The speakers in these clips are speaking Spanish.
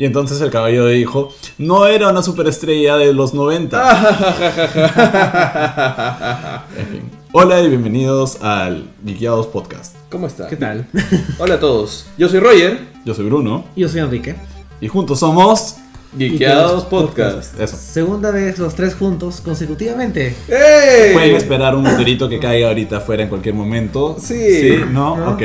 Y entonces el caballero dijo, no era una superestrella de los 90. En fin. Hola y bienvenidos al Geekeados Podcast. ¿Cómo está? ¿Qué tal? Hola a todos. Yo soy Roger. Yo soy Bruno Yo soy Enrique. y juntos somos... Geekeados Podcast. Eso. Segunda vez los tres juntos consecutivamente. ¡Ey! Pueden esperar un meteorito que caiga ahorita afuera en cualquier momento. Sí. ¿No? ¿No? Ok.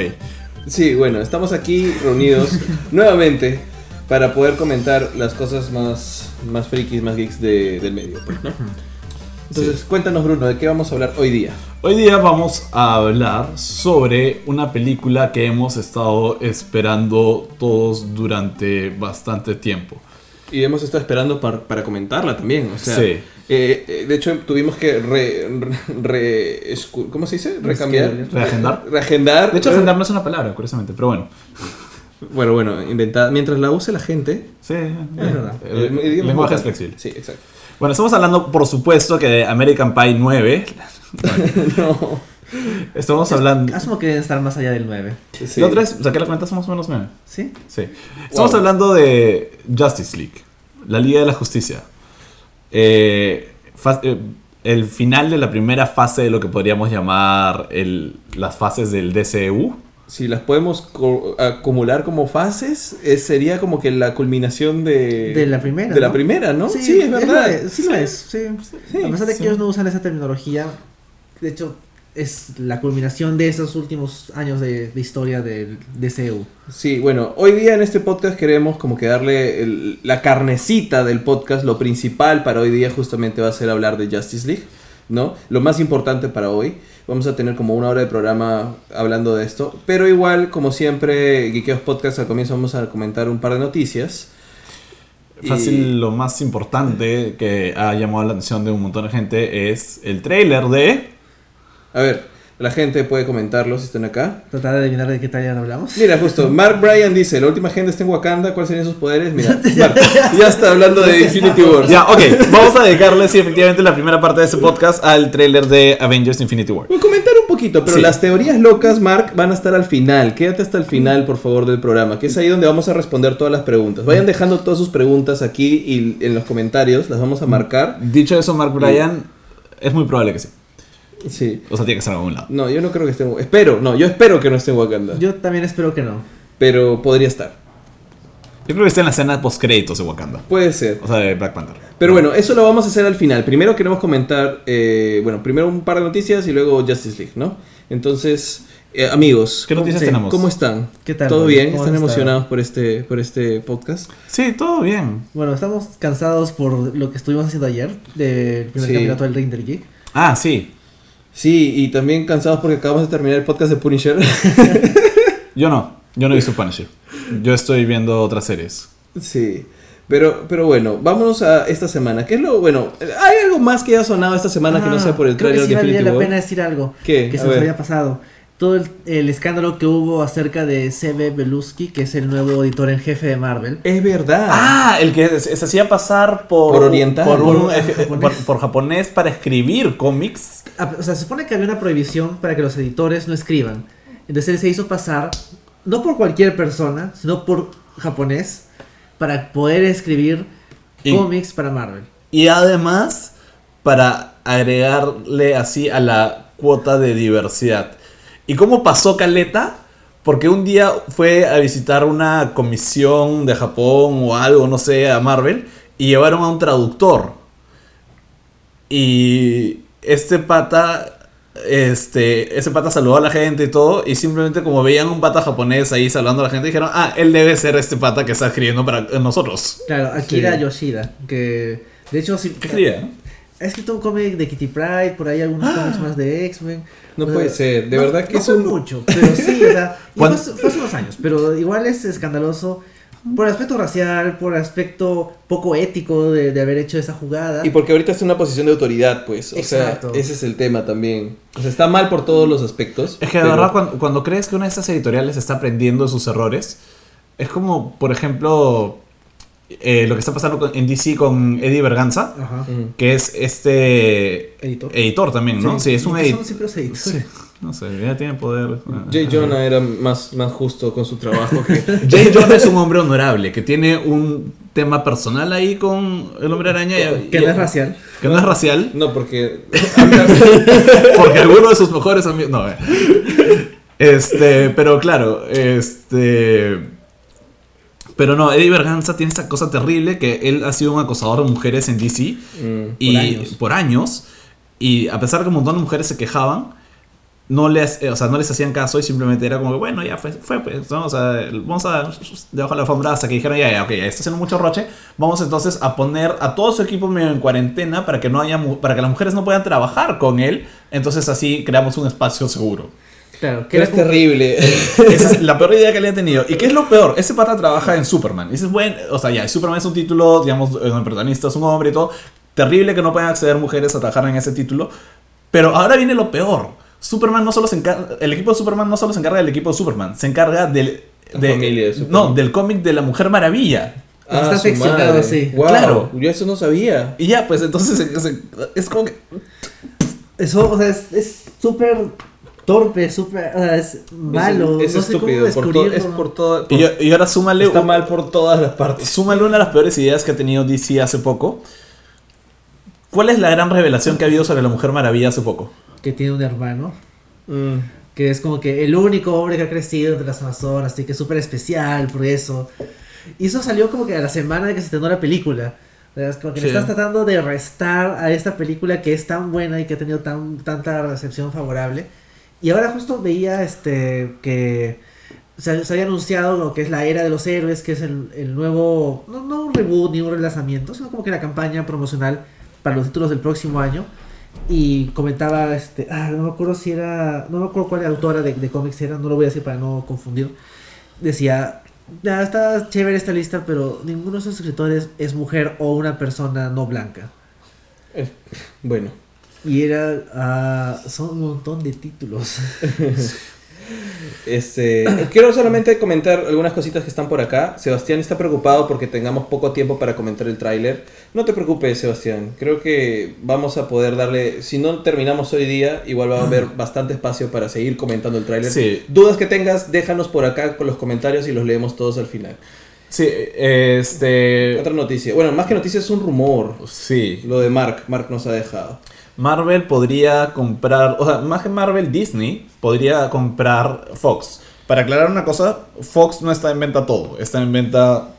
Sí, bueno, estamos aquí reunidos nuevamente para poder comentar las cosas más, más frikis, más geeks de- del medio. pues, ¿no? Entonces, cuéntanos, Bruno, ¿de qué vamos a hablar hoy día? Hoy día vamos a hablar sobre una película que hemos estado esperando todos durante bastante tiempo. Y hemos estado esperando par- para comentarla también. O sea, Sí. eh, eh, de hecho, tuvimos que re, re- re- ¿Cómo se dice? Recambiar. ¿Reagendar? Reagendar. De hecho, agendar no es una palabra, curiosamente, pero bueno. Bueno, bueno, inventada. Mientras la use la gente. Sí, verdad. el, el idioma lenguaje es es flexible. Sí, exacto. Bueno, estamos hablando, por supuesto, que de American Pie 9. no. Estamos hablando... Asumo que deben estar más allá del 9. Sí. La otra vez saqué la cuenta, somos menos 9. ¿Sí? Sí. Estamos Wow. hablando de Justice League, la Liga de la Justicia. Eh, eh, el final de la primera fase de lo que podríamos llamar el- las fases del DCU. Si las podemos co- acumular como fases, eh, sería como que la culminación de, De la primera, De la ¿no? primera, ¿no? Sí, es verdad. lo Sí, lo es. Sí. Sí, a pesar de que sí. ellos no usan esa terminología, de hecho, es la culminación de esos últimos años de, de historia del DCU. Sí, bueno, hoy día en este podcast queremos como que darle el- la carnecita del podcast, lo principal para hoy día justamente va a ser hablar de Justice League, ¿no? Lo más importante para hoy. Vamos a tener como una hora de programa hablando de esto, pero igual, como siempre, Geekeos Podcast al comienzo vamos a comentar un par de noticias. Y- Fácil, lo más importante que ha llamado la atención de un montón de gente es el trailer de... A ver, la gente puede comentarlo si están acá. Tratar de adivinar de qué tal hablamos. Mira, justo, Mark Bryan dice, la última gente está en Wakanda, ¿cuáles serían sus poderes? Mira, Mark, ya está hablando de Infinity War. Ya, ok, vamos a dedicarle, sí, efectivamente, la primera parte de este podcast al trailer de Avengers Infinity War. Voy a comentar un poquito, pero Sí. las teorías locas, Mark, van a estar al final. Quédate hasta el final, por favor, del programa, que es ahí donde vamos a responder todas las preguntas. Vayan dejando todas sus preguntas aquí y en los comentarios, las vamos a marcar. Dicho eso, Mark Bryan, es muy probable que sí. Sí. O sea, tiene que estar en algún lado. No, yo no creo que esté en Espero, no, yo espero que no esté en Wakanda. Yo también espero que no. Pero podría estar. Yo creo que está en la escena post créditos de Wakanda. Puede ser. O sea, de Black Panther. Pero bueno, eso lo vamos a hacer al final. Primero queremos comentar, eh, bueno, primero un par de noticias y luego Justice League, ¿no? Entonces, eh, amigos, ¿Qué noticias sí, tenemos? ¿cómo están? ¿Qué tal, ¿Todo bien? ¿Cómo ¿Están estado? emocionados por este, por este podcast? Sí, todo bien. Bueno, estamos cansados por lo que estuvimos haciendo ayer del primer Sí. campeonato del Ring del Geek. Ah, sí. Sí, y también cansados porque acabamos de terminar el podcast de Punisher. Yo no. Yo no he visto Punisher. Yo estoy viendo otras series. sí. Pero, pero bueno, vámonos a esta semana. ¿Qué es lo bueno? ¿Hay algo más que haya sonado esta semana que no Ah, sea por el creo que trailer sí de valía Infinity la pena decir algo. ¿Qué? Que A se nos ver. había pasado. Todo el, el escándalo que hubo acerca de C.B. Belusky, que es el nuevo editor en jefe de Marvel. Es verdad. Ah, el que se, se hacía pasar por... Por oriental. Por, un- Por eh, japonés. por- por japonés para escribir cómics. Ah, O sea, se supone que había una prohibición para que los editores no escriban. Entonces él se hizo pasar, no por cualquier persona, sino por japonés, para poder escribir Y- cómics para Marvel. Y además, para agregarle así a la cuota de diversidad. ¿Y cómo pasó Caleta? Porque un día fue a visitar una comisión de Japón o algo, no sé, a Marvel, y llevaron a un traductor. Y este pata, este, ese pata saludó a la gente y todo, y simplemente como veían un pata japonés ahí saludando a la gente, dijeron, ah, él debe ser este pata que está escribiendo para nosotros. Claro, Akira Sí. Yoshida, que de hecho sí, ¿Qué escribía? Ha escrito un cómic de Kitty Pride, por ahí algunos cómics más de X-Men. No O sea, puede ser, de no- verdad que no es un- mucho, pero sí, o sea, fue, ¿Cuán- hace- fue hace unos años, pero igual es escandaloso por aspecto racial, por aspecto poco ético de, de haber hecho esa jugada. Y porque ahorita está en una posición de autoridad, pues. O Exacto. sea, ese es el tema también. O sea, está mal por todos los aspectos. Es que de verdad, cuando, cuando crees que una de estas editoriales está aprendiendo de sus errores, es como, por ejemplo, eh, lo que está pasando con- en DC con Eddie Berganza, Ajá. Mm. que es este Editor. editor también, ¿no? Sí, es un editor. son siempre los editores. Sí. No sé, ya tiene poder. Jay Jonah era más, más justo con su trabajo que... Jay Jonah es un hombre honorable que tiene un tema personal ahí con el hombre araña. y- Que no es racial. Que no es racial. No, porque... Porque alguno de sus mejores amigos. No, eh. Este, pero claro, este. Pero no, Eddie Berganza tiene esta cosa terrible que él ha sido un acosador de mujeres en DC Mm, y años. por años. Y a pesar de que un montón de mujeres se quejaban, no les, eh, o sea, no les hacían caso y simplemente era como que, bueno, ya fue, fue pues, ¿no? O sea, vamos a debajo de la alfombra hasta que dijeron, ya, ya, ok, ya está haciendo mucho roche, vamos entonces a poner a todo su equipo medio en cuarentena para que no haya, para que las mujeres no puedan trabajar con él, entonces así creamos un espacio seguro. Claro, que era es como- terrible. Esa es la peor idea que le he tenido. ¿Y qué es lo peor? Ese pata trabaja en Superman. Y dices, bueno, o sea, ya, Superman es un título, digamos, donde el protagonista es un hombre y todo. Terrible que no puedan acceder mujeres a trabajar en ese título. Pero ahora viene lo peor. Superman no solo se encarga, el equipo de Superman no solo se encarga del equipo de Superman, se encarga del, de- familia de no, del cómic de la Mujer Maravilla. Está su ficcionado, madre. sí. Wow, Claro. Yo eso no sabía. Y ya, pues entonces es como que Eso, o sea, es- es súper torpe, súper, o sea, es malo. Es, es no sé cómo estúpido. por todo- descubrirlo. es por todo... y, y ahora súmale está un- mal por todas las partes. Súmale una de las peores ideas que ha tenido DC hace poco. ¿Cuál es la gran revelación que ha habido sobre la Mujer Maravilla hace poco? Que tiene un hermano. Mm. Que es como que el único hombre que ha crecido entre las Amazonas. Así que es súper especial por eso. Y eso salió como que a la semana de que se estrenó la película. Es como que le Sí. estás tratando de restar a esta película que es tan buena y que ha tenido tan, tanta recepción favorable. Y ahora justo veía este que se, había anunciado lo que es la era de los héroes, que es el, el nuevo, no, no un reboot ni un relanzamiento, sino como que la campaña promocional para los títulos del próximo año. Y comentaba, este, ah, no me acuerdo si era, no me acuerdo cuál autora de, de cómics era, no lo voy a decir para no confundir. Decía, está chévere esta lista, pero ninguno de esos escritores es mujer o una persona no blanca. Eh, Bueno. Y era, ah, son un montón de títulos. Este, quiero solamente comentar algunas cositas que están por acá. Sebastián está preocupado porque tengamos poco tiempo para comentar el tráiler. No te preocupes, Sebastián. Creo que vamos a poder darle, si no terminamos hoy día, igual va a haber bastante espacio para seguir comentando el tráiler. Sí. Dudas que tengas, déjanos por acá con los comentarios y los leemos todos al final. Sí, este. Otra noticia. Bueno, más que noticia es un rumor. Sí. Lo de Mark. Mark nos ha dejado. Marvel podría comprar. O sea, más que Marvel, Disney podría comprar Fox. Para aclarar una cosa, Fox no está en venta todo. Está en venta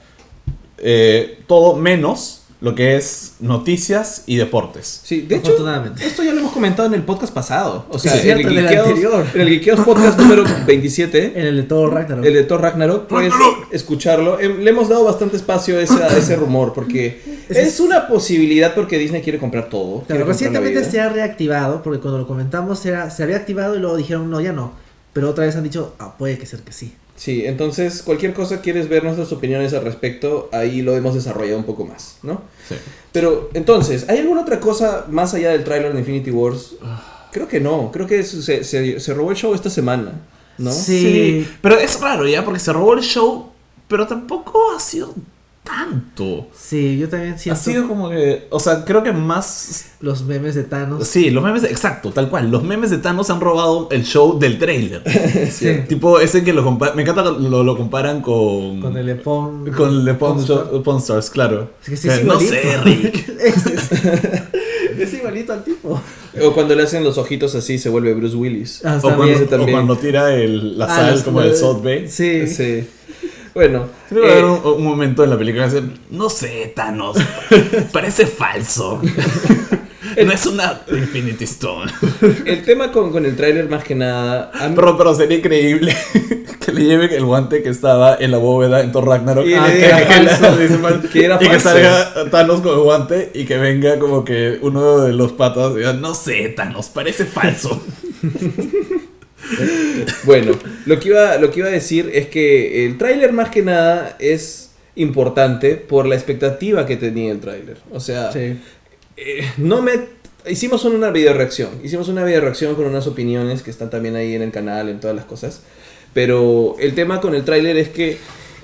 eh, todo menos lo que es noticias y deportes. Sí, de hecho, esto ya lo hemos comentado en el podcast pasado. O sea, Sí, en, el Geekeados- anterior. en el podcast número 27. En el de todo Ragnarok. El de Thor Ragnarok, puedes escucharlo. Em, Le hemos dado bastante espacio a ese, a ese rumor porque es una posibilidad porque Disney quiere comprar todo. Claro, recientemente se ha reactivado, porque cuando lo comentamos era, se había activado y luego dijeron no, ya no. Pero otra vez han dicho, ah, puede que ser que sí. Sí, entonces cualquier cosa quieres ver nuestras opiniones al respecto, ahí lo hemos desarrollado un poco más, ¿no? Sí. Pero entonces, ¿hay alguna otra cosa más allá del tráiler de Infinity Wars? Creo que no, creo que se, se- se robó el show esta semana, ¿no? Sí. Pero es raro ya, porque se robó el show, pero tampoco ha sido tanto. Sí, yo también Ha siento sido como que. O sea, creo que más. los memes de Thanos. Sí, los memes. de- exacto, tal cual. Los memes de Thanos han robado el show del trailer. Sí. tipo ese que lo compa- Me encanta que lo, lo comparan con. Con el Epon. Con el de Stars, claro. Es que sí, Eh, es no sé, Rick. es, es- es igualito al tipo. O cuando le hacen los ojitos así se vuelve Bruce Willis. Ah, O cuando, o cuando tira el, la Ah, sal como el Salt Bay. Sí. Sí. Bueno, Creo eh, un, un momento en la película que no sé, Thanos, parece falso. no es una Infinity Stone. el tema con, con el tráiler más que nada... mí- Pero, pero sería increíble que le lleven el guante que estaba en la bóveda en Thor Ragnarok. Y Ah, que, la- falso. Que era y que falso. salga Thanos con el guante y que venga como que uno de los patas y diga, no sé, Thanos, parece falso. Bueno, lo que, iba, lo que iba a decir es que el tráiler más que nada es importante por la expectativa que tenía el tráiler. O sea, Sí. eh, no me... Hicimos una video reacción. Hicimos una video reacción con unas opiniones que están también ahí en el canal, en todas las cosas. Pero el tema con el tráiler es que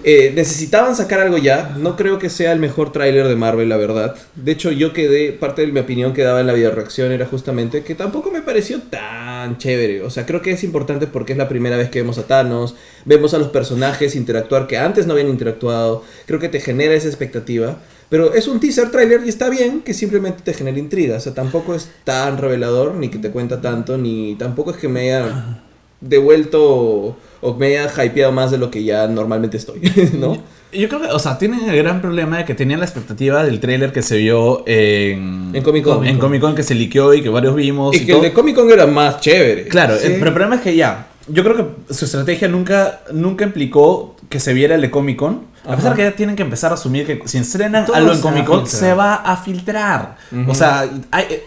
Eh, necesitaban sacar algo ya. No creo que sea el mejor tráiler de Marvel, la verdad. De hecho, yo quedé, parte de mi opinión que daba en la video reacción era justamente que tampoco me pareció tan chévere. O sea, creo que es importante porque es la primera vez que vemos a Thanos, vemos a los personajes interactuar que antes no habían interactuado. Creo que te genera esa expectativa. Pero es un teaser trailer y está bien que simplemente te genere intriga. O sea, tampoco es tan revelador, ni que te cuenta tanto, ni tampoco es que me haya devuelto o me haya hypeado más de lo que ya normalmente estoy, ¿no? Yo creo que, o sea, tienen el gran problema de que tenían la expectativa del tráiler que se vio en... En Comic Con. En Comic Con que se liqueó y que varios vimos. Y que todo. el de Comic Con era más chévere. Claro, Sí. el, pero el problema es que ya, yo creo que su estrategia nunca, nunca implicó que se viera el de Comic Con. A pesar Ajá. que ya tienen que empezar a asumir que si estrenan Todo algo en Comic Con, se va a filtrar. O sea, hay, eh,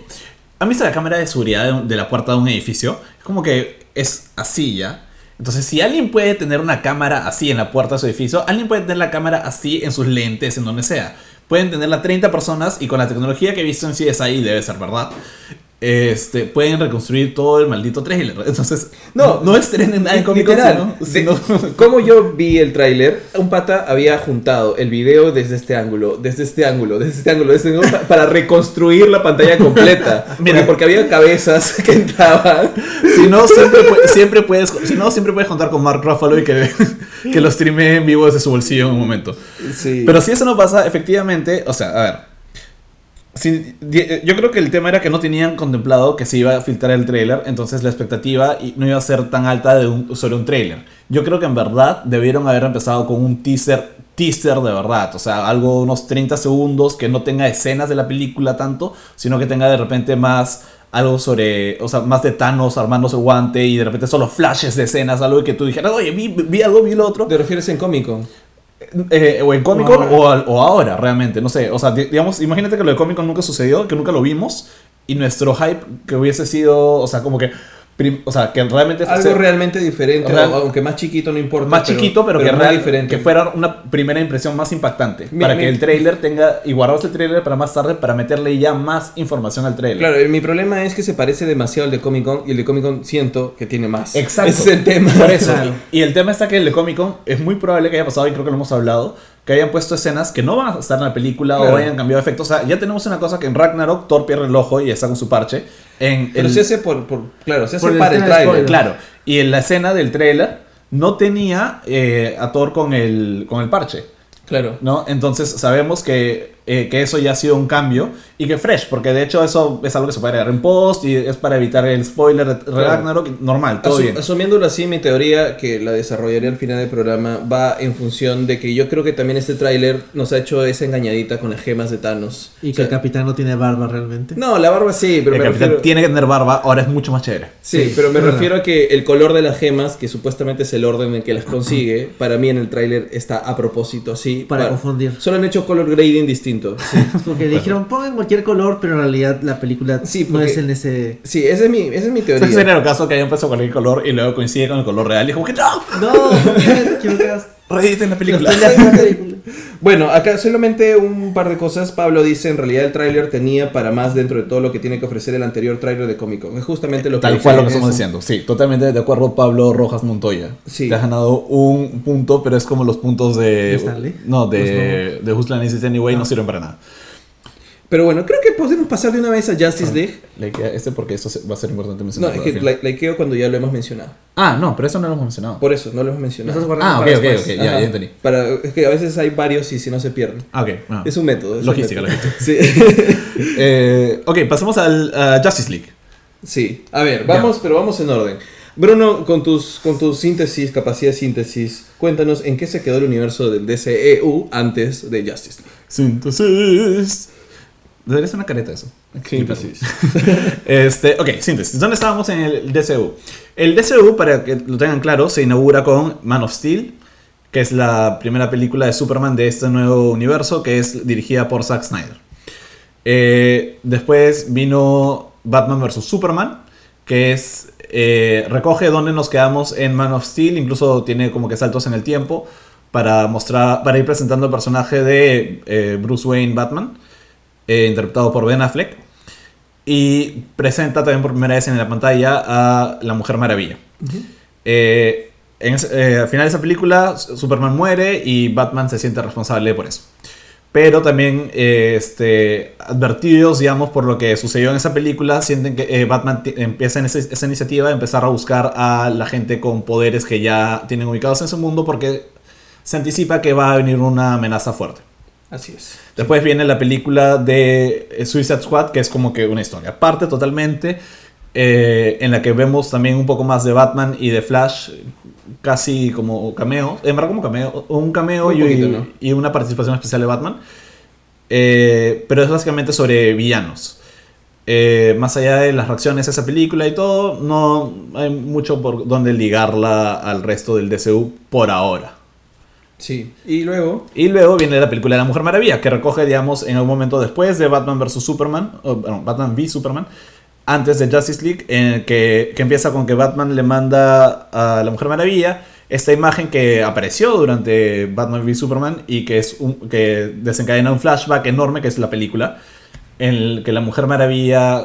¿han visto la cámara de seguridad de la puerta de un edificio? Es como que es así ya. Entonces, si alguien puede tener una cámara así en la puerta de su edificio, alguien puede tener la cámara así en sus lentes, en donde sea. Pueden tenerla 30 personas y con la tecnología que he visto en CSI, debe ser verdad, este, pueden reconstruir todo el maldito trailer. Entonces, No, no, estrenen nada en Comic Con, sino- como yo vi el tráiler, un pata había juntado el video desde este ángulo, desde este ángulo, desde este ángulo, desde este ángulo, para reconstruir la pantalla completa. Mira. porque había cabezas que entraban. Si no, siempre, pu- siempre puedes, si no, siempre puedes contar con Mark Ruffalo y que, que lo streamee en vivo desde su bolsillo en un momento. Sí. Pero si eso no pasa, efectivamente, o sea, a ver. Si- di- yo creo que el tema era que no tenían contemplado que se iba a filtrar el trailer, entonces la expectativa no iba a ser tan alta de un- sobre un trailer. Yo creo que en verdad debieron haber empezado con un teaser, teaser de verdad, o sea, algo unos 30 segundos que no tenga escenas de la película tanto, sino que tenga de repente más algo sobre, o sea, más de Thanos armándose guante y de repente solo flashes de escenas, algo que tú dijeras, oye, vi, vi algo, vi lo otro. ¿Te refieres en Comic Con? Eh, o en Comic O Con o, o ahora, realmente, no sé. O sea, di- digamos, imagínate que lo de Comic Con nunca sucedió, que nunca lo vimos, y nuestro hype que hubiese sido, o sea, como que, o sea, que realmente Algo realmente diferente, Real- aunque más chiquito no importa. más chiquito, pero, que, muy real- diferente. que fuera una primera impresión más impactante. Mi- para mi- que el trailer tenga, y guardarse el trailer para más tarde, para meterle ya más información al trailer. Claro, mi problema es que se parece demasiado al de Comic Con y el de Comic Con siento que tiene más. Exacto. Ese es el tema. Por eso. Claro. Y, y el tema está que el de Comic Con es muy probable que haya pasado, y creo que lo hemos hablado, que hayan puesto escenas que no van a estar en la película Claro. o hayan cambiado efectos. O sea, ya tenemos una cosa que en Ragnarok Thor pierde el ojo y está con su parche. En Pero el- se hace por, por- claro, se hace Por para el trailer. spoiler. Claro. Y en la escena del trailer no tenía eh, a Thor con el, con el parche. Claro. ¿no? Entonces sabemos que, eh, que eso ya ha sido un cambio y que fresh, porque de hecho eso es algo que se puede agregar en post y es para evitar el spoiler de Ragnarok, normal, todo Asu- bien. Asumiéndolo así, mi teoría, que la desarrollaré al final del programa, va en función de que yo creo que también este tráiler nos ha hecho esa engañadita con las gemas de Thanos. Y O que sea, el capitán no tiene barba realmente. No, la barba sí, pero el me capitán refiero... tiene que tener barba, ahora es mucho más chévere. Sí, Sí, pero me verdad. refiero a que el color de las gemas, que supuestamente es el orden en que las consigue, para mí en el tráiler está a propósito así. Para confundir. Solo han hecho color grading distinto. Sí, Porque dijeron pongan cualquier color, pero en realidad la película Sí, no es en ese. Sí, esa es mi, esa es mi teoría. el caso que hayan puesto cualquier color y luego coincide con el color real y es como que no, No, película. Spoileaste la película. Bueno, acá solamente un par de cosas. Pablo dice, en realidad el tráiler tenía para más dentro de todo lo que tiene que ofrecer el anterior tráiler de Comic Con. Es justamente lo que Tal cual lo que eso. estamos diciendo. Sí, totalmente de acuerdo, Pablo Rojas Montoya. Sí. Te has ganado un punto, pero es como los puntos de. ¿De Stanley? No, de, de Who's Line Is It Anyway, no sirven para nada. Pero bueno, creo que podemos pasar de una vez a Justice League. Like, este porque esto va a ser importante No, mencionar. es que la- likeo cuando ya lo hemos mencionado. Ah, no, pero eso no lo hemos mencionado. Por eso, no lo hemos mencionado. Ah, ok, para ok, después. ok, ya, Ajá. ya entendí. Para, es que a veces hay varios y si no se pierden. Ah, ok. ah. Es un método. es un Logística, método. logística. Sí. Eh, ok, pasemos al Justice League. sí. A ver, vamos, pero vamos en orden. Bruno, con tus, con tus síntesis, capacidad de síntesis, cuéntanos en qué se quedó el universo del DCEU antes de Justice League. Síntesis. Debería ser una careta eso. Síntesis. Este, ok, síntesis. ¿Dónde estábamos en el DCU? El DCU, para que lo tengan claro, se inaugura con Man of Steel, que es la primera película de Superman de este nuevo universo, que es dirigida por Zack Snyder. Eh, después vino Batman vs. Superman, que es eh, recoge donde nos quedamos en Man of Steel, incluso tiene como que saltos en el tiempo para mostrar, para ir presentando el personaje de eh, Bruce Wayne Batman, eh, interpretado por Ben Affleck, y presenta también por primera vez en la pantalla a la Mujer Maravilla. Eh, en eh, al final de esa película, Superman muere y Batman se siente responsable por eso. Pero también, eh, este, advertidos, digamos, por lo que sucedió en esa película, sienten que eh, Batman empieza en ese- esa iniciativa de empezar a buscar a la gente con poderes que ya tienen ubicados en su mundo porque se anticipa que va a venir una amenaza fuerte. Así es. Después viene la película de eh, Suicide Squad, que es como que una historia aparte totalmente, eh, en la que vemos también un poco más de Batman y de Flash, casi como cameo, en verdad como cameo, un cameo Un y, poquito, ¿no? y una participación especial de Batman, Eh, pero es básicamente sobre villanos. Eh, más allá de las reacciones a esa película y todo, no hay mucho por donde ligarla al resto del DCU por ahora. Sí. Y luego. Y luego viene la película de la Mujer Maravilla, que recoge, digamos, en un momento después de Batman vs. Superman, bueno, Batman v Superman, antes de Justice League, que, que empieza con que Batman le manda a la Mujer Maravilla esta imagen que apareció durante Batman v Superman y que, es un- que desencadena un flashback enorme, que es la película, en el que la Mujer Maravilla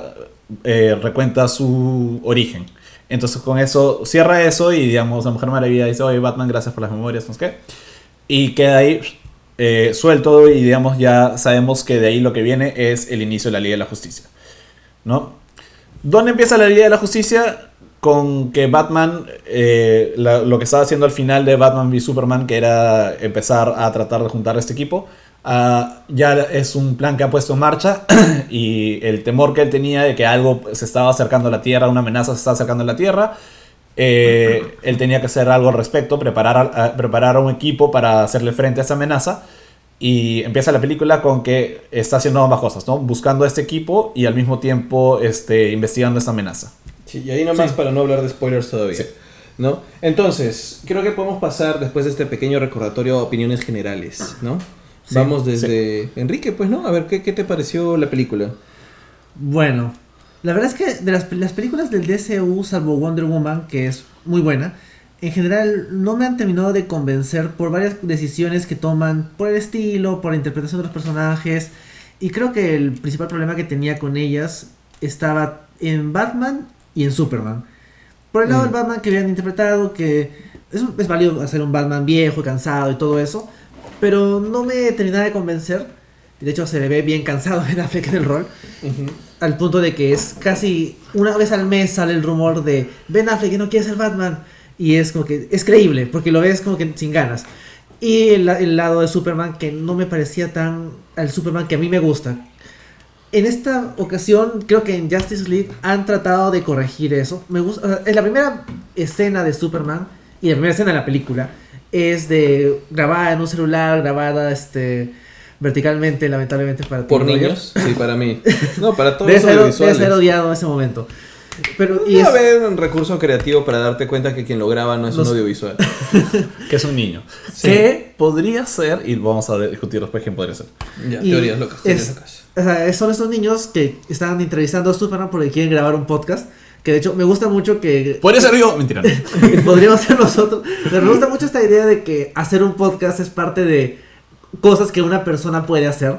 eh, recuenta su origen. Entonces con eso cierra eso y digamos la Mujer Maravilla dice, oye Batman, gracias por las memorias, no sé qué. Y queda ahí eh, suelto y digamos ya sabemos que de ahí lo que viene es el inicio de la Liga de la Justicia. ¿No? ¿Dónde empieza la Liga de la Justicia? Con que Batman, eh, lo que estaba haciendo al final de Batman v Superman, que era empezar a tratar de juntar este equipo, ah, ya es un plan que ha puesto en marcha y el temor que él tenía de que algo se estaba acercando a la Tierra, una amenaza se estaba acercando a la Tierra, eh, él tenía que hacer algo al respecto, preparar, a, a- preparar a un equipo para hacerle frente a esa amenaza. Y empieza la película con que está haciendo ambas cosas, ¿no? Buscando a este equipo y al mismo tiempo este, investigando esta amenaza. Sí, y ahí nomás Sí. para no hablar de spoilers todavía. Sí. ¿No? Entonces, creo que podemos pasar después de este pequeño recordatorio a opiniones generales, ¿no? Sí. Vamos desde Enrique, pues, ¿no? A ver, ¿qué, qué te pareció la película? Bueno, la verdad es que de las, las películas del DCU, salvo Wonder Woman, que es muy buena, en general no me han terminado de convencer por varias decisiones que toman, por el estilo, por la interpretación de los personajes. Y creo que el principal problema que tenía con ellas estaba en Batman y en Superman. Por el lado Mm. del Batman que habían interpretado, que es, es válido hacer un Batman viejo, cansado y todo eso, pero no me terminaba de convencer. De hecho, se le ve bien cansado Ben Affleck en el rol. Al punto de que es casi una vez al mes sale el rumor de Ben Affleck que no quiere ser Batman. Y es como que es creíble, porque lo ves como que sin ganas. Y el, el lado de Superman que no me parecía tan al Superman que a mí me gusta. En esta ocasión, creo que en Justice League han tratado de corregir eso. Me gusta, o sea, en la primera escena de Superman y la primera escena de la película es de grabada en un celular, grabada este verticalmente, lamentablemente para ¿Por Tim niños? Sí, para mí. No, para todos Debe los ser, debe ser odiado ese momento. Pero, y Debe es- haber un recurso creativo para darte cuenta que quien lo graba no es Los- un audiovisual. Que es un niño. Sí. Que podría ser, y vamos a discutir después quién podría ser. Ya, Y teorías locas, teorías es- locas. o sea, son estos niños que están entrevistando a Superman porque quieren grabar un podcast. Que de hecho me gusta mucho que Podría ser yo, mentira. podríamos ser nosotros. Pero me gusta mucho esta idea de que hacer un podcast es parte de cosas que una persona puede hacer.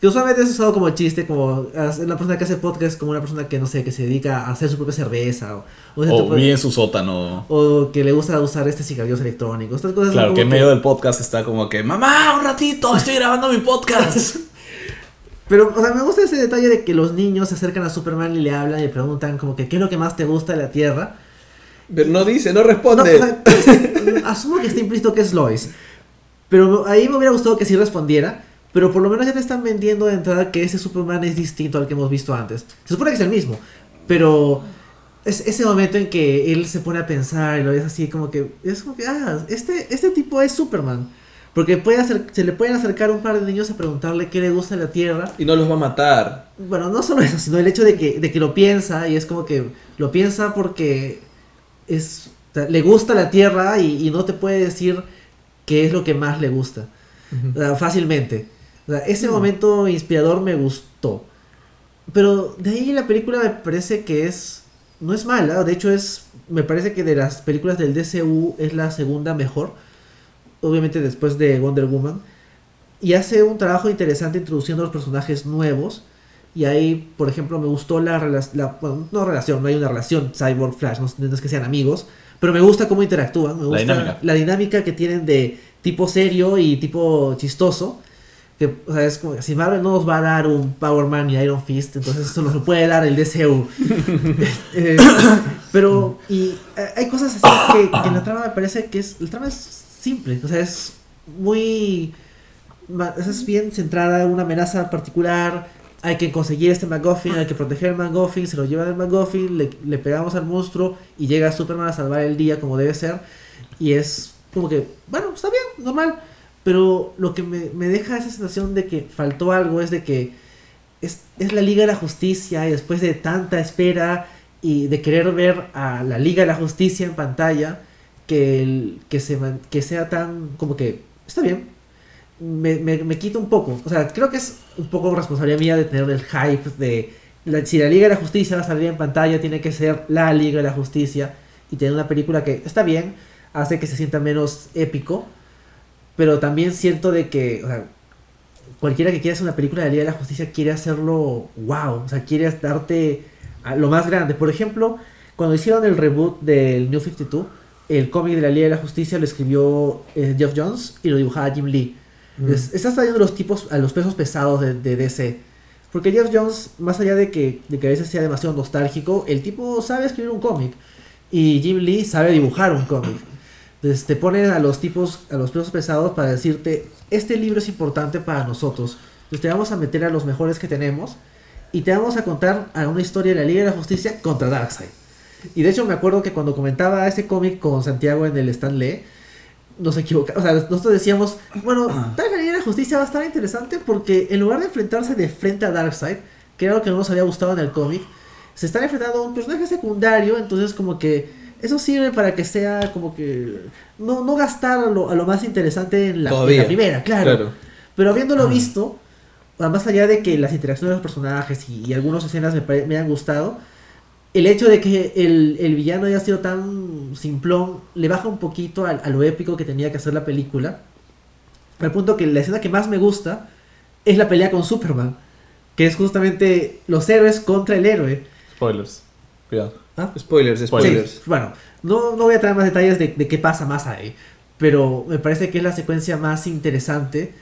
Que usualmente es usado como chiste, como la persona que hace podcast como una persona que no sé, que se dedica a hacer su propia cerveza o, o O tipo su sótano. o que le gusta usar este cigarrillos electrónicos. Estas cosas Claro, que en medio del podcast está como que, mamá, un ratito, estoy grabando mi podcast. Pero, o sea, me gusta ese detalle de que los niños se acercan a Superman y le hablan y le preguntan como que qué es lo que más te gusta de la Tierra. Pero no dice, no No, responde. o sea, pues, asumo que está implícito que es Lois. Pero ahí me hubiera gustado que sí respondiera. Pero por lo menos ya te están vendiendo de entrada que ese Superman es distinto al que hemos visto antes. Se supone que es el mismo. Pero es ese momento en que él se pone a pensar y lo ves así como que... Es como que, ah, este, este tipo es Superman. Porque puede hacer, se le pueden acercar un par de niños a preguntarle qué le gusta de la Tierra. Y no los va a matar. Bueno, no solo eso, sino el hecho de que, de que lo piensa y es como que lo piensa porque es, le gusta la tierra y, y no te puede decir qué es lo que más le gusta. O sea, fácilmente. O sea, ese momento inspirador me gustó. Pero de ahí la película me parece que es... No es mala, de hecho es... Me parece que de las películas del DCU es la segunda mejor. Obviamente después de Wonder Woman. Y hace un trabajo interesante introduciendo los personajes nuevos. Y ahí, por ejemplo, me gustó la relación... Bueno, no relación, no hay una relación Cyborg-Flash, no, no es que sean amigos. Pero me gusta cómo interactúan, me gusta dinámica. la dinámica que tienen de tipo serio y tipo chistoso. Que, o sea, es como que si Marvel no nos va a dar un Power Man y Iron Fist, entonces eso nos lo puede dar el DCU. Eh, pero, y eh, hay cosas así que, que en la trama me parece que es. La trama es simple, o sea, es muy. Es bien centrada en una amenaza particular. Hay que conseguir este McGuffin, hay que proteger el McGuffin, se lo llevan el McGuffin, le, le pegamos al monstruo y llega Superman a salvar el día como debe ser. Y es como que, bueno, está bien, normal. Pero lo que me, me deja esa sensación de que faltó algo es de que es, es la Liga de la Justicia y después de tanta espera y de querer ver a la Liga de la Justicia en pantalla, que, el- que, se, que sea tan como que está bien, me, me, me quita un poco. O sea, creo que es un poco responsabilidad mía de tener el hype de si la Liga de la Justicia va a salir en pantalla, tiene que ser la Liga de la Justicia y tener una película que está bien, hace que se sienta menos épico, pero también siento de que, o sea, cualquiera que quiera hacer una película de la Liga de la Justicia quiere hacerlo wow, o sea, quiere darte a lo más grande. Por ejemplo, cuando hicieron el reboot del New 52, el cómic de la Liga de la Justicia lo escribió eh, Jeff Jones y lo dibujaba Jim Lee. Es- estás trayendo los tipos a los pesos pesados de, de DC. Porque Jeff Jones, más allá de que, de que a veces sea demasiado nostálgico, el tipo sabe escribir un cómic. Y Jim Lee sabe dibujar un cómic. Entonces te ponen a los tipos, a los pesos pesados para decirte, este libro es importante para nosotros. Entonces te vamos a meter a los mejores que tenemos y te vamos a contar a una historia de la Liga de la Justicia contra Darkseid. Y de hecho me acuerdo que cuando comentaba ese cómic con Santiago en el Stan Lee, nos equivocamos. O sea, nosotros decíamos, bueno, tal vez la Liga de la Justicia va a estar interesante porque en lugar de enfrentarse de frente a Darkseid, que era lo que no nos había gustado en el cómic, se están enfrentando a un personaje secundario, entonces como que eso sirve para que sea como que no, no gastar a lo, a lo más interesante en la, en Todavía. la primera, claro. Pero habiéndolo visto, o sea, más allá de que las interacciones de los personajes y, y algunas escenas me, me han gustado, el hecho de que el, el villano haya sido tan simplón le baja un poquito a, lo épico que tenía que hacer la película. Al punto que la escena que más me gusta es la pelea con Superman, que es justamente los héroes contra el héroe. Spoilers. Cuidado. Spoilers, spoilers. Sí, bueno, no, no voy a traer más detalles de, de qué pasa más ahí, pero me parece que es la secuencia más interesante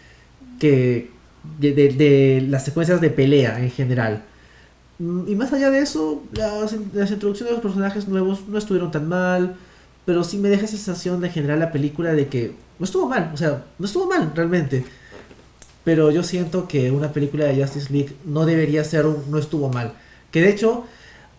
que de, de- de las secuencias de pelea en general. Mm, Y más allá de eso, las, las introducciones de los personajes nuevos no estuvieron tan mal, pero sí me deja esa sensación de general la película de que no estuvo mal, o sea, no estuvo mal realmente. Pero yo siento que una película de Justice League no debería ser un no estuvo mal. Que de hecho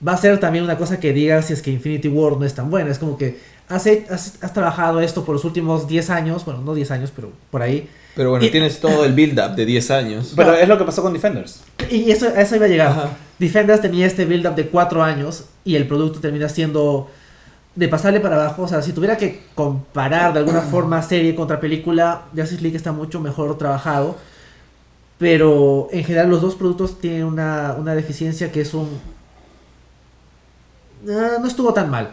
va a ser también una cosa que diga si es que Infinity War no es tan buena. Es como que has, has trabajado esto por los últimos 10 años, bueno, no 10 años, pero por ahí. Pero bueno, Y- tienes todo el build-up de 10 años. Pero es lo que pasó con Defenders. Y eso, a eso iba a llegar. Ajá. Defenders tenía este build-up de 4 años y el producto termina siendo de pasarle para abajo. O sea, si tuviera que comparar de alguna forma serie contra película, Justice League está mucho mejor trabajado. Pero en general los dos productos tienen una, una deficiencia que es un... Ah, no estuvo tan mal.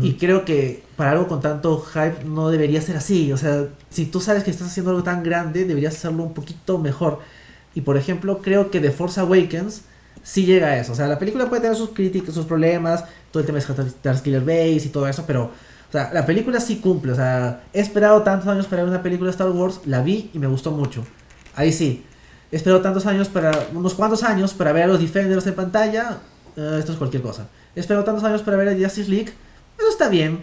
Y creo que para algo con tanto hype no debería ser así. O sea, si tú sabes que estás haciendo algo tan grande, deberías hacerlo un poquito mejor. Y por ejemplo, creo que The Force Awakens sí llega a eso. O sea, la película puede tener sus críticas, sus problemas, todo el tema de Starkiller Base y todo eso, pero o sea, la película sí cumple. O sea, he esperado tantos años para ver una película de Star Wars, la vi y me gustó mucho. Ahí sí. He esperado tantos años para, unos cuantos años para ver a los Defenders en pantalla, eh, esto es cualquier cosa. He esperado tantos años para ver a Justice League, eso está bien.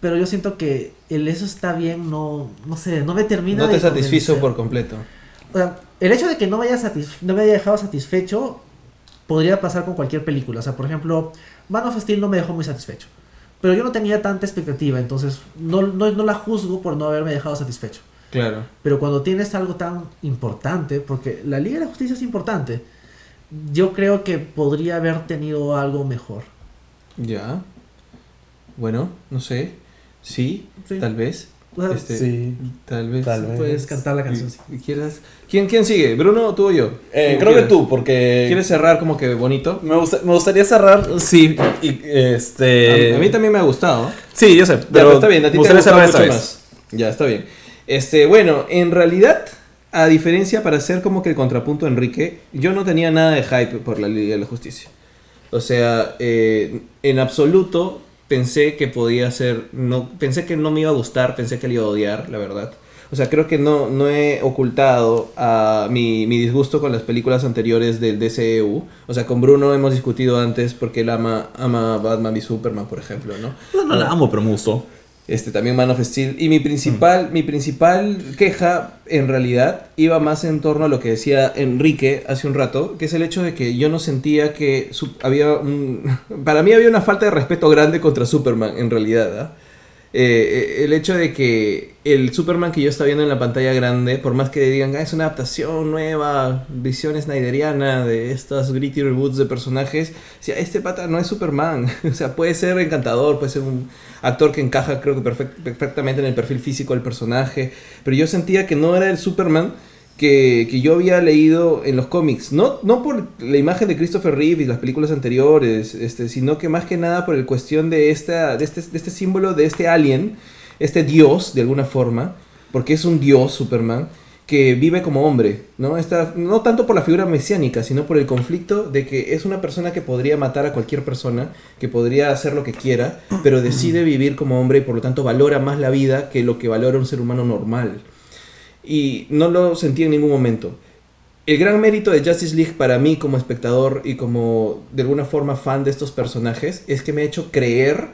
Pero yo siento que el eso está bien no, no sé, no me termina No te de satisfizo convencer. por completo. O sea, el hecho de que no me, haya no me haya dejado satisfecho podría pasar con cualquier película. O sea, por ejemplo, Man of Steel no me dejó muy satisfecho. Pero yo no tenía tanta expectativa, entonces no, no, no la juzgo por no haberme dejado satisfecho. Claro. Pero cuando tienes algo tan importante, porque la Liga de la Justicia es importante, yo creo que podría haber tenido algo mejor. Ya. Bueno, no sé. Sí, Sí. tal vez. Este, Sí. Tal vez. Tal vez. Puedes cantar la canción. y quieras- ¿Quién, ¿Quién sigue? ¿Bruno tú o yo? Eh, ¿Cómo creo que tú, porque. ¿Quieres cerrar como que bonito? Me, gusta- me gustaría cerrar, sí, y, este... A, a mí también me ha gustado. Sí, yo sé, Pero pero está bien, a ti me te ha gustaría gustado cerrar mucho esta vez. más. Ya, está bien. Este, bueno, en realidad, a diferencia para hacer como que el contrapunto a Enrique, yo no tenía nada de hype por la Liga de la Justicia. O sea, eh, en absoluto pensé que podía ser, no, pensé que no me iba a gustar, pensé que le iba a odiar, la verdad. O sea, creo que no, no he ocultado a mi, mi disgusto con las películas anteriores del DCEU. O sea, con Bruno hemos discutido antes porque él ama, ama Batman y Superman, por ejemplo, ¿no? No, no la amo, pero me gustó. Este, también Man of Steel. Y mi principal, mi principal queja, en realidad, iba más en torno a lo que decía Enrique hace un rato, que es el hecho de que yo no sentía que su- había un... Para mí había una falta de respeto grande contra Superman, en realidad. ¿ah? Eh, eh, el hecho de que el Superman que yo estaba viendo en la pantalla grande, por más que digan, "Ah, es una adaptación nueva, visión snyderiana de estas gritty reboots de personajes, este pata no es Superman. o sea, puede ser encantador, puede ser un actor que encaja, creo que perfect- perfectamente en el perfil físico del personaje, pero yo sentía que no era el Superman que, que yo había leído en los cómics. No, no por la imagen de Christopher Reeve y las películas anteriores, este, sino que más que nada por el cuestión de, esta, de, este, de este símbolo, de este alien, este dios, de alguna forma, porque es un dios, Superman, que vive como hombre, ¿no? Esta, no tanto por la figura mesiánica, sino por el conflicto de que es una persona que podría matar a cualquier persona, que podría hacer lo que quiera, pero decide vivir como hombre y por lo tanto valora más la vida que lo que valora un ser humano normal y no lo sentí en ningún momento. El gran mérito de Justice League para mí como espectador y como de alguna forma fan de estos personajes es que me ha hecho creer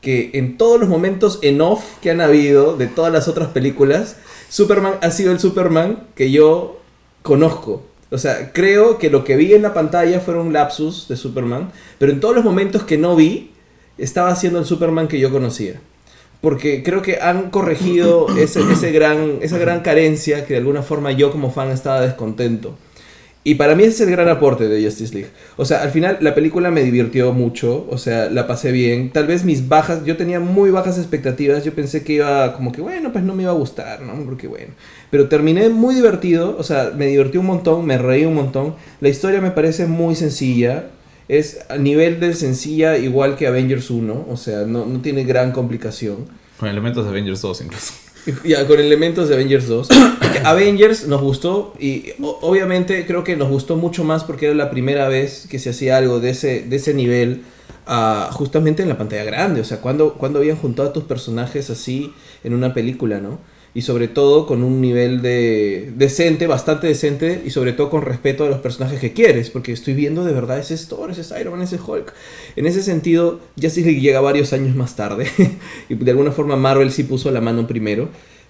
que en todos los momentos en off que han habido de todas las otras películas, Superman ha sido el Superman que yo conozco. O sea, creo que lo que vi en la pantalla fueron lapsus de Superman, pero en todos los momentos que no vi, estaba siendo el Superman que yo conocía porque creo que han corregido ese, gran, esa gran carencia que de alguna forma yo como fan estaba descontento. Y para mí ese es el gran aporte de Justice League. O sea, al final la película me divirtió mucho, o sea, la pasé bien. Tal vez mis bajas, yo tenía muy bajas expectativas, yo pensé que iba como que, bueno, pues no me iba a gustar, ¿no? Porque bueno. Pero terminé muy divertido, o sea, me divertí un montón, me reí un montón. La historia me parece muy sencilla, es a nivel de sencilla igual que Avengers 1, o sea, no, no tiene gran complicación. Con elementos de Avengers 2 incluso. Ya, con elementos de Avengers 2. Avengers nos gustó y obviamente creo que nos gustó mucho más porque era la primera vez que se hacía algo de ese, de ese nivel ah, justamente en la pantalla grande. O sea, cuando, cuando habían juntado a tus personajes así en una película, ¿no? Y sobre todo con un nivel de decente, bastante decente, y sobre todo con respeto a los personajes que quieres, porque estoy viendo de verdad ese es Thor, ese es Iron Man, ese es Hulk. En ese sentido, Justice League llega varios años más tarde, y de alguna forma Marvel sí puso la mano primero,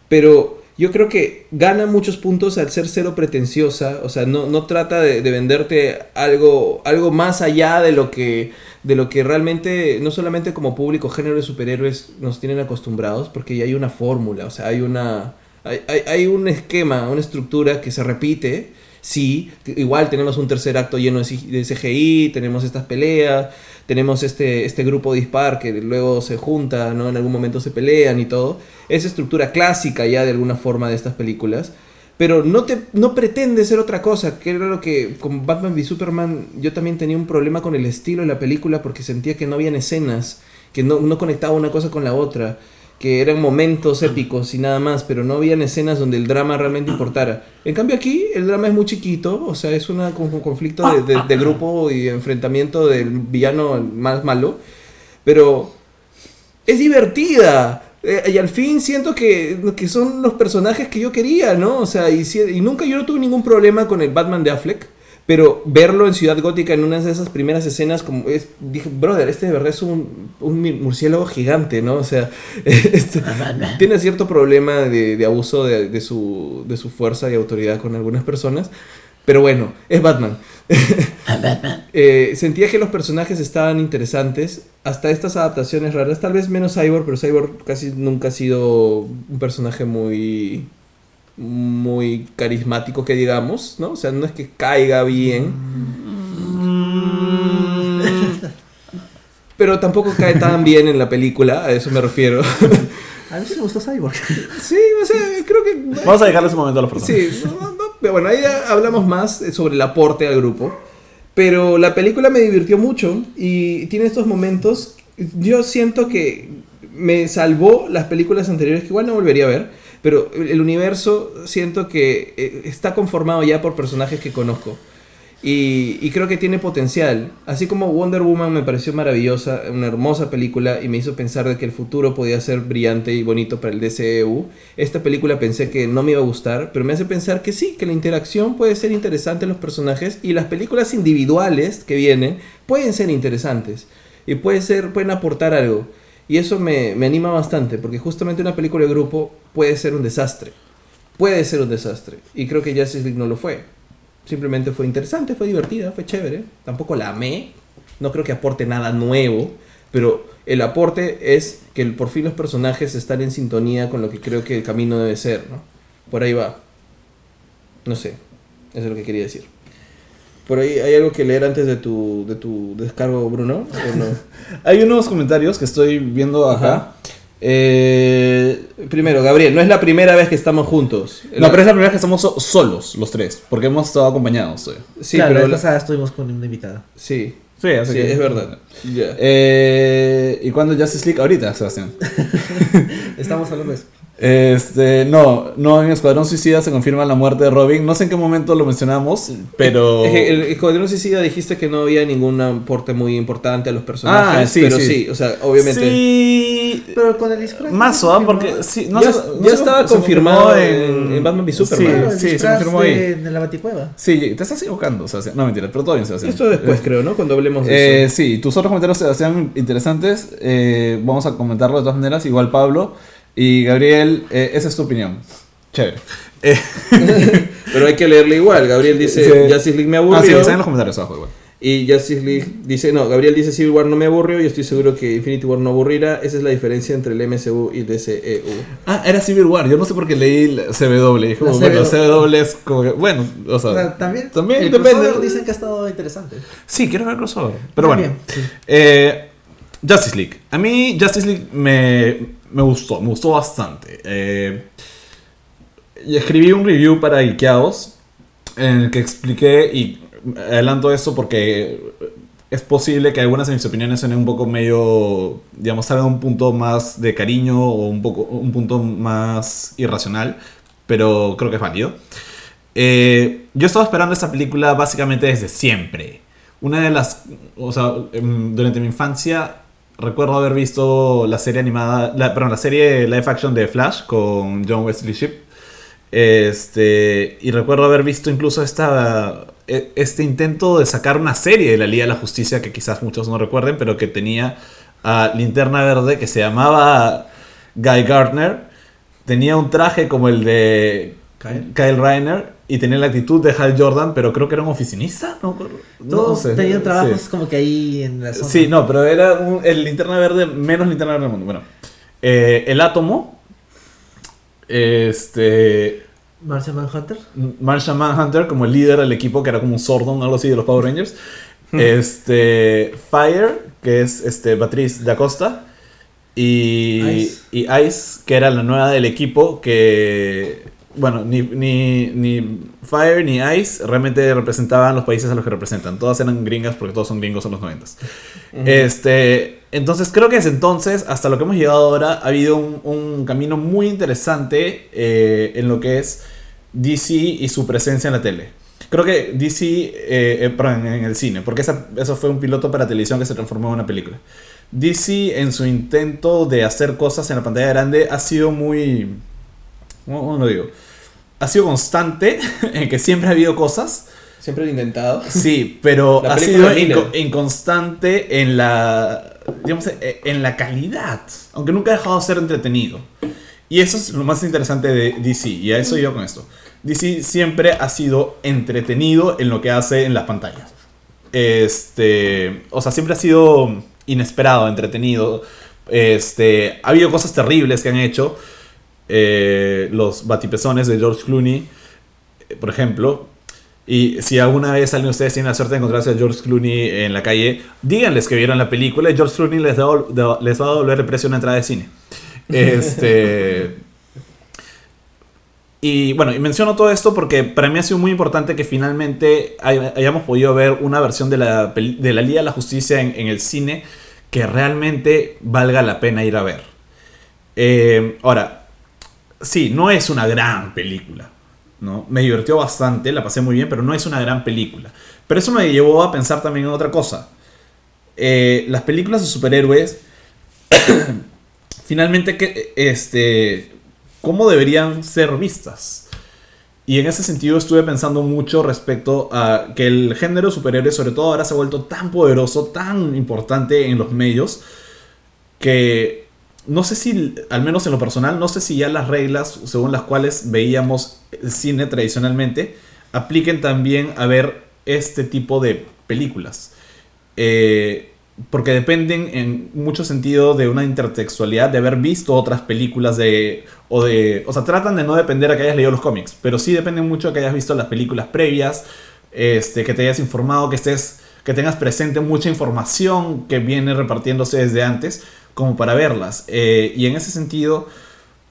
pero yo creo que gana muchos puntos al ser cero pretenciosa, o sea, no, no trata de, de venderte algo, algo más allá de lo que de lo que realmente, no solamente como público, género de superhéroes nos tienen acostumbrados, porque ya hay una fórmula, o sea, hay una... Hay, hay un esquema, una estructura que se repite, sí, igual tenemos un tercer acto lleno de CGI, tenemos estas peleas, tenemos este, este grupo dispar que luego se junta, ¿no? En algún momento se pelean y todo. Es estructura clásica ya de alguna forma de estas películas. Pero no, te, no pretende ser otra cosa, que era lo que con Batman v Superman yo también tenía un problema con el estilo de la película porque sentía que no habían escenas, que no, no conectaba una cosa con la otra, que eran momentos épicos y nada más, pero no habían escenas donde el drama realmente importara. En cambio aquí el drama es muy chiquito, o sea, es una, un conflicto de, grupo y enfrentamiento del villano más malo, pero es divertida. Eh, y al fin siento que, que son los personajes que yo quería, ¿no? O sea, y, y nunca yo no tuve ningún problema con el Batman de Affleck. Pero verlo en Ciudad Gótica en una de esas primeras escenas, como es, dije, brother, este de verdad es un, un murciélago gigante, ¿no? O sea, este, tiene cierto problema de, de abuso de, de su, de su fuerza y autoridad con algunas personas. Pero bueno, es Batman. Eh, sentía que los personajes estaban interesantes hasta estas adaptaciones raras, tal vez menos Cyborg, pero Cyborg casi nunca ha sido un personaje muy muy carismático que digamos, ¿no? O sea, no es que caiga bien, pero tampoco cae tan bien en la película, a eso me refiero. A mí sí me gustó Cyborg. sí, o sea, creo que Vamos a dejarle ese momento a los personajes. Sí, no, no, pero bueno, ahí ya hablamos más eh, sobre el aporte al grupo. Pero la película me divirtió mucho y tiene estos momentos. Yo siento que me salvó las películas anteriores, que igual no volvería a ver. Pero el universo siento que eh, está conformado ya por personajes que conozco. Y, y creo que tiene potencial. Así como Wonder Woman me pareció maravillosa, una hermosa película y me hizo pensar de que el futuro podía ser brillante y bonito para el DCEU. Esta película pensé que no me iba a gustar, pero me hace pensar que sí, que la interacción puede ser interesante en los personajes y las películas individuales que vienen pueden ser interesantes y puede ser, pueden aportar algo. Y eso me, me anima bastante, porque justamente una película de grupo puede ser un desastre. Puede ser un desastre. Y creo que Justice League no lo fue. Simplemente fue interesante, fue divertida, fue chévere. Tampoco la amé. No creo que aporte nada nuevo. Pero el aporte es que por fin los personajes están en sintonía con lo que creo que el camino debe ser, ¿no? Por ahí va. No sé. Eso es lo que quería decir. Por ahí hay algo que leer antes de tu, de tu descargo, Bruno. ¿O no? Hay unos comentarios que estoy viendo acá. Ajá. Eh, Primero, Gabriel, no es la primera vez que estamos juntos. no, pero es la primera vez que estamos so- solos, los tres, porque hemos estado acompañados. hoy. Sí, claro, pero la pasada estuvimos con una invitada. Sí, Sí, así sí, que- es verdad. Ya. Eh, ¿Y cuándo Justice League? Ahorita, Sebastián. Estamos hablando de eso. Este, no, no, en Escuadrón Suicida se confirma la muerte de Robin. No sé en qué momento lo mencionamos, pero. Eh, El Escuadrón Suicida dijiste que no había ningún aporte muy importante a los personajes, Ah, sí, pero sí. sí. o sea, obviamente. Sí. Pero con el disfraz. Mazo, ¿ah? Porque sí, no ya sé- no ya sé- estaba se confirmado en, en Batman v Superman. El Sí, se confirmó ahí. de la baticueva. Sí, te estás equivocando, Sebastián. No, mentira, pero todo bien, Sebastián. Esto después, creo, ¿no? Cuando hablemos de Eh, eso. sí, tus otros comentarios sean interesantes. eh, vamos a comentarlo de todas maneras. Igual Pablo. Y Gabriel, eh, esa es tu opinión. Chévere. Eh, Pero hay que leerle igual. Gabriel dice: Sí. Justice League me ah, sí, aburrió. están en los comentarios abajo igual. y Justice League dice: No, Gabriel dice: Civil War no me aburrió. Y estoy seguro que Infinity War no aburrirá. Esa es la diferencia entre el MCU y el DCEU. Ah, era Civil War. Yo no sé por qué leí la CW. Dije, La como, bueno, CW. Es como que, bueno, o sea, O sea, también, también el depende. crossover dicen que ha estado interesante. Sí, quiero ver crossover. Pero bueno. Sí. Eh, Justice League. A mí Justice League me, me gustó, me gustó bastante. Eh, y escribí un review para Ikeaos en el que expliqué y adelanto esto porque es posible que algunas de mis opiniones suenen un poco medio, digamos, salgan un punto más de cariño o un, poco, un punto más irracional, pero creo que es válido. Eh, yo estaba esperando esta película básicamente desde siempre. Una de las, o sea, em, durante mi infancia recuerdo haber visto la serie animada, la, perdón, la serie live action de Flash con John Wesley Shipp. Este, y recuerdo haber visto incluso esta, e- este intento de sacar una serie de la Liga de la Justicia que quizás muchos no recuerden, pero que tenía a Linterna Verde que se llamaba Guy Gardner. Tenía un traje como el de Kyle. Kyle Reiner y tenía la actitud de Hal Jordan, pero creo que era un oficinista. No, no Todos sé. tenían trabajos Sí. como que ahí en la zona. Sí, no, pero era un- el linterna verde menos linterna verde del mundo. Bueno, eh, el átomo, este, Martian Manhunter. Martian Manhunter como el líder del equipo, que era como un Sordon, algo así de los Power Rangers. este, Fire, que es este, Patrice da Costa. Y Ice. y Ice, que era la nueva del equipo, que, bueno, ni, ni, ni Fire ni Ice realmente representaban los países a los que representan. Todas eran gringas porque todos son gringos en los 90 este, entonces creo que desde entonces hasta lo que hemos llegado ahora ha habido un, un camino muy interesante eh, en lo que es DC y su presencia en la tele. Creo que DC, eh, eh, perdón, en el cine, porque esa, eso fue un piloto para televisión que se transformó en una película. DC en su intento de hacer cosas en la pantalla grande ha sido muy... ¿Cómo cómo lo digo? Ha sido constante en que siempre ha habido cosas. Siempre lo he intentado. Sí, pero ha sido inconstante en la, digamos, eh, en la calidad, aunque nunca ha dejado de ser entretenido. Y eso es lo más interesante de DC, y a eso yo con esto. DC siempre ha sido entretenido en lo que hace en las pantallas. Este, o sea, siempre ha sido inesperado, entretenido. Este, ha habido cosas terribles que han hecho. Eh, los batipezones de George Clooney, eh, por ejemplo, y si alguna vez alguien de ustedes tiene la suerte de encontrarse a George Clooney en la calle, díganles que vieron la película y George Clooney les, da- les va a devolver el precio de una entrada de cine. Este. Y bueno, y menciono todo esto porque para mí ha sido muy importante que finalmente hay- hayamos podido ver una versión de la, de la Liga de la Justicia en, en el cine que realmente valga la pena ir a ver. Eh, ahora, sí, no es una gran película. ¿no? Me divirtió bastante, la pasé muy bien, pero no es una gran película. Pero eso me llevó a pensar también en otra cosa. Eh, las películas de superhéroes, finalmente, que, este, ¿cómo deberían ser vistas? Y en ese sentido estuve pensando mucho respecto a que el género superhéroe, sobre todo ahora, se ha vuelto tan poderoso, tan importante en los medios, que no sé si, al menos en lo personal, no sé si ya las reglas según las cuales veíamos el cine tradicionalmente apliquen también a ver este tipo de películas. Eh, porque dependen en mucho sentido de una intertextualidad, de haber visto otras películas de o de o sea, tratan de no depender a que hayas leído los cómics, pero sí dependen mucho de que hayas visto las películas previas, este que te hayas informado, que estés que tengas presente mucha información que viene repartiéndose desde antes como para verlas. Eh, y en ese sentido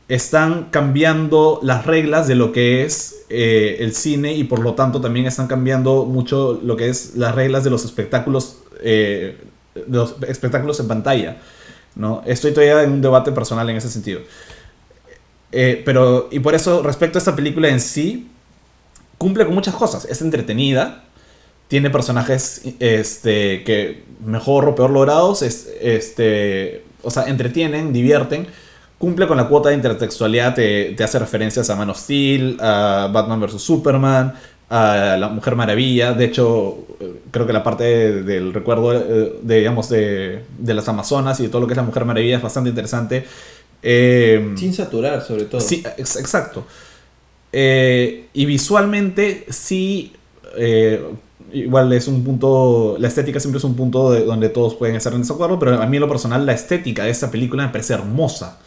están cambiando las reglas de lo que es eh, el cine y por lo tanto también están cambiando mucho lo que es las reglas de los espectáculos eh, los espectáculos en pantalla. ¿no? Estoy todavía en un debate personal en ese sentido. Pero, y por eso, respecto a esta película en sí, cumple con muchas cosas. Es entretenida, tiene personajes este, que mejor o peor logrados, es, este, o sea, entretienen, divierten. Cumple con la cuota de intertextualidad, te, te hace referencias a Man of Steel, a Batman vs. Superman, a la Mujer Maravilla. De hecho, creo que la parte del recuerdo eh, de, digamos, de, de, las Amazonas y de todo lo que es la Mujer Maravilla es bastante interesante. Eh, Sin saturar, sobre todo. Sí, exacto. Eh, y visualmente sí, eh, igual es un punto, la estética siempre es un punto de, donde todos pueden estar en desacuerdo, pero a mí en lo personal la estética de esta película me parece hermosa.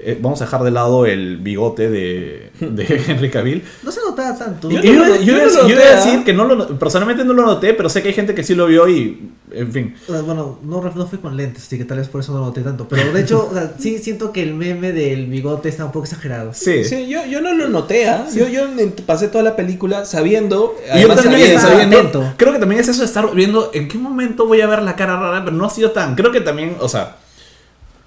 Eh, vamos a dejar de lado el bigote de, de Henry Cavill. No se notaba tanto. Yo, iba a decir que no lo, personalmente no lo noté, pero sé que hay gente que sí lo vio y, en fin. Bueno, no, no fui con lentes, así que tal vez por eso no lo noté tanto. Pero de hecho, o sea, sí siento que el meme del bigote está un poco exagerado. Sí, sí yo, yo no lo noté. ¿eh? Sí. Yo, yo pasé toda la película sabiendo. Y yo también sabiendo. Creo que también es eso de estar viendo en qué momento voy a ver la cara rara, pero no ha sido tan. Creo que también, o sea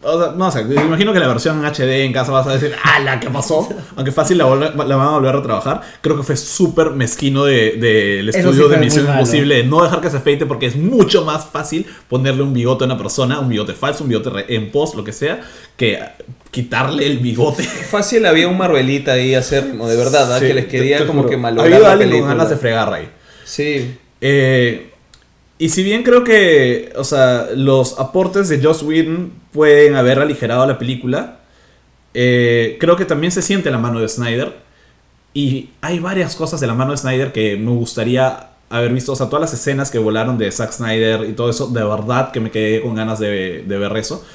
o sea, no sé, imagino que la versión HD en casa vas a decir, ¡ala! ¿Qué pasó? Aunque fácil la, la, van a volver a trabajar. Creo que fue súper mezquino del de, de estudio sí de Misión Imposible de no dejar que se afeite porque es mucho más fácil ponerle un bigote a una persona, un bigote falso, un bigote en post, lo que sea, que quitarle el bigote. Fácil había un Marvelita ahí acérrimo, de verdad, sí, que les quería te, te como que malograr Había alguien con ganas de fregar ahí. Sí. Eh, y si bien creo que, o sea, los aportes de Joss Whedon pueden haber aligerado la película, eh, creo que también se siente la mano de Snyder. Y hay varias cosas de la mano de Snyder que me gustaría haber visto. O sea, todas las escenas que volaron de Zack Snyder y todo eso, de verdad que me quedé con ganas de, de ver eso.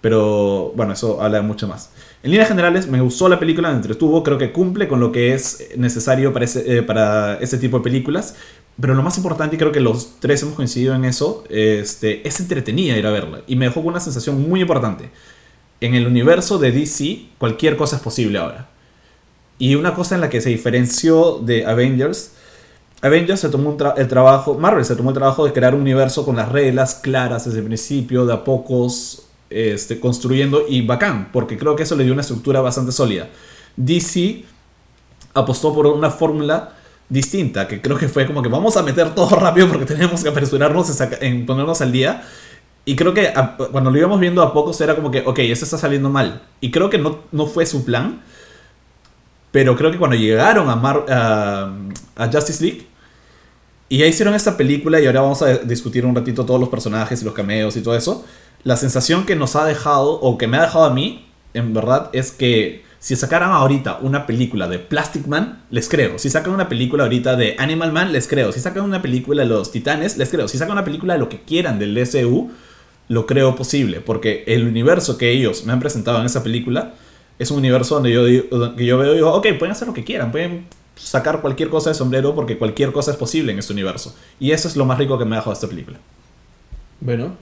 Pero bueno, eso habla mucho más. En líneas generales, me gustó la película, me entretuvo, creo que cumple con lo que es necesario para ese, eh, para ese tipo de películas. Pero lo más importante, y creo que los tres hemos coincidido en eso, este, es entretenida ir a verla. Y me dejó con una sensación muy importante. En el universo de DC, cualquier cosa es posible ahora. Y una cosa en la que se diferenció de Avengers, Avengers se tomó tra el trabajo, Marvel se tomó el trabajo de crear un universo con las reglas claras desde el principio, de a pocos este, construyendo y bacán, porque creo que eso le dio una estructura bastante sólida. DC apostó por una fórmula distinta, que creo que fue como que vamos a meter todo rápido porque tenemos que apresurarnos en ponernos al día. Y creo que a, cuando lo íbamos viendo a pocos era como que, ok, eso está saliendo mal. Y creo que no, no fue su plan. Pero creo que cuando llegaron a, Mar, a, a Justice League y ya hicieron esta película y ahora vamos a discutir un ratito todos los personajes y los cameos y todo eso, la sensación que nos ha dejado, o que me ha dejado a mí, en verdad, es que si sacaran ahorita una película de Plastic Man, les creo. Si sacan una película ahorita de Animal Man, les creo. Si sacan una película de los Titanes, les creo. Si sacan una película de lo que quieran del DCU, lo creo posible. Porque el universo que ellos me han presentado en esa película es un universo donde yo, donde yo veo y digo, ok, pueden hacer lo que quieran, pueden sacar cualquier cosa de sombrero porque cualquier cosa es posible en este universo. Y eso es lo más rico que me ha dejado esta película. Bueno,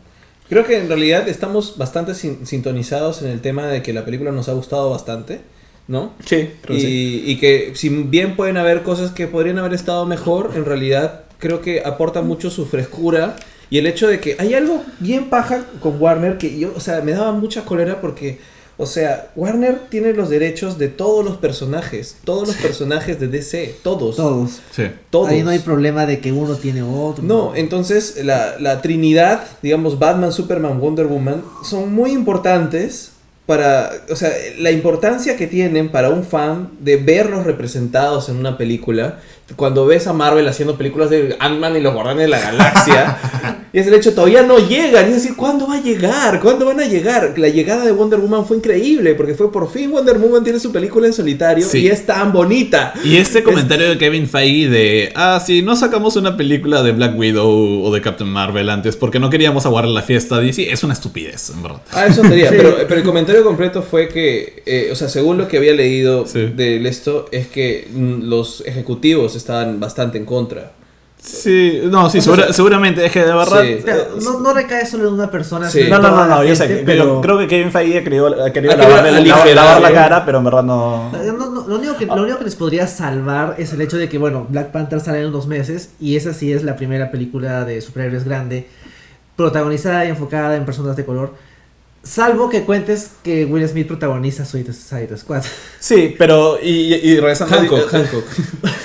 Creo que en realidad estamos bastante sin sintonizados en el tema de que la película nos ha gustado bastante, ¿no? Sí, creo y, sí. y que si bien pueden haber cosas que podrían haber estado mejor, en realidad creo que aporta mucho su frescura y el hecho de que hay algo bien paja con Warner que yo, o sea, me daba mucha cólera porque O sea, Warner tiene los derechos de todos los personajes, todos los personajes de DC, todos. Todos. Sí. Todos. Ahí no hay problema de que uno tiene otro. No, entonces la, la trinidad, digamos Batman, Superman, Wonder Woman, son muy importantes para, o sea, la importancia que tienen para un fan de verlos representados en una película. Cuando ves a Marvel haciendo películas de Ant-Man y los Guardianes de la Galaxia, y es el hecho, todavía no llegan. Y es decir, ¿cuándo va a llegar? ¿Cuándo van a llegar? La llegada de Wonder Woman fue increíble, porque fue por fin Wonder Woman tiene su película en solitario Sí. y es tan bonita. Y este comentario de Kevin Feige de, ah, sí, no sacamos una película de Black Widow o de Captain Marvel antes porque no queríamos aguardar la fiesta de DC, es una estupidez, en verdad. Ah, eso tontería, Sí. pero, pero el comentario completo fue que, eh, o sea, según lo que había leído Sí. de esto, es que mm, los ejecutivos estaban bastante en contra. Sí, no, sí, segura- seguramente, es que de verdad... Sí. No, no recae solo en una persona. Sí. No, no, no, yo sé, que- pero... creo que Kevin Feige ha querido, ha lavarle- aligerar, lavar la cara, pero en verdad no... No, no, no, lo, único que, lo único que les podría salvar es el hecho de que, bueno, Black Panther sale en unos meses y esa sí es la primera película de superhéroes grande, protagonizada y enfocada en personas de color. Salvo que cuentes que Will Smith protagoniza Suicide Squad. Sí, pero y, y regresando, Hancock, Hancock.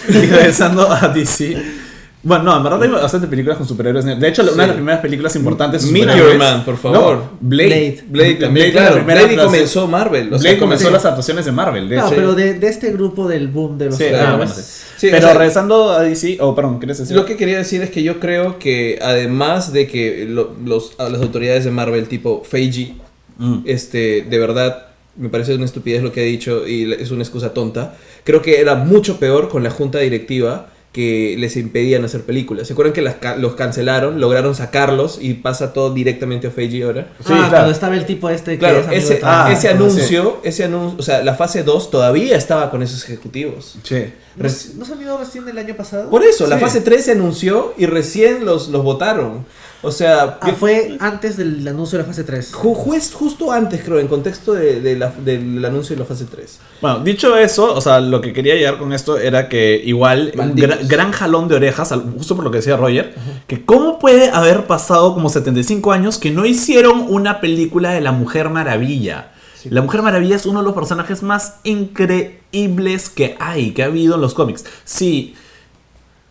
y regresando a DC. Bueno, no, en verdad hay bastante películas con superhéroes. De hecho, una de las primeras películas importantes de Meteor superhéroes- Man, por favor. No, Blade. Blade. Blade también, Blade, la claro. Blade comenzó Marvel. o sea, Blade comenzó las adaptaciones de Marvel. De No, hecho. pero de, de este grupo del boom de los Sí, ah, bueno, sí. Sí, pero o sea- regresando a DC, oh, perdón, ¿quieres decir? Lo que quería decir es que yo creo que además de que lo- los, a las autoridades de Marvel tipo Feige, Mm. este, de verdad, me parece una estupidez lo que ha dicho y es una excusa tonta, creo que era mucho peor con la junta directiva que les impedían hacer películas. ¿Se acuerdan que las ca- los cancelaron, lograron sacarlos y pasa todo directamente a Feige ahora? Sí, ah, claro. cuando estaba el tipo este que Claro, es ese, ah, ese anuncio, ese anuncio, o sea, la fase 2 todavía estaba con esos ejecutivos. Sí. ¿No, ¿No salió recién el año pasado? Por eso, la fase 3 se anunció y recién los, los votaron. O sea, Ah, fue antes del anuncio de la fase 3. Ju- juez justo antes, creo, en contexto de, de la- del anuncio de la fase 3. Bueno, dicho eso, o sea, lo que quería llegar con esto era que igual, gra- gran jalón de orejas, al- justo por lo que decía Roger, que cómo puede haber pasado como 75 años que no hicieron una película de la Mujer Maravilla. Sí. La Mujer Maravilla es uno de los personajes más increíbles que hay, que ha habido en los cómics. Sí,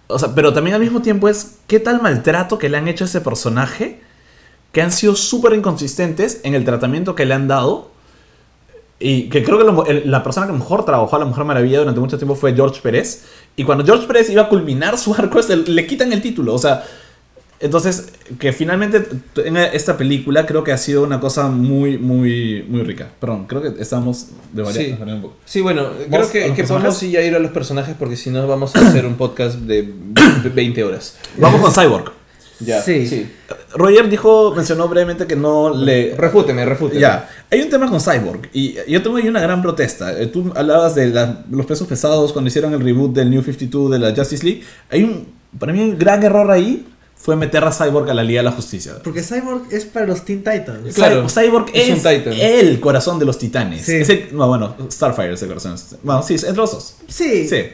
o sea, pero también al mismo tiempo es qué tal maltrato que le han hecho a ese personaje, que han sido súper inconsistentes en el tratamiento que le han dado. Y que creo que la persona que mejor trabajó a la Mujer Maravilla durante mucho tiempo fue George Pérez. Y cuando George Pérez iba a culminar su arco, le quitan el título. O sea, entonces, que finalmente tenga esta película creo que ha sido una cosa muy, muy, muy rica. Perdón, creo que estamos de Sí. varias un poco. Sí, bueno, creo ¿Vos, que, que podemos sí ya ir a los personajes porque si no vamos a hacer un podcast de 20 horas. Vamos con Cyborg. Ya, Sí. Roger dijo, mencionó brevemente que no le... Refúteme, refúteme. Ya, hay un tema con Cyborg y yo tengo ahí una gran protesta. Eh, Tú hablabas de la- los pesos pesados cuando hicieron el reboot del New 52 de la Justice League. Hay un, para mí un gran error ahí fue meter a Cyborg a la Liga de la Justicia. Porque Cyborg es para los Teen Titans. Claro, Cy- Cyborg es es, un Titan. el corazón de los titanes. Sí. Es el- no, bueno, Starfire es el corazón. de los titanes. Bueno, sí, es los dos. Sí. Sí.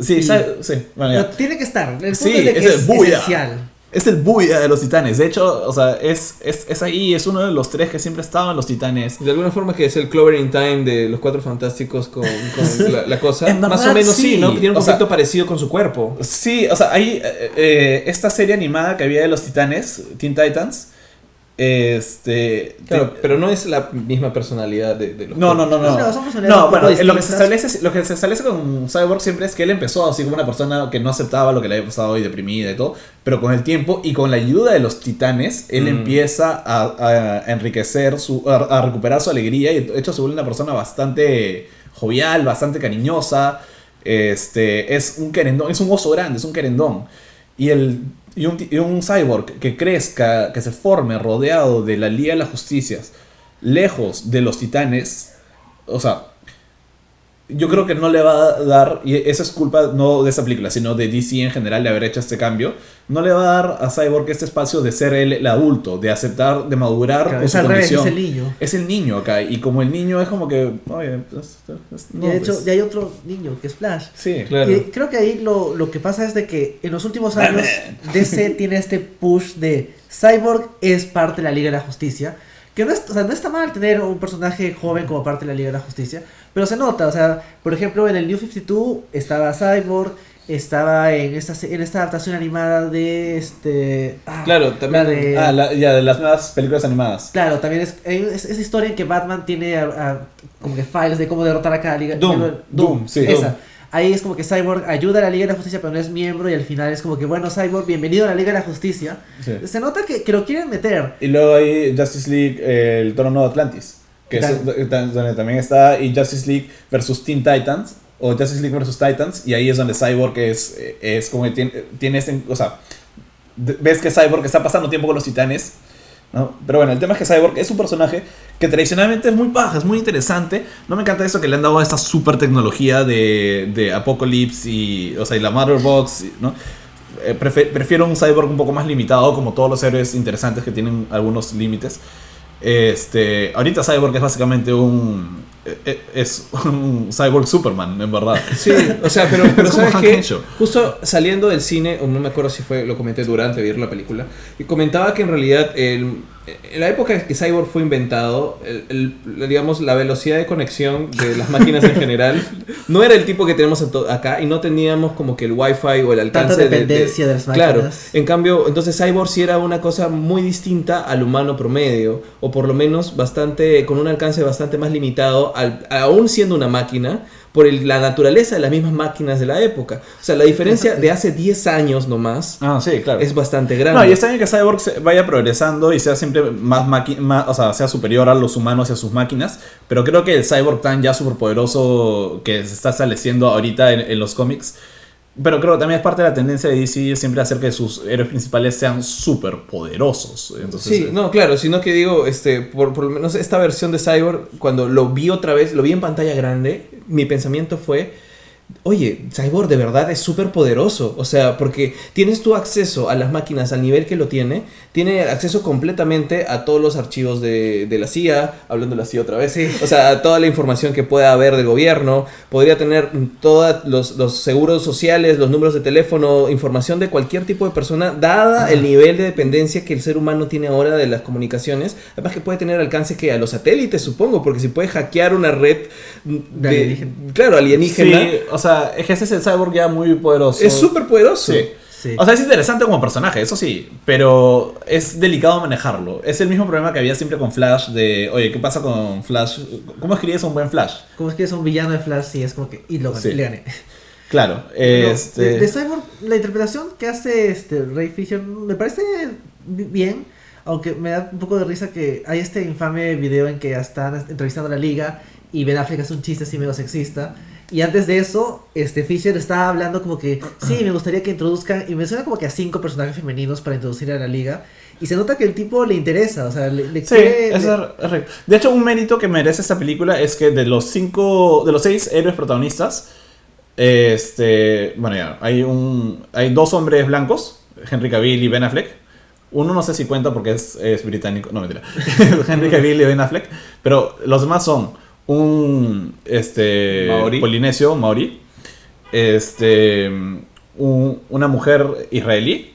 Sí, sí. Bueno, ya. Pero tiene que estar. El punto Sí, es de que es el es esencial. Es el bulla de los titanes. De hecho, o sea, es, es, es ahí, es uno de los tres que siempre estaban los titanes. De alguna forma que es el Clover in Time de los Cuatro Fantásticos con, con la, la cosa. En Más o menos sí, sí. ¿no? Tiene un O sea- poquito parecido con su cuerpo. Sí, o sea, hay eh, eh, esta serie animada que había de los titanes, Teen Titans. Este. Claro, te- pero no es la misma personalidad de, de los no, no, no, no. No, No, bueno, lo que, se establece, lo que se establece con Cyborg siempre es que él empezó así como una persona que no aceptaba lo que le había pasado y deprimida y todo, pero con el tiempo y con la ayuda de los titanes, él Mm. empieza a, a enriquecer, su, a, a recuperar su alegría y de hecho se vuelve una persona bastante jovial, bastante cariñosa. Este, es un querendón, es un oso grande, es un querendón. Y, el, y, un, y un cyborg que crezca, que se forme rodeado de la Liga de las Justicias, lejos de los titanes, o sea, yo creo que no le va a dar, y esa es culpa no de esa película, sino de DC en general de haber hecho este cambio, no le va a dar a Cyborg este espacio de ser el, el adulto, de aceptar, de madurar Claro, es su revés, es el niño. Es el niño acá, y como el niño es como que, oye, pues, pues, no, y de hecho, pues, ya hay otro niño que es Flash. sí, Claro. Y creo que ahí lo, lo que pasa es de que en los últimos años DC tiene este push de Cyborg es parte de la Liga de la Justicia, que no, es, o sea, no está mal tener un personaje joven como parte de la Liga de la Justicia, pero se nota, o sea, por ejemplo, en el New 52 estaba Cyborg, estaba en esta, en esta adaptación animada de este... ah, Claro, también- la de- Ah, la- ya, de las nuevas películas animadas. Claro, también es, es, esa historia en que Batman tiene a- a- como que files de cómo derrotar a cada liga. Doom, miembro- Doom, sí, Esa. Doom. Ahí es como que Cyborg ayuda a la Liga de la Justicia, pero no es miembro. Y al final es como que, bueno, Cyborg, bienvenido a la Liga de la Justicia. Sí. Se nota que, que lo quieren meter. Y luego hay Justice League, eh, el trono de Atlantis, que es donde también está, y Justice League versus Teen Titans, o Justice League versus Titans, y ahí es donde Cyborg es, eh, es como que tiene, tiene ese- o sea, ves que Cyborg está pasando tiempo con los titanes, ¿no? Pero bueno, el tema es que Cyborg es un personaje que tradicionalmente es muy paja, es muy interesante. No me encanta eso que le han dado a esta super tecnología de, de Apocalypse y, o sea, y la Mother Box, ¿no? Eh, prefiero un cyborg un poco más limitado, como todos los héroes interesantes que tienen algunos límites. Este, ahorita Cyborg es básicamente un eh, eh, es un Cyborg Superman, en verdad. Sí, o sea, pero, pero ¿sabes? Henshaw. Justo saliendo del cine, o no me acuerdo si fue, lo comenté durante ver la película, y comentaba que en realidad el- en la época que Cyborg fue inventado, el- el- digamos, la velocidad de conexión de las máquinas en general no era el tipo que tenemos acá y no teníamos como que el wifi o el alcance Tanta dependencia de las Claro, máquinas. en cambio, entonces Cyborg sí era una cosa muy distinta al humano promedio, o por lo menos bastante, con un alcance bastante más limitado, al, aún siendo una máquina, por el- la naturaleza de las mismas máquinas de la época. O sea, la diferencia de hace 10 años nomás Ah, sí, claro. es bastante grande. No, y está bien que Cyborg vaya progresando y sea siempre más, más o sea, sea superior a los humanos y a sus máquinas, pero creo que el Cyborg tan ya superpoderoso que se está estableciendo ahorita en, en los cómics, pero creo que también es parte de la tendencia de DC siempre hacer que sus héroes principales sean superpoderosos. Entonces, Sí, eh, no, claro, sino que digo, este, por, por lo menos esta versión de Cyborg, cuando lo vi otra vez, lo vi en pantalla grande, mi pensamiento fue, oye, Cyborg de verdad es súper poderoso, o sea, porque tienes tu acceso a las máquinas al nivel que lo tiene, tiene acceso completamente a todos los archivos de, de la CIA, hablando de la CIA otra vez, o sea, a toda la información que pueda haber del gobierno, podría tener todos los, los seguros sociales, los números de teléfono, información de cualquier tipo de persona, dada el nivel de dependencia que el ser humano tiene ahora de las comunicaciones, además que puede tener alcance que a los satélites, supongo, porque si puede hackear una red de, alienígena. claro, alienígena, Sí, o sea, es que ese es el Cyborg ya muy poderoso. es súper poderoso. Sí. Sí. O sea, es interesante como personaje, eso sí, pero es delicado manejarlo. Es el mismo problema que había siempre con Flash de, oye, ¿qué pasa con Flash? ¿Cómo escribes un buen Flash? Como es que es un villano de Flash y es como que... Y lo gané. Sí. le gané. Claro, No, este... de, de Cyborg, la interpretación que hace este Ray Fisher me parece bi- bien, aunque me da un poco de risa que hay este infame video en que están entrevistando a la liga y Ben Affleck hace un chiste así medio sexista. Y antes de eso, este Fisher estaba hablando como que, sí, me gustaría que introduzcan, y menciona como que a cinco personajes femeninos para introducir a la liga. Y se nota que el tipo le interesa, o sea, le, le Sí, quiere- le- De hecho, un mérito que merece esta película es que de los cinco, de los seis héroes protagonistas, este, bueno ya, hay un, hay dos hombres blancos, Henry Cavill y Ben Affleck. Uno no sé si cuenta porque es, es británico, no mentira, Henry Cavill y Ben Affleck, pero los demás son un, este, Maori. polinesio, maori, este, un- una mujer israelí,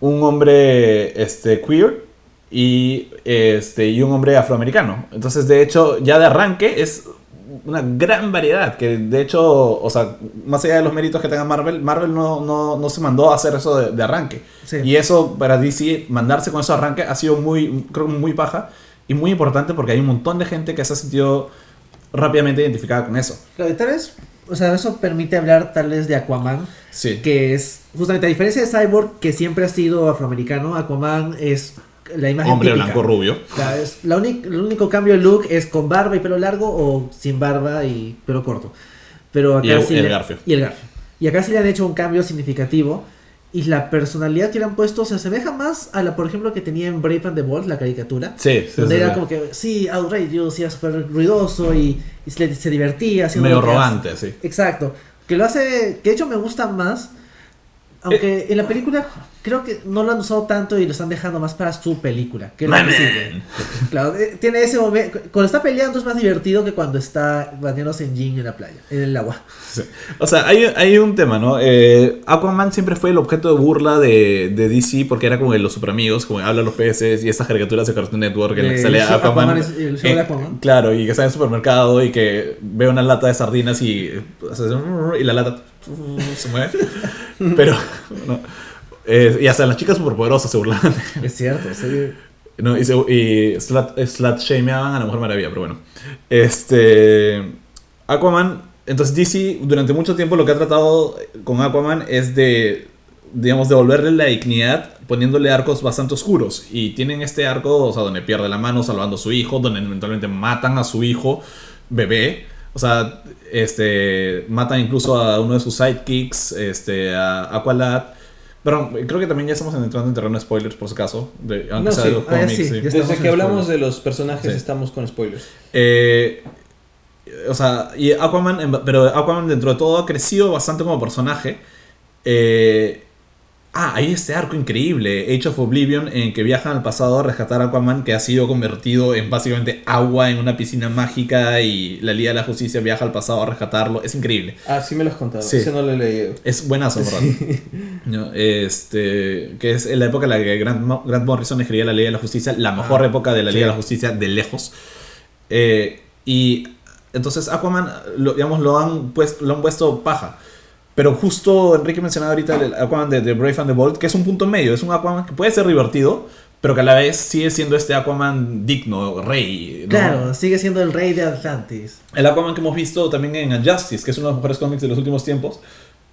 un hombre este, queer y, este, y un hombre afroamericano. Entonces, de hecho, ya de arranque es una gran variedad. Que de hecho, o sea, más allá de los méritos que tenga Marvel, Marvel no, no, no se mandó a hacer eso de, de arranque. Sí. Y eso para DC, mandarse con eso arranque ha sido muy, creo que muy paja y muy importante porque hay un montón de gente que se ha sentido rápidamente identificada con eso. Claro, y tal vez, o sea, eso permite hablar tal vez de Aquaman, Sí. que es justamente a diferencia de Cyborg, que siempre ha sido afroamericano, Aquaman es la imagen Hombre típica. blanco rubio. Es la única- el único cambio de look es con barba y pelo largo o sin barba y pelo corto. Pero acá Y el- sí el le- garfio. Y el garfio. Y acá sí le han hecho un cambio significativo. Y la personalidad que le han puesto se asemeja más a la, por ejemplo, que tenía en Brave and the Bold, la caricatura. Sí, sí, donde sí, era sí. como que, sí, outrageous, y era súper ruidoso y, y se, se divertía. Medio arrogante, sí. Exacto. Que lo hace, que de hecho me gusta más Aunque en la película creo que no lo han usado tanto y lo están dejando más para su película. Que. Claro, eh, tiene ese momento. Cuando está peleando es más divertido que cuando está bañándose en jean en la playa, en el agua. Sí. O sea, hay, hay un tema, ¿no? Eh, Aquaman siempre fue el objeto de burla de, de DC porque era como de los super amigos, como hablan los peces y estas caricaturas de Cartoon Network en las que Eh, sale el show- Aquaman. Aquaman es- el show de eh, Aquaman. Claro, y que está en el supermercado y que ve una lata de sardinas y, eh, y la lata se mueve. Pero, no. Eh, y hasta las chicas superpoderosas se burlaban. Es cierto, sí. No, y, se, y slut, slut shameaban a la Mujer Maravilla, pero bueno. Este. Aquaman. Entonces, DC durante mucho tiempo lo que ha tratado con Aquaman es de. Digamos, devolverle la dignidad poniéndole arcos bastante oscuros. Y tienen este arco, o sea, donde pierde la mano salvando a su hijo, donde eventualmente matan a su hijo, bebé. O sea, este. Matan incluso a uno de sus sidekicks, este, a Aqualad. Pero creo que también ya estamos entrando en terreno de spoilers, por si acaso. De, aunque No, sea sí. de los Ah, sí, Desde que hablamos spoilers. de los personajes Sí. estamos con spoilers. Eh, o sea, y Aquaman, pero Aquaman dentro de todo ha crecido bastante como personaje. Eh, ah, hay este arco increíble, Age of Oblivion, en que viajan al pasado a rescatar a Aquaman, que ha sido convertido en básicamente agua en una piscina mágica y la Liga de la Justicia viaja al pasado a rescatarlo. Es increíble. Ah, sí me lo has contado. Sí. Ese no lo he leído. Es buenazo, ¿verdad? No, este, que es en la época en la que Grant, Mo- Grant Morrison escribía la Liga de la Justicia, la mejor Ah, época de la sí. Liga de la Justicia de lejos. Eh, y entonces Aquaman, lo, digamos, lo han, pues, lo han puesto paja. Pero justo Enrique mencionaba ahorita el Aquaman de, de Brave and the Bold, que es un punto medio, es un Aquaman que puede ser divertido, pero que a la vez sigue siendo este Aquaman digno, rey. ¿no? Claro, sigue siendo el rey de Atlantis. El Aquaman que hemos visto también en Unjustice, que es uno de los mejores cómics de los últimos tiempos,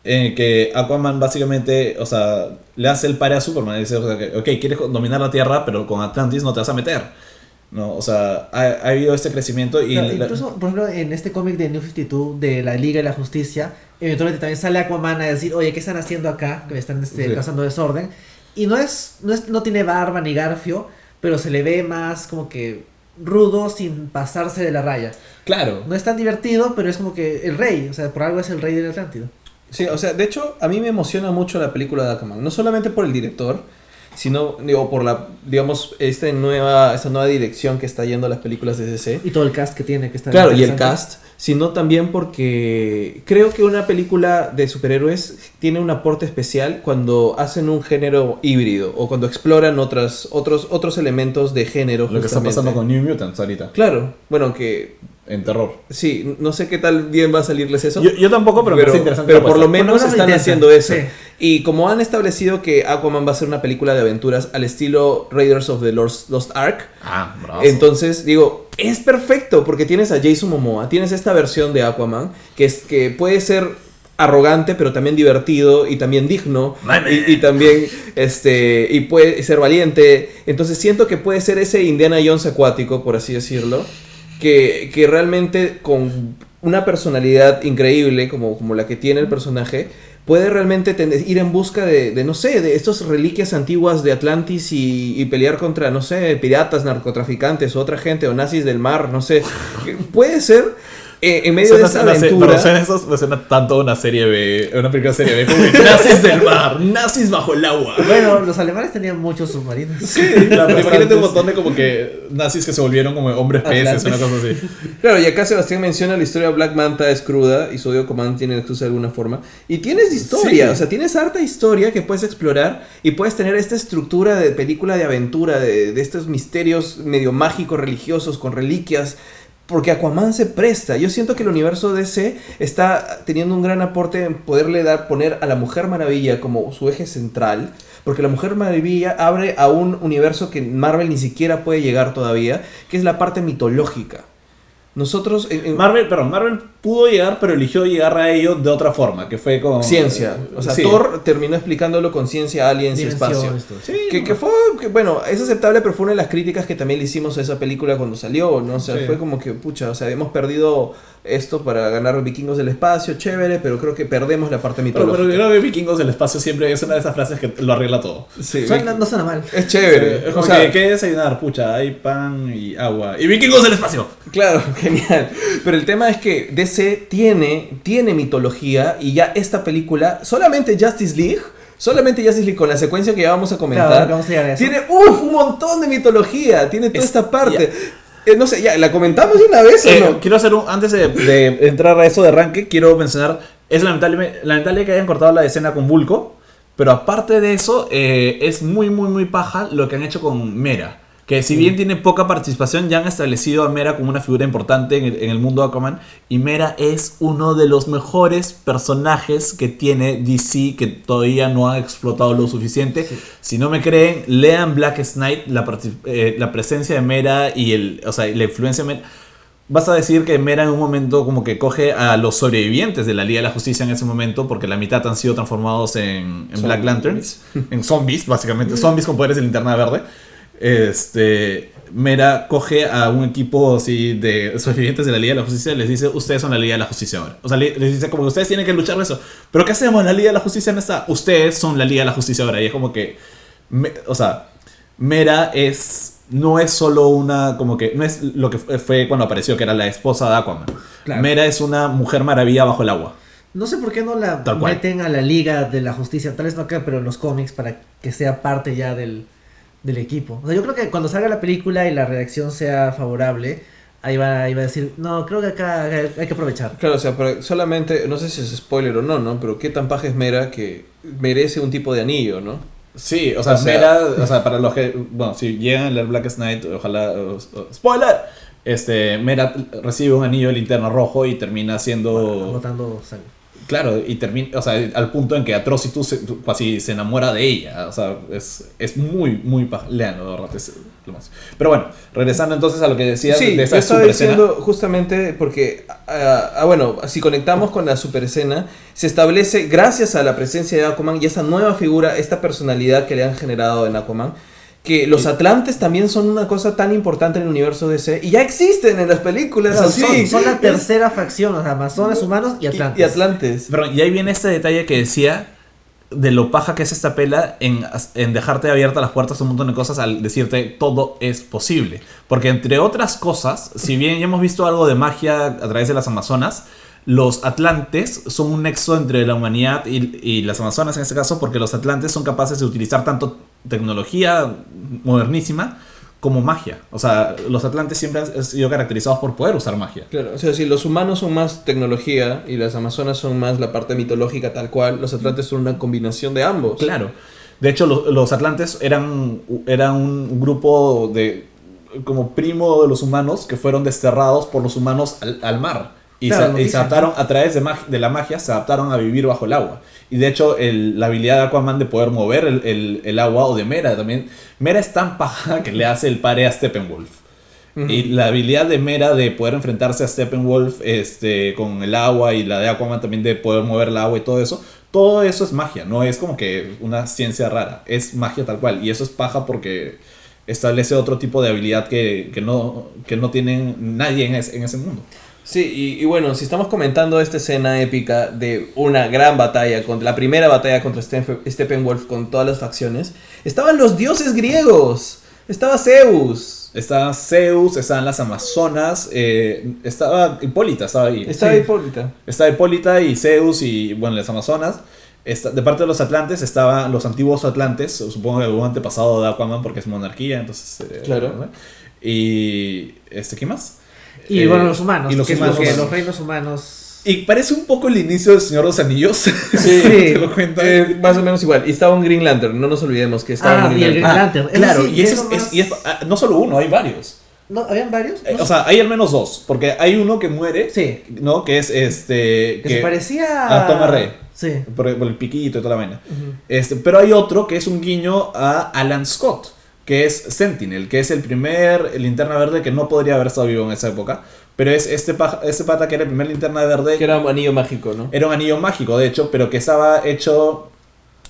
en que Aquaman básicamente, o sea, le hace el pare a Superman. Dice, o sea, que, ok, quieres dominar la Tierra, pero con Atlantis no te vas a meter. ¿no? O sea, ha, ha habido este crecimiento y... Claro, la- incluso, por ejemplo, en este cómic de New 52 de la Liga de la Justicia, eventualmente también sale Aquaman a decir, oye, ¿qué están haciendo acá? Que me están este, Sí. causando desorden. Y no es, no es, no tiene barba ni garfio, pero se le ve más como que rudo sin pasarse de la raya. Claro. No es tan divertido, pero es como que el rey, o sea, por algo es el rey del Atlántido. Sí, o sea, de hecho, a mí me emociona mucho la película de Aquaman. No solamente por el director, sino, digo, por la, digamos, esta nueva, esta nueva dirección que está yendo a las películas de DC. Y todo el cast que tiene, que está Claro, y el cast, sino también porque creo que una película de superhéroes tiene un aporte especial cuando hacen un género híbrido o cuando exploran otras, otros, otros elementos de género. Lo que está pasando con New Mutants ahorita, Claro, bueno, que en terror. sí, no sé qué tal bien va a salirles eso. Yo, yo tampoco, pero, me parece interesante. pero por lo menos Por lo menos lo están haciendo eso. sí. Y como han establecido que Aquaman va a ser una película de aventuras al estilo Raiders of the Lost, Lost Ark, Ah, bravo. entonces digo, es perfecto porque tienes a Jason Momoa, tienes esta versión de Aquaman que, es, que puede ser arrogante pero también divertido y también digno y, y también este y puede ser valiente entonces siento que puede ser ese Indiana Jones acuático por así decirlo que, que realmente con una personalidad increíble como, como la que tiene el personaje, puede realmente ir en busca de, de, no sé, de estas reliquias antiguas de Atlantis y, y pelear contra, no sé, piratas, narcotraficantes o otra gente o nazis del mar, no sé. Puede ser eh, en medio de Suena- esa suena- aventura. pero suena eso me suena tanto a una serie B, una película serie B, como nazis del mar, nazis bajo el agua. Bueno, los alemanes tenían muchos submarinos. Claro, imagínate un montón de como que nazis que se volvieron como hombres peces, una cosa así. Claro, y acá Sebastián menciona la historia de Black Manta es cruda y Sodio Command tiene excusa de alguna forma. Y tienes historia, Sí. o sea, tienes harta historia que puedes explorar y puedes tener esta estructura de película de aventura, de, de estos misterios medio mágicos, religiosos, con reliquias. Porque Aquaman se presta. Yo siento que el universo DC está teniendo un gran aporte en poderle dar, poner a la Mujer Maravilla como su eje central. Porque la Mujer Maravilla abre a un universo que Marvel ni siquiera puede llegar todavía, que es la parte mitológica. Nosotros en, Marvel, perdón, Marvel pudo llegar, pero eligió llegar a ello de otra forma, que fue con... ciencia. O sea, Sí. Thor terminó explicándolo con ciencia, aliens y espacio. Sí, Que, que fue, que, bueno, es aceptable, pero fue una de las críticas que también le hicimos a esa película cuando salió, ¿no? O sea, Sí. fue como que, pucha, o sea, hemos perdido esto para ganar vikingos del espacio, chévere, pero creo que perdemos la parte Pero, pero mitológica. yo creo que Vikingos del espacio siempre es una de esas frases que lo arregla todo. Sí, Suena- no suena mal. es chévere. Es o como sea, que, ¿qué desayunar? Pucha, hay pan y agua. ¡Y Vikingos del espacio! Claro, genial. Pero el tema es que DC tiene, tiene mitología y ya esta película, solamente Justice League, solamente Justice League con la secuencia que ya vamos a comentar, Claro, vamos a llegar a eso. tiene uf, un montón de mitología, tiene toda Es- esta parte. Eh, no sé, ya, ¿la comentamos una vez o Eh, no? Quiero hacer un. Antes de, de entrar a eso de arranque, quiero mencionar. Es lamentable, lamentable que hayan cortado la escena con Vulco. Pero aparte de eso, eh, es muy, muy, muy paja lo que han hecho con Mera. Que si bien tiene poca participación, ya han establecido a Mera como una figura importante en el, en el mundo de Aquaman. Y Mera es uno de los mejores personajes que tiene DC que todavía no ha explotado lo suficiente. Si no me creen, lean Black Knight, la, eh, la presencia de Mera y el, o sea, la influencia de Mera. Vas a decir que Mera en un momento como que coge a los sobrevivientes de la Liga de la Justicia en ese momento, porque la mitad han sido transformados en, en Black Lanterns, en zombies, básicamente, zombies con poderes de linterna verde. Este, Mera coge a un equipo así de sobrevivientes de la Liga de la Justicia y les dice, ustedes son la Liga de la Justicia ahora. O sea, le- les dice como que ustedes tienen que luchar por eso. Pero ¿qué hacemos? La Liga de la Justicia no está. Ustedes son la Liga de la Justicia ahora. Y es como que, me- o sea, Mera es no es solo una como que no es lo que fue- cuando apareció que era la esposa de Aquaman. Claro. Mera es una mujer maravilla bajo el agua. No sé por qué no la meten a la Liga de la Justicia, tal vez no acá, pero en los cómics para que sea parte ya del, del equipo. O sea, yo creo que cuando salga la película y la reacción sea favorable, ahí va, ahí va a decir, no, creo que acá hay hay que aprovechar. Claro, o sea, pero solamente, no sé si es spoiler o no, ¿no? Pero qué tan paja es Mera que merece un tipo de anillo, ¿no? Sí, o sea, O sea- Mera, o sea, para los que, bueno, si llegan a leer Black Knight, ojalá, spoiler, este, Mera recibe un anillo de linterna rojo y termina siendo, Botando sangre. Claro, y termina, o sea, al punto en que Atrocitus se, así, se enamora de ella, o sea, es, es muy, muy paja, leanlo, de verdad, es lo más. Pero bueno, regresando entonces a lo que decías Sí, de yo esa estaba super escena. diciendo justamente porque, ah, ah, bueno, si conectamos con la super escena, se establece, gracias a la presencia de Aquaman y esa nueva figura, esta personalidad que le han generado en Aquaman, que los Atlantes también son una cosa tan importante en el universo DC y ya existen en las películas. Son, así. son- son la tercera facción, o sea, Amazonas, humanos y Atlantes. Y, y Atlantes. Pero y ahí viene este detalle que decía de lo paja que es esta pela en, en dejarte abiertas las puertas a un montón de cosas al decirte todo es posible. Porque entre otras cosas, si bien ya hemos visto algo de magia a través de las Amazonas, los Atlantes son un nexo entre la humanidad y, y las Amazonas en este caso, porque los Atlantes son capaces de utilizar tanto tecnología modernísima como magia. O sea, los Atlantes siempre han sido caracterizados por poder usar magia. Claro, o sea, si los humanos son más tecnología y las Amazonas son más la parte mitológica tal cual, los Atlantes son una combinación de ambos. Claro. De hecho, los, los atlantes eran, eran un grupo de como primo de los humanos que fueron desterrados por los humanos al, al mar. Y, Claro, se, y se noticia. adaptaron a través de, mag- de la magia, se adaptaron a vivir bajo el agua. Y de hecho, el- la habilidad de Aquaman de poder mover el, el- el agua o de Mera también. Mera es tan paja que le hace el pare a Steppenwolf. Y la habilidad de Mera de poder enfrentarse a Steppenwolf este, con el agua y la de Aquaman también de poder mover el agua y todo eso, todo eso es magia, no es como que una ciencia rara, es magia tal cual. Y eso es paja porque establece otro tipo de habilidad que, que no, que no tiene nadie en ese mundo. Sí, y, y bueno, si estamos comentando esta escena épica de una gran batalla, contra, la primera batalla contra Steppenwolf con todas las facciones, estaban los dioses griegos, estaba Zeus, Está Zeus, estaban las Amazonas, eh, estaba Hipólita, estaba ahí. estaba Sí. Hipólita. Está Hipólita y Zeus y, bueno, las Amazonas. Esta- de parte de los Atlantes estaban los antiguos Atlantes, supongo que algún antepasado de Aquaman porque es monarquía, entonces... eh, Claro. ¿no? Y... Este, ¿Qué más? Y Eh, bueno, los humanos. y los que es humanos. porque los reinos humanos. Y parece un poco el inicio del Señor de los Anillos. Sí. ¿Te lo cuento? Eh, más o menos igual. Y estaba un Green Lantern, no nos olvidemos que estaba Ah, un y el Green Green Lantern. Lantern. claro, sí, y, es más- y ah, no solo uno, hay varios. ¿No? ¿Habían varios? Eh, No o sea, hay al menos dos, porque hay uno que muere, Sí. ¿no? Que es este... Que, se parecía a Tom Array. Sí. por, por el piquito y toda la vaina. este, pero hay otro que es un guiño a Alan Scott, que es Sentinel, que es el primer linterna verde que no podría haber estado vivo en esa época. Pero es este, paja- este pata que era el primer linterna verde. Que era un anillo mágico, ¿no? era un anillo mágico, de hecho, pero que estaba hecho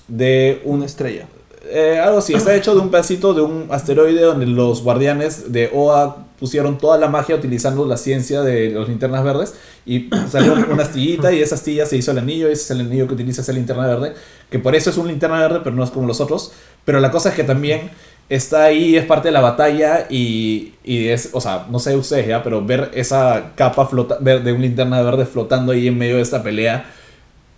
de un Una estrella. eh, algo así, está hecho de un pedacito de un asteroide donde los guardianes de OA pusieron toda la magia utilizando la ciencia de los linternas verdes y salió una astillita y esa astilla se hizo el anillo y ese es el anillo que utiliza esa linterna verde, que por eso es un linterna verde pero no es como los otros, pero la cosa es que también está ahí, es parte de la batalla y, y es, o sea, no sé ustedes ya, pero ver esa capa flota, ver de un linterna verde flotando ahí en medio de esta pelea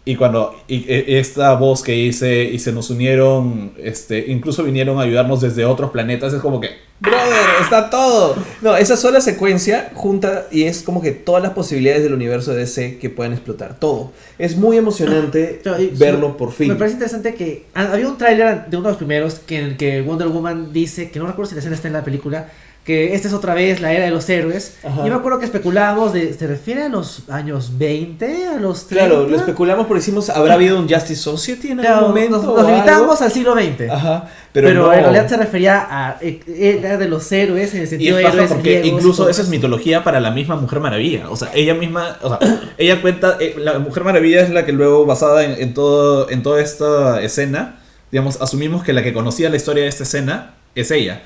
Y cuando y, e- esta voz que hice y se nos unieron, este, incluso vinieron a ayudarnos desde otros planetas, es como que, brother, está todo. No, esa sola secuencia junta y es como que todas las posibilidades del universo de DC que pueden explotar. Todo. Es muy emocionante y- verlo por fin. Me parece interesante que había un tráiler de uno de los primeros que en el que Wonder Woman dice, que no recuerdo si la escena está en la película, que esta es otra vez la era de los héroes. Ajá. Yo me acuerdo que especulábamos de, ¿se refiere a los años 20? ¿A los 30? Claro, lo especulamos porque decimos, ¿habrá habido un Justice Society en algún Claro, momento? nos, nos limitamos al siglo XX. Ajá, Pero, pero, no. en realidad se refería a eh, era de los héroes en el Y sentido es de héroes porque griegos y incluso esa es eso. mitología para la misma Mujer Maravilla. O sea, ella misma, o sea, ella cuenta, eh, la Mujer Maravilla es la que luego basada en, en todo, en toda esta escena, digamos, asumimos que la que conocía la historia de esta escena es ella.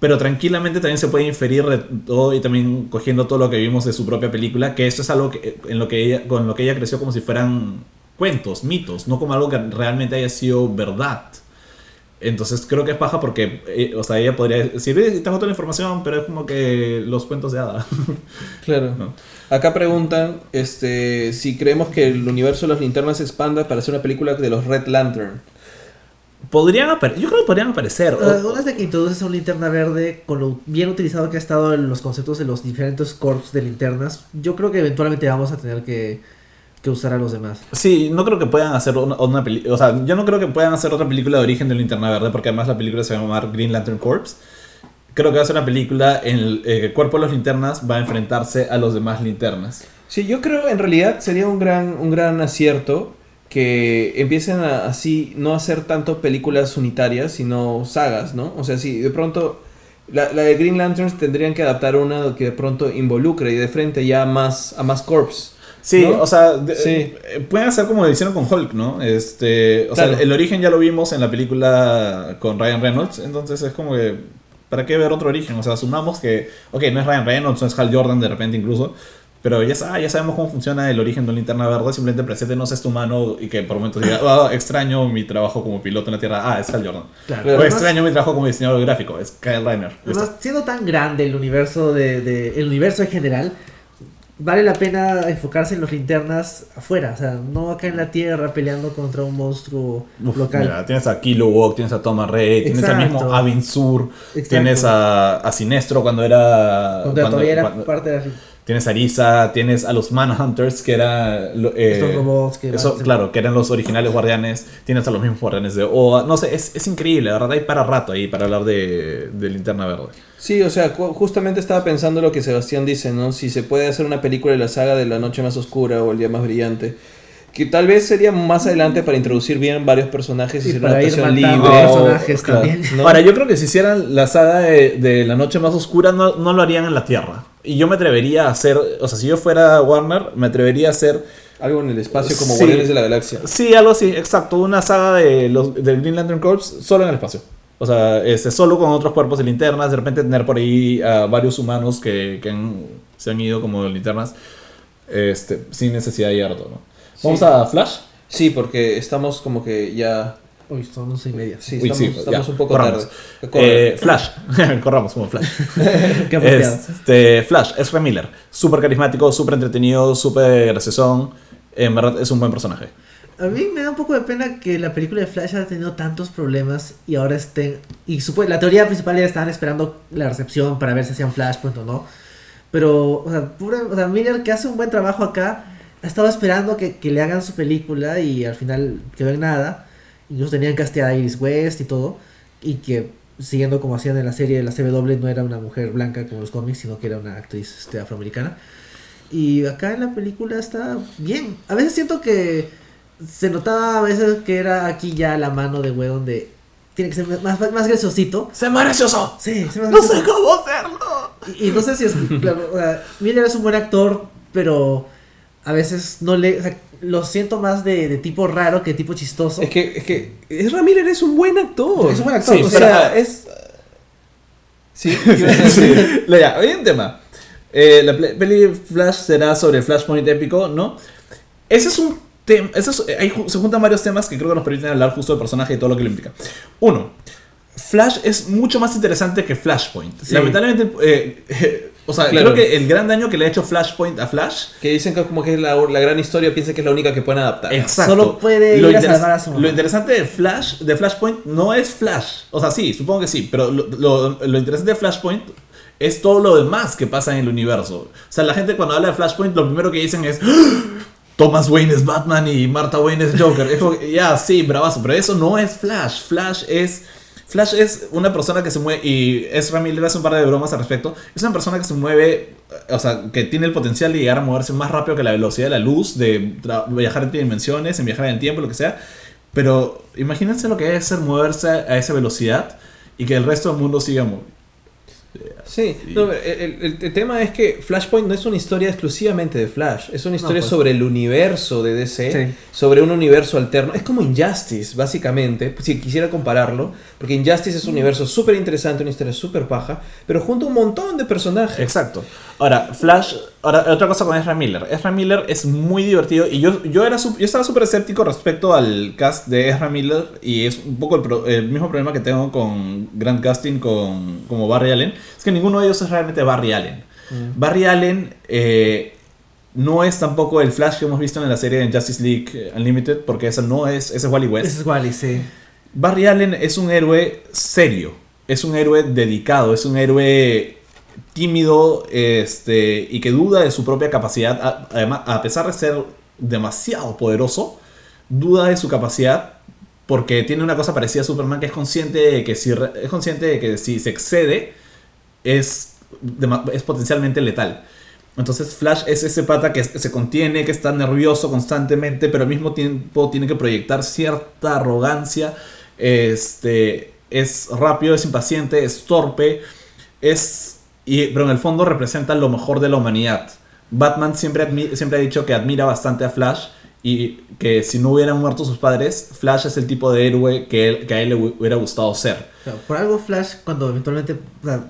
Pero tranquilamente también se puede inferir de todo y también cogiendo todo lo que vimos de su propia película, que esto es algo que, en lo que ella, con lo que ella creció como si fueran cuentos, mitos, no como algo que realmente haya sido verdad. Entonces creo que es paja porque, eh, o sea, ella podría decir, "Eh, tengo toda la información, pero es como que los cuentos de hada. Claro. No. Acá preguntan este, si creemos que el universo de los linternas se expanda para hacer una película de los Red Lantern. Podrían aparecer, yo creo que podrían aparecer. Una vez de que introduces a un linterna verde con lo bien utilizado que ha estado en los conceptos de los diferentes corps de linternas, yo creo que eventualmente vamos a tener que, que usar a los demás. Sí, no creo que puedan hacer una, una película. O sea, yo no creo que puedan hacer otra película de origen de Linterna Verde, porque además la película se va a llamar Green Lantern Corps. Creo que va a ser una película en el eh, el cuerpo de los linternas va a enfrentarse a los demás linternas. Sí, yo creo en realidad sería un gran, un gran acierto que empiecen a, así no hacer tanto películas unitarias, sino sagas, ¿no? O sea, si de pronto la, la de Green Lanterns tendrían que adaptar una que de pronto involucre y de frente ya a más, a más corps. Sí, ¿No? o sea, de- Sí. eh, pueden hacer como lo hicieron con Hulk, ¿no? Este, o Claro. sea, el origen ya lo vimos en la película con Ryan Reynolds, entonces es como que ¿para qué ver otro origen? O sea, asumamos que, ok, no es Ryan Reynolds, no es Hal Jordan de repente incluso, pero ya, sa- ya sabemos cómo funciona el origen de una linterna verde, simplemente preséntenos este humano y que por momentos diga, "Ah, extraño mi trabajo como piloto en la Tierra, ah, es Hal Jordan. Claro. O Además- extraño mi trabajo como diseñador gráfico, es Kyle Reiner. Además, siendo tan grande el universo de, de- el universo en general, vale la pena enfocarse en los linternas afuera, o sea, no acá en la tierra peleando contra un monstruo Uf, local. mira, tienes a Kilowog, tienes a Thomas Ray, tienes al mismo. Avin Sur, tienes a, a Sinestro cuando era. Cuando cuando- todavía era cuando- parte de la- Tienes a Arisa, tienes a los Manhunters, que era. lo- eh, estos robots que eso, claro, que eran los originales guardianes. Tienes a los mismos guardianes de OA. No sé, es, es increíble, la verdad. Hay para rato ahí para hablar de, de Linterna Verde. Sí, o sea, justamente estaba pensando lo que Sebastián dice, ¿no? Si se puede hacer una película de la saga de la noche más oscura o el día más brillante. Que tal vez sería más adelante para introducir bien varios personajes y, hacer una para ir adaptación libre. personajes Claro, también. ¿no? Ahora, yo creo que si hicieran la saga de, de La Noche Más Oscura, no, no lo harían en la Tierra. Y yo me atrevería a hacer. O sea, si yo fuera Warner, me atrevería a hacer. Algo en el espacio como Sí. Guardianes de la Galaxia. Sí, algo así, exacto. Una saga de los del Green Lantern Corps solo en el espacio. O sea, este, solo con otros cuerpos de linternas. De repente tener por ahí a varios humanos que, que han- se han ido como linternas. Este, sin necesidad de todo, ¿no? Vamos Sí. a Flash. Sí, porque estamos como que ya... Uy, son once y media. Sí, Uy, estamos, sí, estamos ya, un poco corramos. tarde. Eh, Flash. Corramos como Flash. Qué. Este, Flash, Ezra Miller. Súper carismático, súper entretenido, súper graciosón. En verdad es un buen personaje. A mí me da un poco de pena que la película de Flash haya tenido tantos problemas y ahora estén... Y supo- la teoría principal era estaban esperando la recepción para ver si hacían Flashpoint o no. Pero, o sea, pura- o sea, Miller que hace un buen trabajo acá, ha estado esperando que, que le hagan su película y al final quedó en nada. Incluso tenían casteada a Iris West y todo. Y que, siguiendo como hacían en la serie de la CW, no era una mujer blanca como los cómics, sino que era una actriz este, afroamericana. Y acá en la película está bien. A veces siento que se notaba a veces que era aquí ya la mano de Wedon de... Tiene que ser más, más graciosito. ¡Se más gracioso! Sí, sí, más ¡No gracioso. sé cómo hacerlo! Y, y no sé si es. Claro, o sea, Miller es un buen actor, pero a veces no le. O sea, lo siento más de, de tipo raro que tipo chistoso. Es que, es que Ezra Miller es un buen actor. Es un buen actor, Sí, o sea, sea, es... Sí. Sí. Ya, hay un tema. Eh, la peli Flash será sobre Flashpoint épico, ¿no? Ese es un tema. es- eh, se juntan varios temas que creo que nos permiten hablar justo del personaje y todo lo que lo implica. Uno, Flash es mucho más interesante que Flashpoint. Sí. Lamentablemente, eh, O sea, Claro. creo que el gran daño que le ha hecho Flashpoint a Flash Que dicen que como que es la, la gran historia, piensa que es la única que pueden adaptar. Exacto. Solo puede ir a interes- salvar a su mamá. Lo interesante de Flash, de Flashpoint, no es Flash. O sea, sí, supongo que sí, pero lo, lo- lo interesante de Flashpoint es todo lo demás que pasa en el universo. O sea, la gente cuando habla de Flashpoint, lo primero que dicen es. "¡Ah! Thomas Wayne es Batman y Martha Wayne es Joker. Es ya, sí, bravazo, pero eso no es Flash. Flash es. Flash es una persona que se mueve, y Ezra Miller hace un par de bromas al respecto, es una persona que se mueve, o sea, que tiene el potencial de llegar a moverse más rápido que la velocidad de la luz, de viajar entre dimensiones, en viajar en el tiempo, lo que sea. Pero imagínense lo que debe ser moverse a esa velocidad y que el resto del mundo siga moviendo. Sí, Sí. no, el, el- el tema es que Flashpoint no es una historia exclusivamente de Flash, es una historia pues. sobre el universo de DC, Sí. sobre un universo alterno. Es como Injustice, básicamente, si quisiera compararlo, porque Injustice es un universo súper interesante, una historia súper paja, pero junto a un montón de personajes. Exacto. Ahora, Flash, ahora otra cosa con Ezra Miller. Ezra Miller es muy divertido y yo, yo, era, yo estaba súper escéptico respecto al cast de Ezra Miller y es un poco el, pro- el mismo problema que tengo con Grant Casting con, como Barry Allen. Es que ninguno de ellos es realmente Barry Allen. Mm. Barry Allen eh, no es tampoco el Flash que hemos visto en la serie de Justice League eh, Unlimited porque ese no es, ese es Wally West. Ese es Wally, sí. Barry Allen es un héroe serio, es un héroe dedicado, es un héroe tímido este, y que duda de su propia capacidad, además, a pesar de ser demasiado poderoso, duda de su capacidad porque tiene una cosa parecida a Superman que es consciente de que si, es consciente de que si se excede es, es potencialmente letal. Entonces Flash es ese pata que se contiene, que está nervioso constantemente, pero al mismo tiempo tiene que proyectar cierta arrogancia. Este, es rápido, es impaciente, es torpe, es, y, pero en el fondo representa lo mejor de la humanidad. Batman siempre, siempre ha dicho que admira bastante a Flash y que si no hubieran muerto sus padres, Flash es el tipo de héroe que, él- que a él le hu- hubiera gustado ser. Por algo Flash, cuando eventualmente o sea,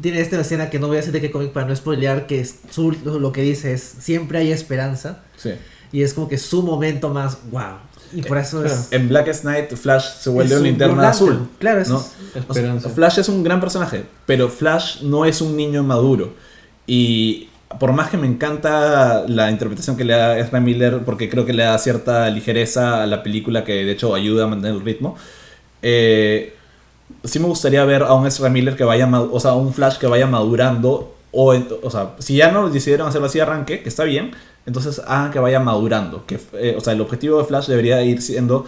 tiene esta escena que no voy a decir de qué cómic para no spoilear, que es su- lo que dice es siempre hay esperanza. Sí. Y es como que su momento más wow. Y por eso claro. es. En Blackest Night, Flash se vuelve un linterna azul. Claro, eso ¿no? es- O sea, Esperanza. Flash es un gran personaje, pero Flash no es un niño maduro. Y por más que me encanta la interpretación que le da Ezra Miller, porque creo que le da cierta ligereza a la película que de hecho ayuda a mantener el ritmo, eh, sí me gustaría ver a un Ezra Miller que vaya, o sea, a un Flash que vaya madurando. O, o sea, si ya no decidieron hacerlo así de arranque, que está bien, entonces hagan que vaya madurando. Que, eh, o sea, el objetivo de Flash debería ir siendo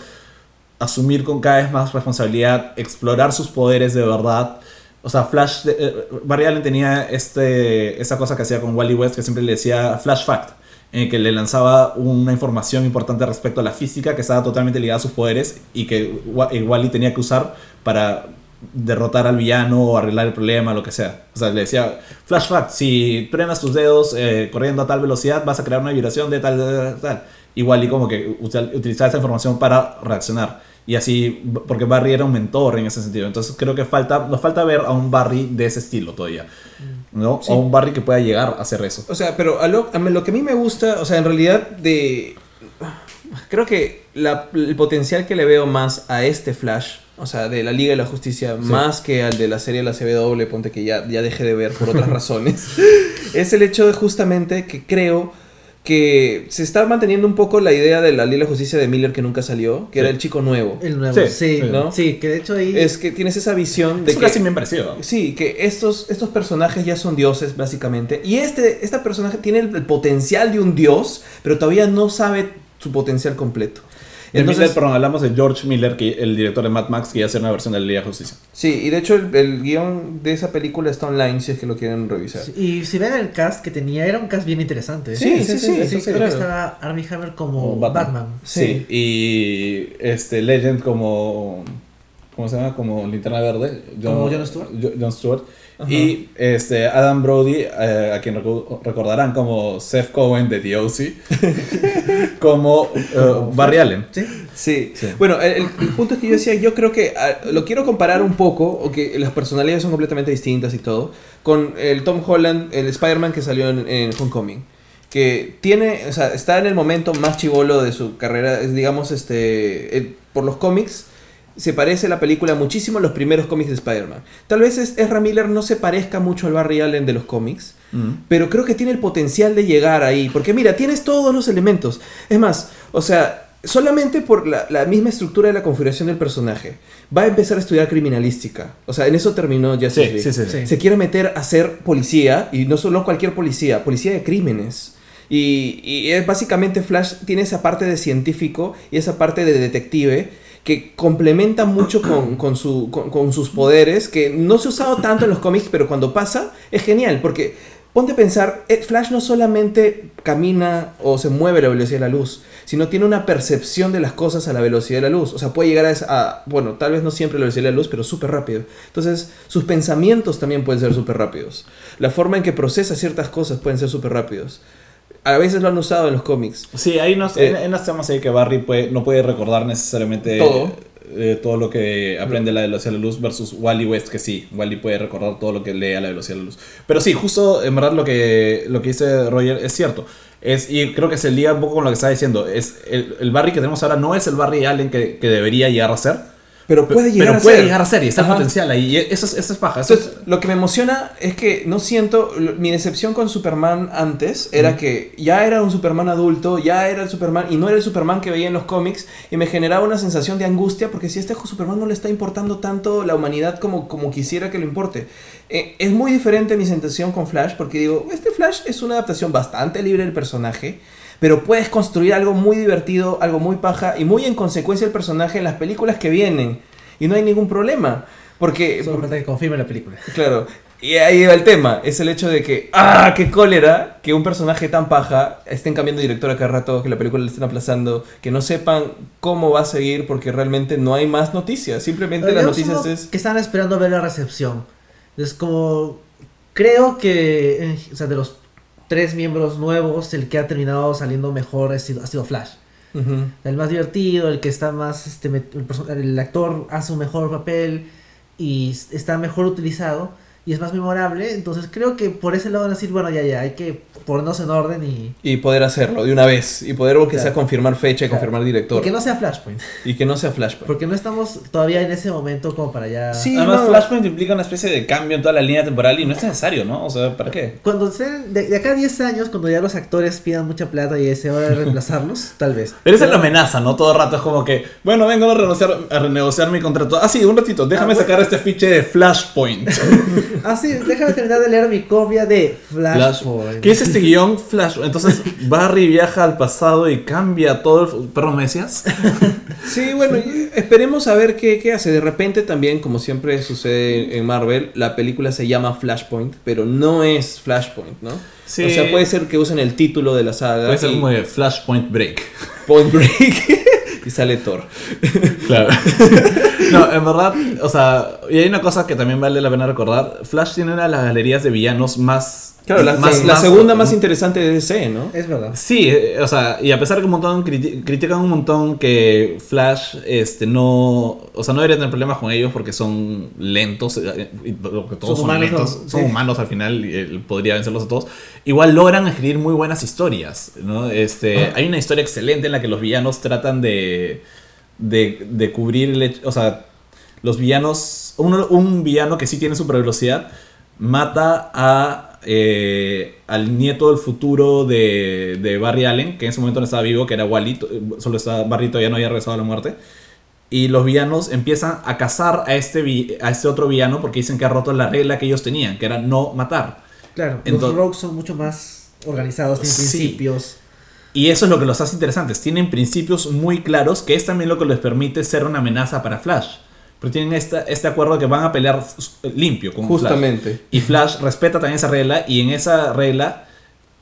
asumir con cada vez más responsabilidad, explorar sus poderes de verdad. O sea, Flash, eh, eh, Barry Allen tenía este, esa cosa que hacía con Wally West que siempre le decía Flash Fact, en que le lanzaba una información importante respecto a la física que estaba totalmente ligada a sus poderes y que y Wally tenía que usar para derrotar al villano o arreglar el problema, lo que sea. O sea, le decía, Flash Fact, si trenas tus dedos eh, corriendo a tal velocidad, vas a crear una vibración de tal, tal, tal, tal. Y como que utilizaba esa información para reaccionar. Y así, porque Barry era un mentor en ese sentido. Entonces creo que falta, nos falta ver a un Barry de ese estilo todavía. ¿No? Sí. O un Barry que pueda llegar a hacer eso. O sea, pero a lo, a mí- lo que a mí me gusta, o sea, en realidad de... Creo que la- el potencial que le veo más a este Flash, o sea, de la Liga de la Justicia, más que al de la serie de la CW, ponte que ya, ya dejé de ver por otras razones, es el hecho de justamente que creo que se está manteniendo un poco la idea de la Liga de la Justicia de Miller que nunca salió, que era el chico nuevo. El nuevo, Sí. ¿no? Sí, que de hecho ahí. Es que tienes esa visión de Eso que... casi bien parecido. Sí, que estos, estos personajes ya son dioses, básicamente. Y este, este personaje tiene el, el potencial de un dios, pero todavía no sabe su potencial completo. De Entonces, Miller, perdón, hablamos de George Miller, que, el director de Mad Max, que iba a hacer una versión de la Liga de Justicia. sí, y de hecho el, el guion de esa película está online si es que lo quieren revisar. Y si ven el cast que tenía, era un cast bien interesante. ¿eh? Sí, sí, sí, Sí, sí, creo que estaba Armie Hammer como Como Batman. Batman. Sí. Y este Legend como. ¿Cómo se llama? Como Linterna Verde. Como Jon Stewart. Jo- Jon Stewart. Ajá. Y este Adam Brody, eh, a quien recordarán como Seth Cohen de The O.C., como eh, Barry Allen. Sí. Sí. Sí. Bueno, el, punto es que yo decía, yo creo que ah, lo quiero comparar un poco, o que las personalidades son completamente distintas y todo, con el Tom Holland, el Spider-Man que salió en, en Homecoming. Que tiene, o sea, está en el momento más chivolo de su carrera, es digamos, este, el- por los cómics, se parece la película muchísimo a los primeros cómics de Spider-Man. Tal vez es, Ezra Miller no se parezca mucho al Barry Allen de los cómics, Mm. Pero creo que tiene el potencial de llegar ahí. Porque mira, tienes todos los elementos. Es más, o sea, solamente por la, la misma estructura de la configuración del personaje, va a empezar a estudiar criminalística. O sea, en eso terminó Justice Sí, League. sí, sí, Sí. Se quiere meter a ser policía, y no solo cualquier policía, policía de crímenes. Y, y es básicamente Flash tiene esa parte de científico y esa parte de detective que complementa mucho con, con su, con, con sus poderes, que no se ha usado tanto en los cómics, pero cuando pasa es genial, porque ponte a pensar, eh, Flash no solamente camina o se mueve a la velocidad de la luz, sino tiene una percepción de las cosas a la velocidad de la luz. O sea, puede llegar a, esa- a- bueno, tal vez no siempre a la velocidad de la luz, pero súper rápido. Entonces, sus pensamientos también pueden ser súper rápidos. La forma en que procesa ciertas cosas pueden ser súper rápidos. A veces lo han usado en los cómics. Sí, hay unos, Eh, hay unos temas ahí que Barry puede, no puede recordar necesariamente Todo. eh, todo lo que aprende la velocidad de la luz versus Wally West, que sí, Wally puede recordar todo lo que lee a la velocidad de la luz. Pero sí, justo en verdad lo que, lo que dice Roger es cierto. Es, y creo que se liga un poco con lo que estaba diciendo. Es el, el Barry que tenemos ahora no es el Barry Allen que, que debería llegar a ser. Pero puede llegar pero a puede ser. llegar a ser y está el potencial ahí. Y eso es, eso es paja. Eso es- Entonces, lo que me emociona es que no siento. lo- Mi decepción con Superman antes era que ya era un Superman adulto, ya era el Superman, y no era el Superman que veía en los cómics, y me generaba una sensación de angustia porque si a este Superman no le está importando tanto la humanidad como, como quisiera que le importe. Eh, es muy diferente mi sensación con Flash porque digo, este Flash es una adaptación bastante libre del personaje. Pero puedes construir algo muy divertido, algo muy paja y muy en consecuencia el personaje en las películas que vienen. Y no hay ningún problema. Porque, Solo falta que confirme la película. Claro. Y ahí va el tema. Es el hecho de que, ¡ah! ¡Qué cólera! Que un personaje tan paja estén cambiando de director a cada rato, que la película le estén aplazando, que no sepan cómo va a seguir porque realmente no hay más noticias. Simplemente las noticias es. que están esperando ver la recepción. Es como. Creo que. eh, O sea, de los tres miembros nuevos, el que ha terminado saliendo mejor ha sido, ha sido Flash. El más divertido, el que está más. Este, el, el actor hace un mejor papel y está mejor utilizado y es más memorable. Entonces creo que por ese lado van a decir, bueno, ya, ya, hay que ponernos en orden y. Y poder hacerlo de una vez. Y poder, aunque sea, Claro. confirmar fecha y Claro. confirmar Y director. que no sea Flashpoint. Y que no sea Flashpoint. Porque no estamos todavía en ese momento como para ya. Sí, Además, no. Flashpoint implica una especie de cambio en toda la línea temporal y no es necesario, ¿no? O sea, ¿para qué? Cuando sean, de, de acá a 10 años, cuando ya los actores pidan mucha plata y sea hora de reemplazarlos, tal vez. Pero esa es la amenaza, ¿no? Todo el rato es como que, bueno, vengo a renegociar, a renegociar mi contrato. Ah, sí, un ratito, déjame Ah, bueno. sacar este fiche de Flashpoint. Ah, sí, déjame terminar de leer mi copia de Flashpoint. ¿Qué es este guion Flash? Entonces, Barry viaja al pasado y cambia todo el... ¿Perro Mesías? Sí, bueno, esperemos a ver qué, qué hace. De repente también, como siempre sucede en Marvel, la película se llama Flashpoint, pero no es Flashpoint, ¿no? Sí. O sea, puede ser que usen el título de la saga. Puede ser y como de Flashpoint Break. Point Break y sale Thor. Claro. no, en verdad, o sea, y hay una cosa que también vale la pena recordar. Flash tiene una de las galerías de villanos más... Claro, la, más, la más- segunda más interesante de DC, ¿no? Es verdad. Sí, eh, o sea, y a pesar que un montón criti- critican un montón que Flash este no, o sea, no debería tener problemas con ellos porque son lentos, eh, y lo que todos Son son, humanos, lentos, ¿no? son Sí. humanos al final y él podría vencerlos a todos. Igual logran escribir muy buenas historias, ¿no? Este, hay una historia excelente en la que los villanos tratan de de, de cubrir el hecho, o sea, los villanos, un villano que sí tiene super velocidad mata a eh, al nieto del futuro de, de Barry Allen, que en ese momento no estaba vivo, que era Wally, to- solo estaba, Barry todavía no había regresado a la muerte. Y los villanos empiezan a cazar a este, a este otro villano porque dicen que ha roto la regla que ellos tenían, que era no matar. Claro, Entonces- los rogues son mucho más organizados, tienen Sí. principios. Y eso es lo que los hace interesantes. Tienen principios muy claros, que es también lo que les permite ser una amenaza para Flash. Pero tienen esta- este acuerdo de que van a pelear limpio con Flash. Justamente. Y Flash respeta también esa regla y en esa regla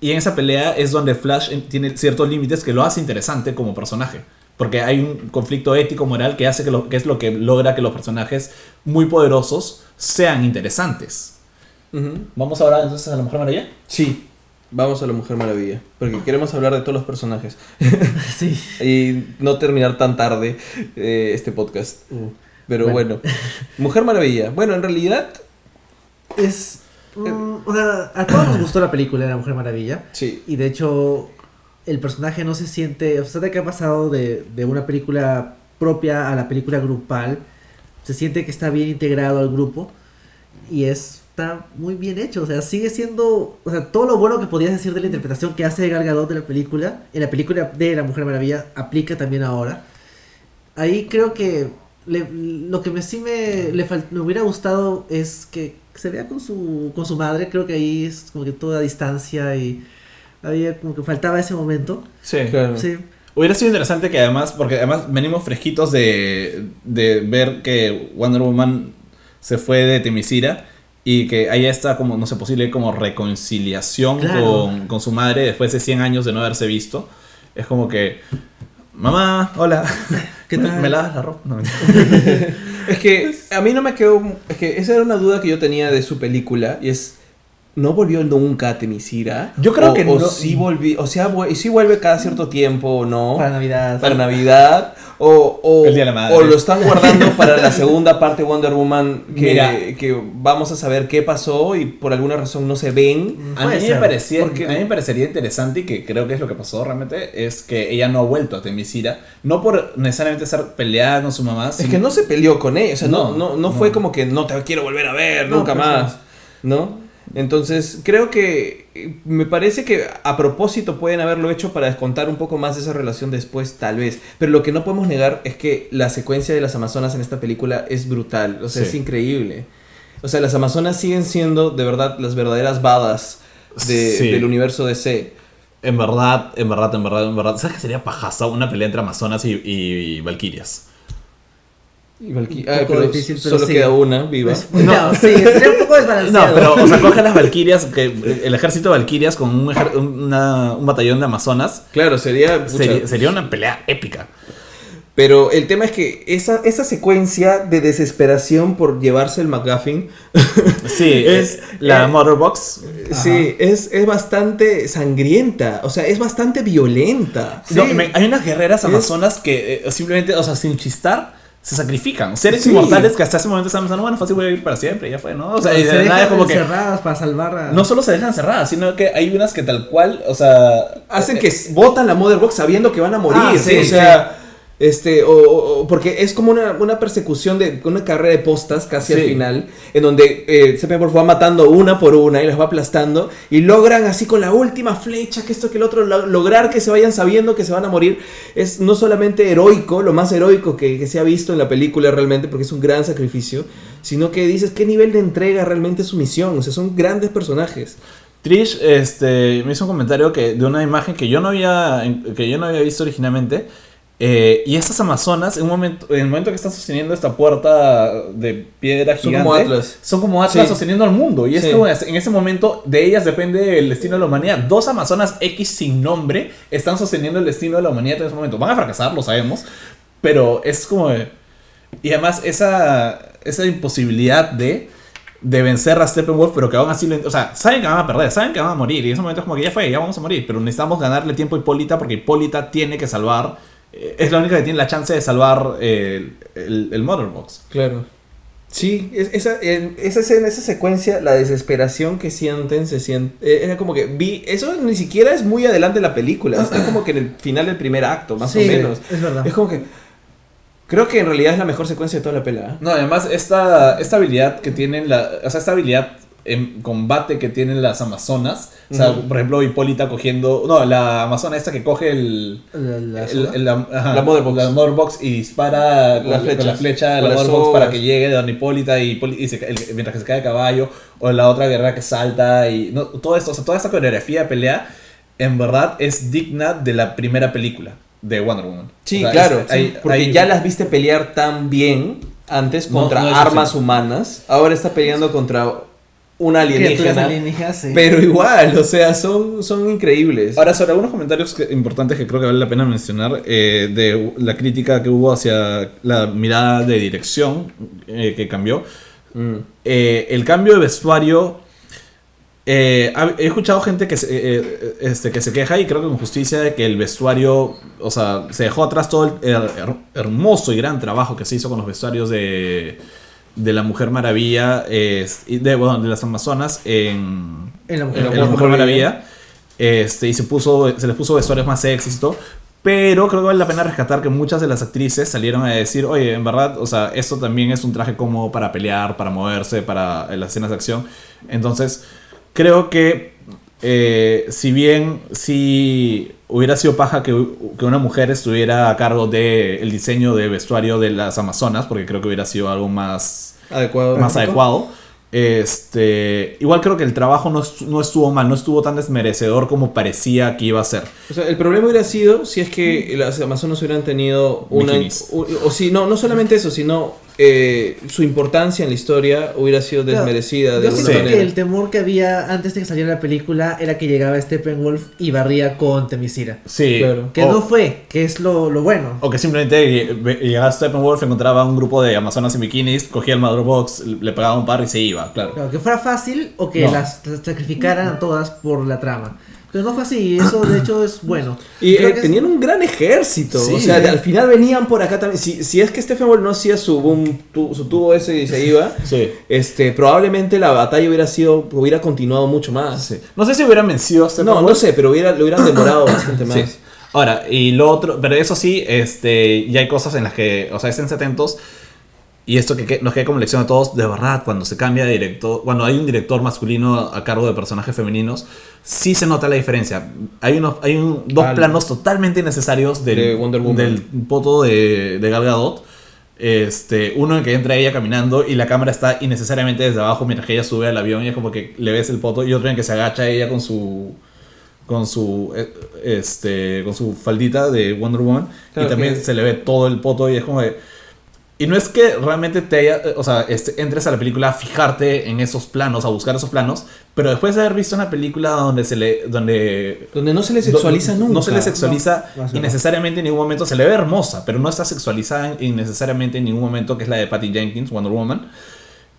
y en esa pelea es donde Flash en- tiene ciertos límites que lo hace interesante como personaje. Porque hay un conflicto ético moral que hace que, lo, que es lo que logra que los personajes muy poderosos sean interesantes. Ujú. Vamos ahora entonces a la Mujer Maravilla. Sí. Vamos a la Mujer Maravilla. Porque queremos hablar de todos los personajes. Sí. y no terminar tan tarde eh, este podcast. Pero bueno. Mujer Maravilla. Bueno, en realidad, Es. mm, o sea, a todos nos gustó la película de la Mujer Maravilla. sí. Y de hecho, el personaje no se siente. O sea, de que ha pasado de, de una película propia a la película grupal. Se siente que está bien integrado al grupo. Y es está muy bien hecho. O sea, sigue siendo. O sea, todo lo bueno que podías decir de la interpretación que hace Gal Gadot de la película, en la película de La Mujer Maravilla, aplica también ahora. Ahí creo que le- lo que me sí me, le fal- me hubiera gustado es que se vea con su, con su madre. Creo que ahí es como que toda distancia y había como que faltaba ese momento. Sí. Claro. Sí. Hubiera sido interesante que además, porque además venimos fresquitos de, de ver que Wonder Woman se fue de Temisira y que haya esta como, no sé, posible como reconciliación Claro. con, con su madre después de 100 años de no haberse visto. Es como que, mamá, hola, ¿Qué ¿Me- tal? ¿Me lavas la ropa? No. Es que a mí no me quedó. Es que esa era una duda que yo tenía de su película. Y es. ¿No volvió nunca a Temisira? Yo creo O- que o no- sí volví, o sea, vu- sí vuelve cada cierto tiempo o no. Para Navidad. para Navidad o, o, El Día de la Madre. o lo están guardando para la segunda parte de Wonder Woman que, Mira. que vamos a saber qué pasó y por alguna razón no se ven. A Puede mí, me parecía, porque- a mí me parecería interesante y que creo que es lo que pasó realmente, es que ella no ha vuelto a Temisira, no por necesariamente ser peleada con su mamá, Es que no se peleó con ella, o sea, no, No, no, no, no. fue como que no te quiero volver a ver No, nunca más, ¿no? Entonces, creo que eh, me parece que a propósito pueden haberlo hecho para descontar un poco más de esa relación después, tal vez. Pero lo que no podemos negar es que la secuencia de las Amazonas en esta película es brutal, o sea, Sí. es increíble. O sea, las Amazonas siguen siendo de verdad las verdaderas badas de- Sí. del universo DC. En verdad, en verdad, en verdad, en verdad. ¿Sabes que sería pajaza una pelea entre Amazonas y, y, Valkyrias? Y Valky- Un Ah, poco pero difícil, pero solo sí. queda una viva. Pues, no, sí, sería un poco desbalanceado. No, pero, o sea, coge las Valkyrias, que el ejército de Valkyrias con un, ejer- una- un batallón de Amazonas. Claro, sería... Sería, sería una pelea épica. Pero el tema es que esa, esa secuencia de desesperación por llevarse el McGuffin, Sí, Es- es la eh, Motorbox. sí, es, es bastante sangrienta, o sea, es bastante violenta. No, Sí. me- hay unas guerreras Es- amazonas que eh, simplemente, o sea, sin chistar, se sacrifican. Seres Sí. inmortales que hasta ese momento estaban pensando, bueno, fácil voy a vivir para siempre, ya fue, ¿no? O sea, y se nada dejan como que. encerradas para salvar a... No solo se dejan cerradas, sino que hay unas que tal cual, o sea. Hacen eh, que botan la Mother Box sabiendo que van a morir. Ah, sí, o sea, este, o, porque es como una, una persecución de una carrera de postas casi al final, en donde eh, va matando una por una y las va aplastando y logran así con la última flecha, que esto que el otro, lo- lograr que se vayan sabiendo que se van a morir. Es no solamente heroico, lo más heroico que, que se ha visto en la película realmente, porque es un gran sacrificio, sino que dices qué nivel de entrega realmente es su misión. O sea, son grandes personajes. Trish este, me hizo un comentario que, de una imagen que yo no había, que yo no había visto originalmente. Eh, y estas amazonas, en, un momento, en el momento que están sosteniendo esta puerta de piedra Son gigante, como Atlas. son como Atlas Sí. sosteniendo al mundo. Y es Sí. como en ese momento de ellas depende el destino de la humanidad. Dos amazonas X sin nombre están sosteniendo el destino de la humanidad en ese momento. Van a fracasar, lo sabemos. Pero es como. de- Y además, esa, esa imposibilidad de, de vencer a Steppenwolf, pero que aún así. lo- O sea, saben que van a perder, saben que van a morir. Y en ese momento es como que ya fue, ya vamos a morir. Pero necesitamos ganarle tiempo a Hipólita porque Hipólita tiene que salvar. Eh, Es la única que tiene la chance de salvar eh, el, el, el Motherbox. Claro. Sí, es- esa, en esa escena, esa secuencia, la desesperación que sienten, se siente. Era como que vi. Eso ni siquiera es muy adelante de la película. Está como que en el final del primer acto, más Sí, o menos. es verdad. Es como que. Creo que en realidad es la mejor secuencia de toda la pelea. No, además, esta, esta habilidad que tienen, la, o sea, esta habilidad en combate que tienen las amazonas, o sea, por ejemplo, Hipólita cogiendo, no, la amazona esta que coge el... La, la el- soga. el- la, ajá, La Mother Box. la Mother Box y dispara con la, con la flechas. flecha de Con la las Mother Box para que llegue de donde Hipólita y, Hipólita- y se ca- el- mientras que se cae a caballo, o la otra guerrera que salta y no, todo esto, o sea, toda esta coreografía de pelea, en verdad es digna de la primera película de Wonder Woman. Sí, O sea, claro. es- hay- porque hay- ya las viste pelear tan bien antes contra no armas así. humanas. Ahora está peleando contra una Criaturas alienígena. alienígenas, sí. Pero igual, o sea, son, son increíbles. Ahora, sobre algunos comentarios que- importantes que creo que vale la pena mencionar, eh, de la crítica que hubo hacia la mirada de dirección eh, que cambió. Mm. Eh, el cambio de vestuario. eh, he escuchado gente que se, este, que se queja y creo que con justicia de que el vestuario, o sea, se dejó atrás todo el her- her- hermoso y gran trabajo que se hizo con los vestuarios de, de la Mujer Maravilla, eh, de, bueno, de las Amazonas en, En la mujer. en la Mujer Mujer Maravilla. Maravilla. Este, y se puso, se les puso vestuarios más todo. Pero creo que vale la pena rescatar que muchas de las actrices salieron a decir, oye, en verdad, o sea, esto también es un traje como para pelear, para moverse, para las escenas de acción. Entonces, creo que eh, si bien si hubiera sido paja que, que, una mujer estuviera a cargo del diseño de vestuario de las Amazonas, porque creo que hubiera sido algo más adecuado. Más adecuado este, igual creo que el trabajo no, no, estuvo mal, no estuvo tan desmerecedor como parecía que iba a ser. O sea, el problema hubiera sido si es que las Amazonas hubieran tenido una... O, o, si no, no solamente eso, sino eh, su importancia en la historia hubiera sido desmerecida. de yo sé que el temor que había antes de que saliera la película era que llegaba Steppenwolf y barría con Temisira. Sí. Claro. Que no fue, que es lo, lo, bueno. O que simplemente llegaba Steppenwolf, encontraba un grupo de amazonas en bikinis, cogía el Mother Box, le pegaba un par y se iba, claro. claro que fuera fácil o que no. las sacrificaran a todas por la trama. Pero no fue así, eso de hecho es bueno. Y eh, tenían es... un gran ejército. Sí, o sea, sí. al final venían por acá también. Si, si es que Stephen Wall no hacía su boom, tu, su tubo ese y se iba, sí. este, probablemente la batalla hubiera sido, hubiera continuado mucho más. No sé si hubieran vencido a Stephen No, no sé, pero hubiera, lo hubieran demorado bastante más. Ahora, y lo otro, pero eso sí, este, ya hay cosas en las que, o sea, estén atentos. Y esto que, nos queda como lección a todos, de verdad, cuando se cambia de director, cuando hay un director masculino a cargo de personajes femeninos, sí se nota la diferencia. Hay, unos, hay un, dos Al, planos totalmente innecesarios del, de Wonder Woman. del poto de, de Gal Gadot. Este, uno en que entra ella caminando y la cámara está innecesariamente desde abajo mientras que ella sube al avión y es como que le ves el poto y otro en que se agacha ella con su con su este con su faldita de Wonder Woman claro, y también se le ve todo el poto y es como de y no es que realmente te haya, o sea, este, entres a la película a fijarte en esos planos, a buscar esos planos, pero después de haber visto una película donde se le, donde, donde no se le sexualiza do, nunca, no se le sexualiza no, y necesariamente en ningún momento se le ve hermosa, pero no está sexualizada innecesariamente en ningún momento, que es la de Patty Jenkins, Wonder Woman.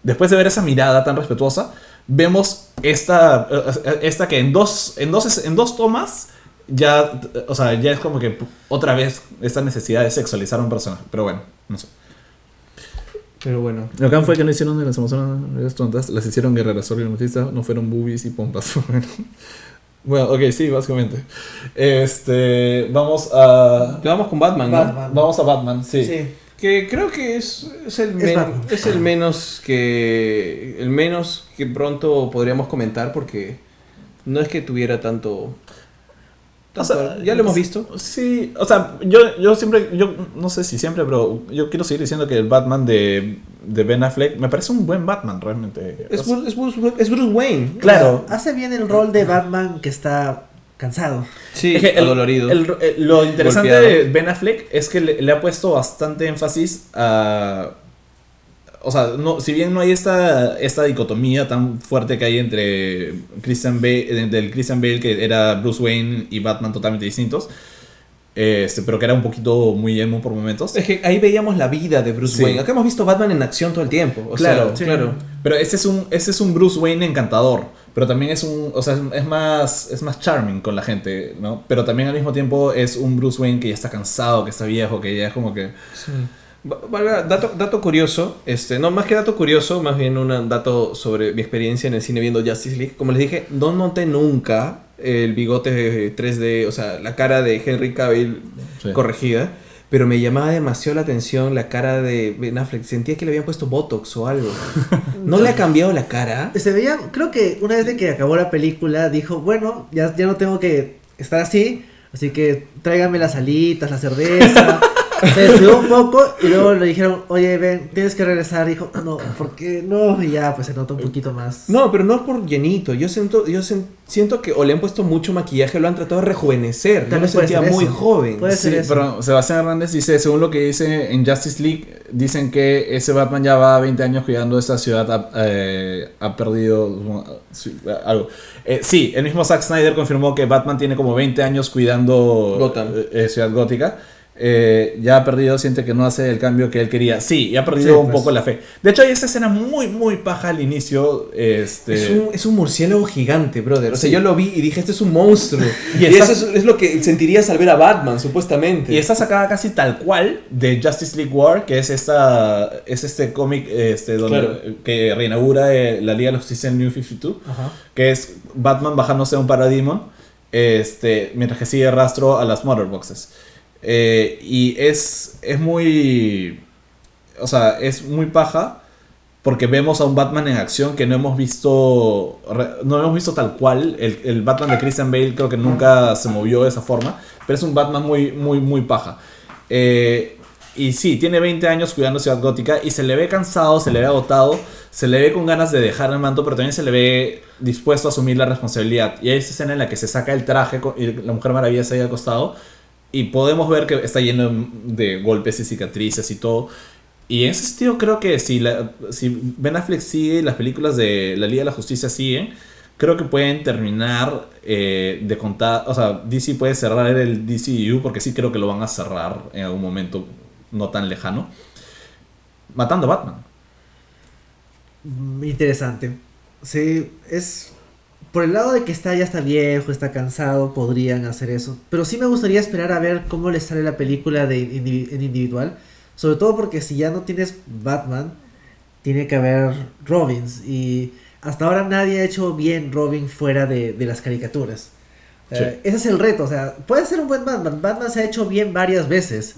Después de ver esa mirada tan respetuosa, vemos esta, esta que en dos, en dos, en dos tomas ya, o sea, ya es como que otra vez esta necesidad de sexualizar a un personaje, pero bueno, no sé. Pero bueno. Lo que fue que no hicieron de las Amazonas tontas, las hicieron guerreras sorionotistas, no fueron boobies y pompas. bueno, ok, sí, básicamente. Este, vamos a... Vamos con Batman, Batman. ¿no? Vamos a Batman, sí. Sí. Que creo que es, es, el, Es es el menos que. El menos que pronto podríamos comentar porque no es que tuviera tanto. O sea, ya lo hemos visto. Sí, o sea, yo, yo siempre, yo no sé si siempre, pero yo quiero seguir diciendo que el Batman de, de Ben Affleck me parece un buen Batman realmente. Es, O sea, Bruce- es Bruce- es Bruce Wayne. Claro. Hace bien el rol de Batman que está cansado. Sí, Es que el- adolorido. el- el- lo interesante Golpeado. de Ben Affleck es que le, le ha puesto bastante énfasis a. O sea, no, si bien no hay esta, esta dicotomía tan fuerte que hay entre Christian Bale, del Christian Bale que era Bruce Wayne y Batman totalmente distintos, este, pero que era un poquito muy emo por momentos. Es que ahí veíamos la vida de Bruce Sí. Wayne. Acá hemos visto Batman en acción todo el tiempo. O Claro, sea, sí. claro. Pero ese es un, ese es un Bruce Wayne encantador. Pero también es un. O sea, es, más. Es más charming con la gente, ¿no? Pero también al mismo tiempo es un Bruce Wayne que ya está cansado, que está viejo, que ya es como que. Dato, dato curioso, este, no más que dato curioso, más bien un dato sobre mi experiencia en el cine viendo Justice League. Como les dije, no noté nunca el bigote 3D, o sea, la cara de Henry Cavill Sí. corregida, pero me llamaba demasiado la atención la cara de Ben Affleck. Sentía que le habían puesto Botox o algo. ¿No le ha cambiado la cara? Se veía, creo que una vez de que acabó la película, dijo, bueno, ya, ya no tengo que estar así, así que tráigame las alitas, la cerveza. Se descuidó un poco y luego le dijeron, oye, ven, tienes que regresar. Dijo, no, ¿por qué no? Y ya, pues se nota un poquito más. No, pero no es por llenito. Yo siento, yo sen- siento que o le han puesto mucho maquillaje, lo han tratado de rejuvenecer. Yo También me puede sentía muy eso. joven. Puede Sí, ser eso. pero Sebastián Hernández dice, según lo que dice en Justice League, dicen que ese Batman ya va 20 años cuidando esta ciudad, ha, eh, ha perdido sí, algo. Eh, sí, el mismo Zack Snyder confirmó que Batman tiene como 20 años cuidando Gotham. eh, eh, Ciudad Gótica. Eh, ya ha perdido, siente que no hace el cambio que él quería. Sí, y ha perdido Sí, un pues. poco la fe. De hecho, hay esta escena muy, muy paja al inicio. Este, Es un, es un murciélago gigante, brother. O sea, Sí. yo lo vi y dije, este es un monstruo. Y y está- eso es, es lo que sentirías al ver a Batman, supuestamente. Y está sacada casi tal cual de Justice League War, que es esta es este cómic este, donde, Claro. que reinaugura eh, la Liga de la Justicia en New 52, Ajá. que es Batman bajándose a un Parademon, este, mientras que sigue rastro a las Mother Boxes. Eh, y es, es muy. O sea, es muy paja. Porque vemos a un Batman en acción que no hemos visto. No hemos visto tal cual. El, el Batman de Christian Bale creo que nunca se movió de esa forma. Pero es un Batman muy, muy, muy paja. Eh, y sí, tiene 20 años cuidando Ciudad Gótica. Y se le ve cansado, se le ve agotado. Se le ve con ganas de dejar el manto. Pero también se le ve dispuesto a asumir la responsabilidad. Y hay esa escena en la que se saca el traje y la Mujer Maravilla se ahí al costado. Y podemos ver que está lleno de golpes y cicatrices y todo. Y en ese sentido creo que si, la, si Ben Affleck sigue las películas de la Liga de la Justicia siguen, creo que pueden terminar eh, de contar, o sea, DC puede cerrar el DCU porque sí creo que lo van a cerrar en algún momento no tan lejano, matando a Batman. Interesante. Sí, es. Por el lado de que está ya está viejo, está cansado, podrían hacer eso. Pero sí me gustaría esperar a ver cómo le sale la película de indivi- en individual. Sobre todo porque si ya no tienes Batman, tiene que haber Robins. Y hasta ahora nadie ha hecho bien Robin fuera de, de las caricaturas. Eh, ese es el reto. O sea, puede ser un buen Batman. Batman se ha hecho bien varias veces.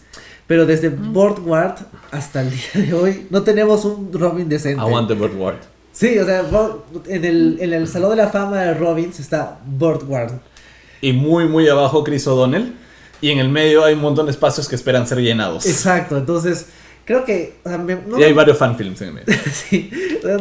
Pero desde Boardward hasta el día de hoy no tenemos un Robin decente. Aguante. Sí, o sea, en el, en el Salón de la Fama de Robins está Boardward. Y muy muy abajo Chris O'Donnell. Y en el medio hay un montón de espacios que esperan ser llenados. Exacto, entonces creo que... o sea, me- no- Y hay varios fanfilms en el medio. sí,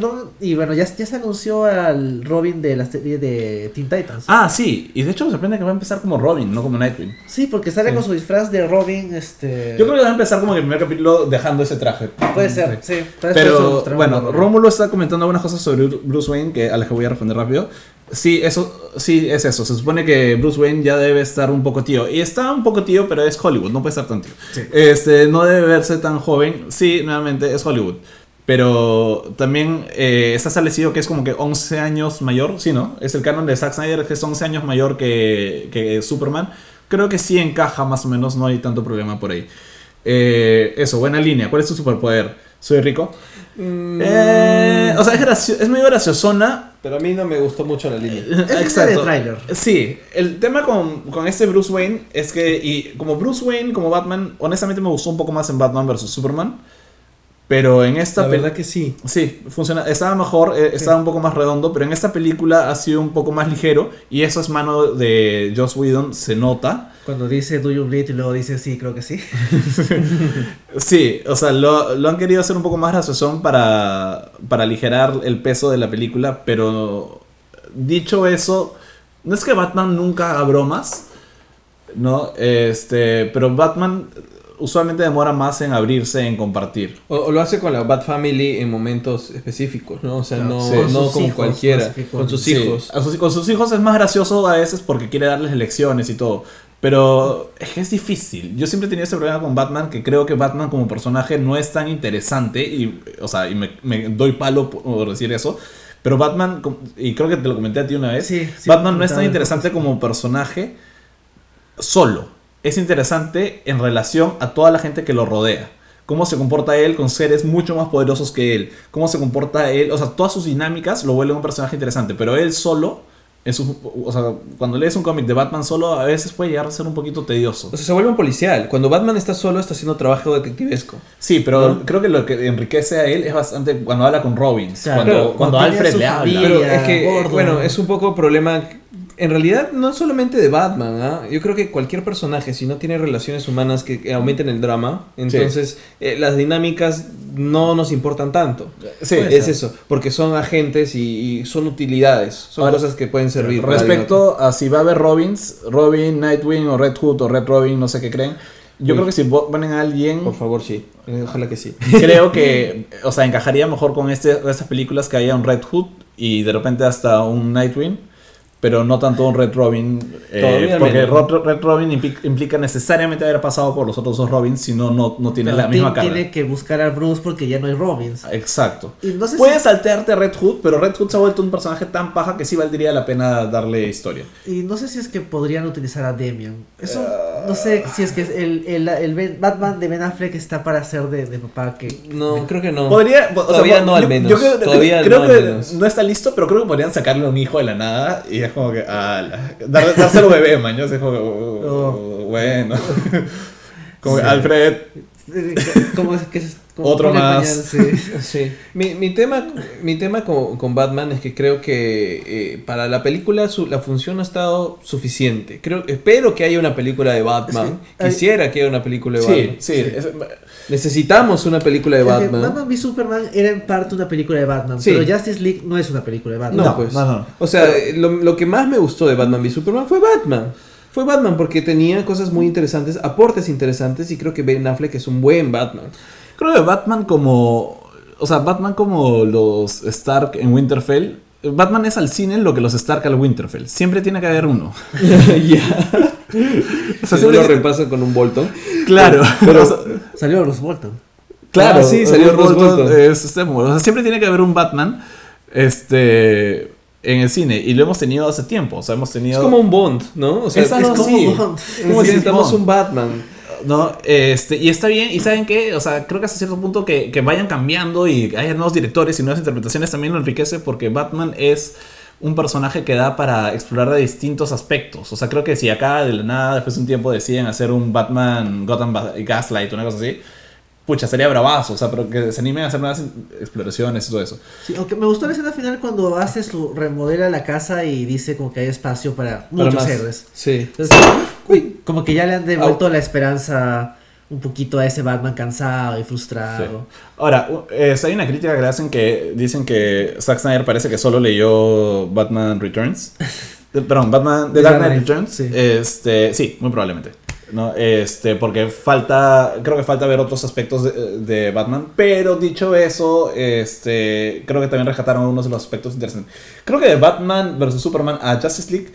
no- y bueno, ya, ya se anunció al Robin de la serie de Teen Titans. Ah, sí. Y de hecho me sorprende que va a empezar como Robin, no como Nightwing. Sí, porque sale Sí. con su disfraz de Robin, este... Yo creo que va a empezar como en el primer capítulo dejando ese traje. Puede ser, sí. lo Pero bueno. Rómulo está comentando algunas cosas sobre Bruce Wayne que a las que voy a responder rápido. Sí, eso, sí, es eso. Se supone que Bruce Wayne ya debe estar un poco tío. Y está un poco tío, pero es Hollywood, no puede estar tan tío. Sí. Este, no debe verse tan joven. Sí, nuevamente, es Hollywood. Pero también eh, está establecido que es como que 11 años mayor, sí, ¿no? Es el canon de Zack Snyder que es 11 años mayor que, que Superman. Creo que sí encaja más o menos, no hay tanto problema por ahí. Eh, eso, buena línea. ¿Cuál es tu superpoder? ¿Soy rico? Mm, Eh, o sea, es, es muy graciosona. Pero a mí no me gustó mucho la línea. Es línea de. Sí, el tema con, con este Bruce Wayne es que, y como Bruce Wayne, como Batman, honestamente me gustó un poco más en Batman vs. Superman. Pero en esta La verdad que sí. Sí, funciona. Estaba mejor, eh, estaba un poco más redondo, pero en esta película ha sido un poco más ligero. Y eso es mano de Joss Whedon, se nota. Cuando dice Do you bleed y luego dice sí, creo que sí. Sí, o sea, lo, lo han querido hacer un poco más graciosón para, para aligerar el peso de la película, pero dicho eso, no es que Batman nunca haga bromas, ¿no? Este, pero Batman usualmente demora más en abrirse, en compartir. O, o lo hace con la Bat Family en momentos específicos, ¿no? O sea, Claro, no, sí. no Con hijos, cualquiera. con- Con sus Sí, hijos. a sus- con sus hijos es más gracioso a veces porque quiere darles lecciones y todo. Pero es que es difícil. Yo siempre he tenido ese problema con Batman, que creo que Batman como personaje no es tan interesante. Y, o sea, y me, me doy palo por decir eso. Pero Batman, y creo que te lo comenté a ti una vez, Sí, sí, Batman no es tan interesante como personaje solo. Es interesante en relación a toda la gente que lo rodea. Cómo se comporta él con seres mucho más poderosos que él. Cómo se comporta él. O sea, todas sus dinámicas lo vuelven un personaje interesante. Pero él solo, en su- o sea, cuando lees un cómic de Batman solo, a veces puede llegar a ser un poquito tedioso. O sea, se vuelve un policial. Cuando Batman está solo, está haciendo trabajo detectivesco. Sí, pero ¿No? creo que lo que enriquece a él es bastante cuando habla con Robin. Claro, cuando Alfred le habla. Pero es que, gordo. bueno, es un poco problema. En realidad, no solamente de Batman, ¿ah? Yo creo que cualquier personaje, si no tiene relaciones humanas que, aumenten el drama, entonces eh, las dinámicas no nos importan tanto. Sí, es eso, porque son agentes y, y son utilidades, son Ahora, cosas que pueden servir. para Respecto a si va a haber Robins, Robin, Nightwing o Red Hood o Red Robin, no sé qué creen. Yo Uy. creo que si ponen a alguien, Por favor, sí. Eh, Ojalá que sí. creo que, o sea, encajaría mejor con este, estas películas que haya un Red Hood y de repente hasta un Nightwing, pero no tanto un Red Robin, eh, Todavía porque. Red, Red Robin impli- implica necesariamente haber pasado por los otros dos Robins, si no, no, no tiene Pero la misma Tim carga. Tiene que buscar a Bruce porque ya no hay Robins. Exacto. Y no sé si- Puedes saltearte a Red Hood, pero Red Hood se ha vuelto un personaje tan paja que sí valdría la pena darle historia. Y no sé si es que podrían utilizar a Demian. Eso, no sé si es que el, el, el Ben- Batman de Ben Affleck está para ser de, de papá que... No, creo que no. Podría, o Todavía no, al yo- menos. Yo creo, Todavía creo no, que al menos. no está listo, pero creo que podrían sacarle un hijo de la nada y es como que, ala, dar, dárselo bebé, maño. Es como que, oh, Oh. bueno. Como que Sí. Alfred, ¿Cómo es que es? como Otro más. sí. Sí, mi, mi tema, mi tema con, con Batman es que creo que eh, para la película su- la función ha estado suficiente. Creo, espero que haya una película de Batman. Es que hay- Quisiera que haya una película de sí, Batman. sí, es- Necesitamos una película de Batman. Batman v Superman era en parte una película de Batman, Sí. pero Justice League no es una película de Batman. No, No, pues. no, no. O sea, lo, lo que más me gustó de Batman v Superman fue Batman. Fue Batman porque tenía cosas muy interesantes, aportes interesantes y creo que Ben Affleck es un buen Batman. Creo que Batman como. O sea, Batman como los Stark en Winterfell. Batman es al cine lo que los Stark al Winterfell. Siempre tiene que haber uno. ya. O sea, siempre- lo repasa con un Bolton. Claro. Pero- Salió Bruce Bolton. claro, Ah, sí, salió Bruce Bruce Bolton. es este, o sea, siempre tiene que haber un Batman. Este. En el cine. Y lo hemos tenido hace tiempo. O sea, hemos tenido. Es como un Bond, ¿no? O sea, Es algo es así. como, Bond. es como Sí, necesitamos Bond. un Batman. No, este, y está bien, y saben qué, o sea, creo que hasta cierto punto que, que vayan cambiando y haya nuevos directores y nuevas interpretaciones también lo enriquece porque Batman es un personaje que da para explorar de distintos aspectos. O sea, creo que si acá de la nada, después de un tiempo, deciden hacer un Batman Gotham Gaslight una cosa así, pucha, sería bravazo, o sea, pero que se animen a hacer nuevas exploraciones y todo eso. Sí, aunque me gustó la escena final cuando hace su remodela la casa y dice como que hay espacio para muchos Para héroes. Sí. Entonces, uy, como que ya le han devuelto la esperanza un poquito a ese Batman cansado y frustrado. Ahora, hay una crítica que le hacen que dicen que Zack Snyder parece que solo leyó Batman Returns. Perdón, Batman The Dark Knight, Returns. sí. Este, sí, muy probablemente. ¿No? Este, porque falta, creo que falta ver otros aspectos de, de Batman, pero dicho eso, este, creo que también rescataron algunos de los aspectos interesantes. Creo que de Batman vs Superman a Justice League,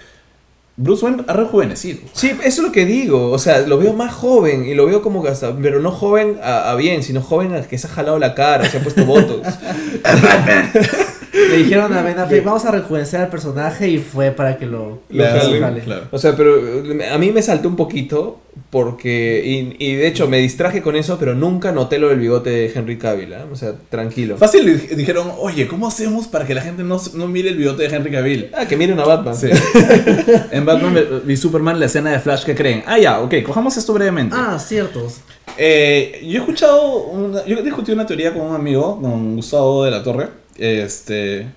Bruce Wayne ha rejuvenecido. Sí, eso es lo que digo. O sea, lo veo más joven y lo veo como que hasta. Pero no joven a, a bien, sino joven a que se ha jalado la cara, se ha puesto botox. Le dijeron a Ben Affleck, vamos a rejuvenecer al personaje y fue para que lo, Lo jale. claro. O sea, pero eh, a mí me saltó un poquito porque. Y, y de hecho me distraje con eso, pero nunca noté lo del bigote de Henry Cavill. ¿ah? O sea, tranquilo. Fácil dijeron, oye, ¿cómo hacemos para que la gente no, no mire el bigote de Henry Cavill? Ah, que miren a Batman. Sí. en Batman v Superman, la escena de Flash que creen. Ah, ya, ok, cojamos esto brevemente. Ah, ciertos. Eh, yo he escuchado, una- yo discutí una teoría con un amigo, con Gustavo de la Torre. Este.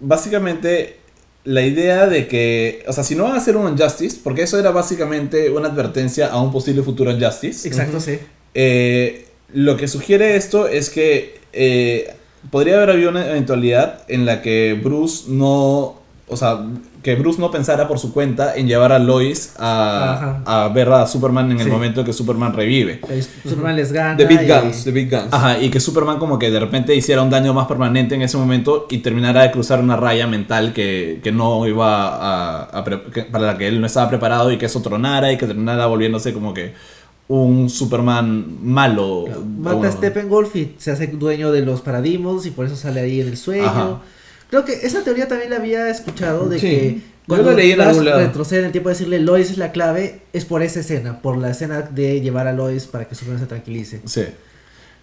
Básicamente, la idea de que, o sea, si no van a hacer un Unjustice, porque eso era básicamente una advertencia a un posible futuro Unjustice. Exacto, sí. Eh, lo que sugiere esto es que eh, podría haber habido una eventualidad en la que Bruce no, o sea, que Bruce no pensara por su cuenta en llevar a Lois a, a ver a Superman en el Sí. momento que Superman revive. Superman les gana. The Big y- Guns, The Big Guns. Ajá, y que Superman como que de repente hiciera un daño más permanente en ese momento y terminara de cruzar una raya mental que, que no iba a, a que- para la que él no estaba preparado y que eso tronara y que terminara volviéndose como que un Superman malo. Mata a Steppenwolf y se hace dueño de los paradigmas y por eso sale ahí en el sueño. Ajá. Creo que esa teoría también la había escuchado de Sí. que Yo cuando la leí en Flash algún lado. retrocede en el tiempo de decirle Lois es la clave, es por esa escena, por la escena de llevar a Lois para que Superman se tranquilice. Sí.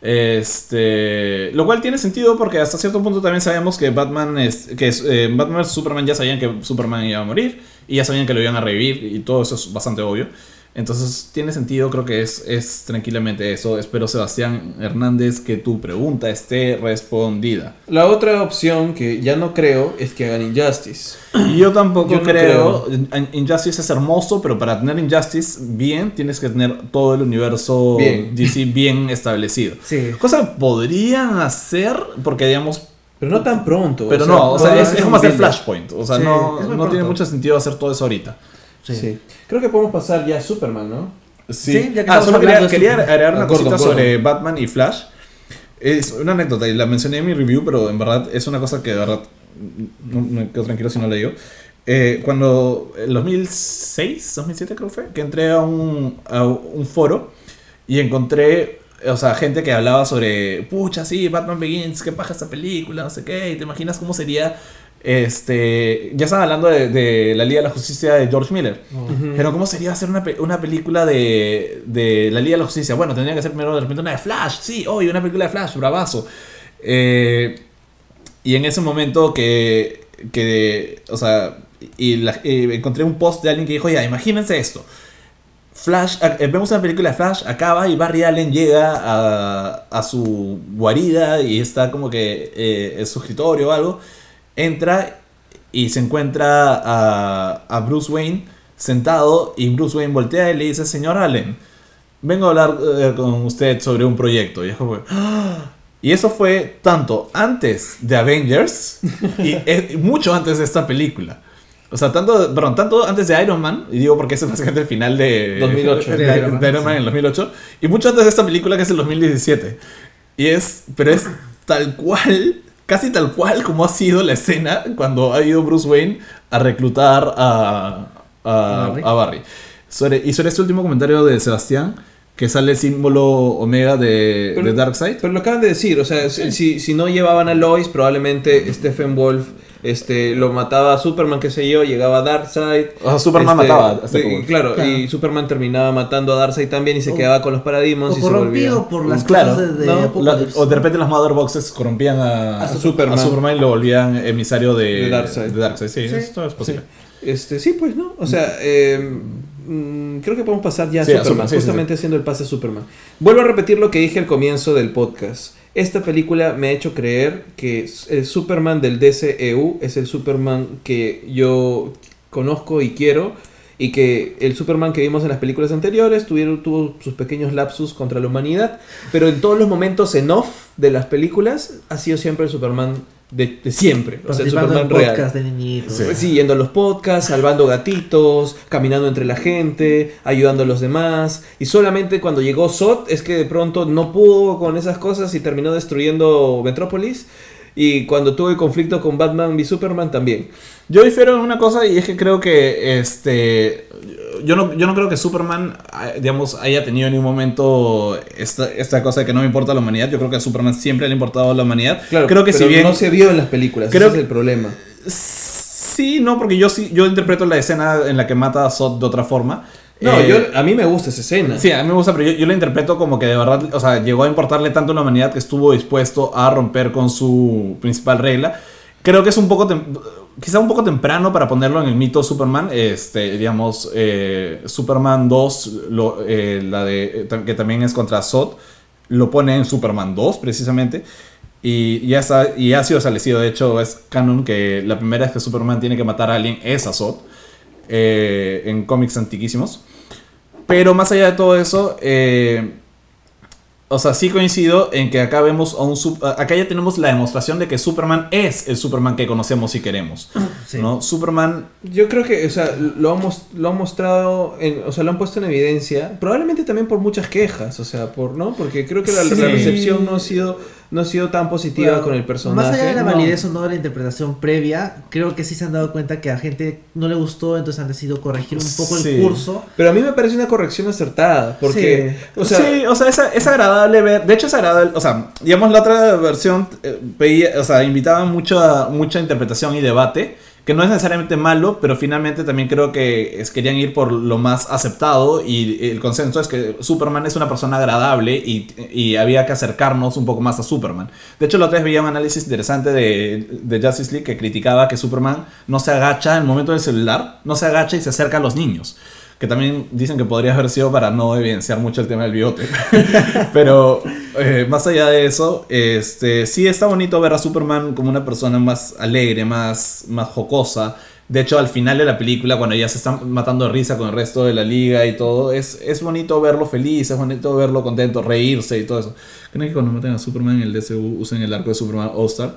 Este, lo cual tiene sentido porque hasta cierto punto también sabemos que Batman es que eh, Batman vs Superman ya sabían que Superman iba a morir y ya sabían que lo iban a revivir y todo eso es bastante obvio. Entonces tiene sentido, creo que es, es tranquilamente eso. Espero Sebastián Hernández que tu pregunta esté respondida. La otra opción que ya no creo es que hagan Injustice. Yo tampoco Yo no creo, In- Injustice es hermoso, pero para tener Injustice bien tienes que tener todo el universo Bien. DC bien establecido. Sí. Cosa podrían hacer porque digamos Pero no tan pronto. Pero o sea, no, o sea, no, es, es como hacer. Flashpoint. O sea, Sí, no, no tiene mucho sentido hacer todo eso ahorita. Sí. Sí. Creo que podemos pasar ya a Superman, ¿no? Sí, ya que ah, solo quería, quería agregar una Ah, cosita Gordon. sobre Batman y Flash. Es una anécdota y la mencioné en mi review, pero en verdad es una cosa que de verdad no me quedo tranquilo si no la digo. Eh, cuando en 2006, 2007 creo que fue, que entré a un, a un foro y encontré, o sea, gente que hablaba sobre, pucha, sí, Batman Begins, qué paja esta película, no sé qué, y te imaginas cómo sería, este, ya estaban hablando de, de la Liga de la Justicia de George Miller. Pero ¿cómo sería hacer una, una película de, de la Liga de la Justicia? Bueno, tendría que ser primero de repente una de Flash, sí, hoy una película de Flash, bravazo. Eh, y en ese momento que, que o sea, y la- y encontré un post de alguien que dijo, ya, imagínense esto. Flash, eh, vemos una película de Flash, acaba y Barry Allen llega a, a su guarida y está como que eh, en su escritorio o algo. Entra y se encuentra a, a Bruce Wayne sentado y Bruce Wayne voltea y le dice, señor Allen, vengo a hablar eh, con usted sobre un proyecto. Y es como, ¡Ah! Y eso fue tanto antes de Avengers y eh, mucho antes de esta película. O sea, tanto, perdón, tanto antes de Iron Man, y digo porque ese es básicamente el final de 2008. de, De Iron Man, Iron Man sí. en el 2008, y mucho antes de esta película que es el 2017. Y es, pero es tal cual, casi tal cual como ha sido la escena cuando ha ido Bruce Wayne a reclutar a, a, Barry. a Barry. Sobre- y sobre este último comentario de Sebastián, que sale el símbolo Omega de, Pero- de Darkseid. Pero lo acaban de decir, o sea, si, si no llevaban a Lois, probablemente Stephen Wolf este, lo mataba a Superman, qué sé yo, llegaba a Darkseid. O sea, Superman Este, mataba a y-. Claro, Claro. y Superman terminaba matando a Darkseid también y se O- quedaba con los Parademons O y se corrompido volvía. por las Claro, cosas de, ¿no? La- o de repente los Mother Boxes corrompían a, A a Superman. Superman y lo volvían emisario de, De Darkseid. de Darkseid. Sí, Sí. esto es posible. Este, sí, pues, ¿no? O sea, eh, mm, creo que podemos pasar ya a Sí, a Superman, Superman, sí, sí, justamente haciendo el pase a Superman. Vuelvo a repetir lo que dije al comienzo del podcast. Esta película me ha hecho creer que el Superman del DCEU es el Superman que yo conozco y quiero. Y que el Superman que vimos en las películas anteriores tuvieron, tuvo sus pequeños lapsus contra la humanidad. Pero en todos los momentos en off de las películas ha sido siempre el Superman de, de siempre. O sea, el en Superman real. podcast de niñitos. Sí. Sí, yendo a los podcasts, salvando gatitos, caminando entre la gente, ayudando a los demás. Y solamente cuando llegó Sot es que de pronto no pudo con esas cosas y terminó destruyendo Metrópolis. Y cuando tuve conflicto con Batman y Superman también. Yo difiero en una cosa y es que creo que este yo no, yo no creo que Superman ah, digamos haya tenido en ningún momento esta, esta cosa de que no me importa la humanidad. Yo creo que a Superman siempre le ha importado la humanidad. Claro, creo que pero si bien no se vio en las películas, Creo ese es el problema. sí, no, porque yo sí yo interpreto la escena en la que mata a Zod de otra forma. No, Eh, yo, a mí me gusta esa escena. Sí, a mí me gusta, pero yo, yo la interpreto como que de verdad, o sea, llegó a importarle tanto a la humanidad que estuvo dispuesto a romper con su principal regla. Creo que es un poco, quizá un poco temprano para ponerlo en el mito Superman. Este, digamos, eh, Superman 2, lo- eh, la de, eh, que también es contra Zod, lo pone en Superman 2 precisamente. Y ya, está, y ha sido establecido, de hecho, es canon que la primera vez que Superman tiene que matar a alguien es a Zod. en cómics antiquísimos. Pero más allá de todo eso, o sea, sí coincido en que acá vemos a un... Acá ya tenemos la demostración de que Superman es el Superman que conocemos y queremos. Sí. ¿no? Superman... Yo creo que, o sea, lo han, lo han mostrado, en, o sea, lo han puesto en evidencia, probablemente también por muchas quejas, o sea, por, ¿no? Porque creo que la, la recepción no ha sido, no ha sido tan positiva Bueno, con el personaje. Más allá de la No. validez o no de la interpretación previa, creo que sí se han dado cuenta que a gente no le gustó, entonces han decidido corregir un poco Sí. el curso. Pero a mí me parece una corrección acertada, porque, o sea, sí, o sea, es, es agradable ver. De hecho, es agradable. O sea, digamos, la otra versión eh, veía- o sea, invitaba mucha, mucha interpretación y debate. Que no es necesariamente malo, pero finalmente también creo que es- querían ir por lo más aceptado. Y el consenso es que Superman es una persona agradable y, y había que acercarnos un poco más a Superman. De hecho, la otra vez veía un análisis interesante de, de Justice League que criticaba que Superman no se agacha en el momento del celular, no se agacha y se acerca a los niños que también dicen que podría haber sido para no evidenciar mucho el tema del bigote. Pero eh, más allá de eso, este, sí está bonito ver a Superman como una persona más alegre, más, más jocosa. De hecho, al final de la película, cuando ya se están matando de risa con el resto de la liga y todo, es, es bonito verlo feliz, es bonito verlo contento, reírse y todo eso. ¿Creen que cuando maten a Superman en el DCU usen el arco de Superman All-Star?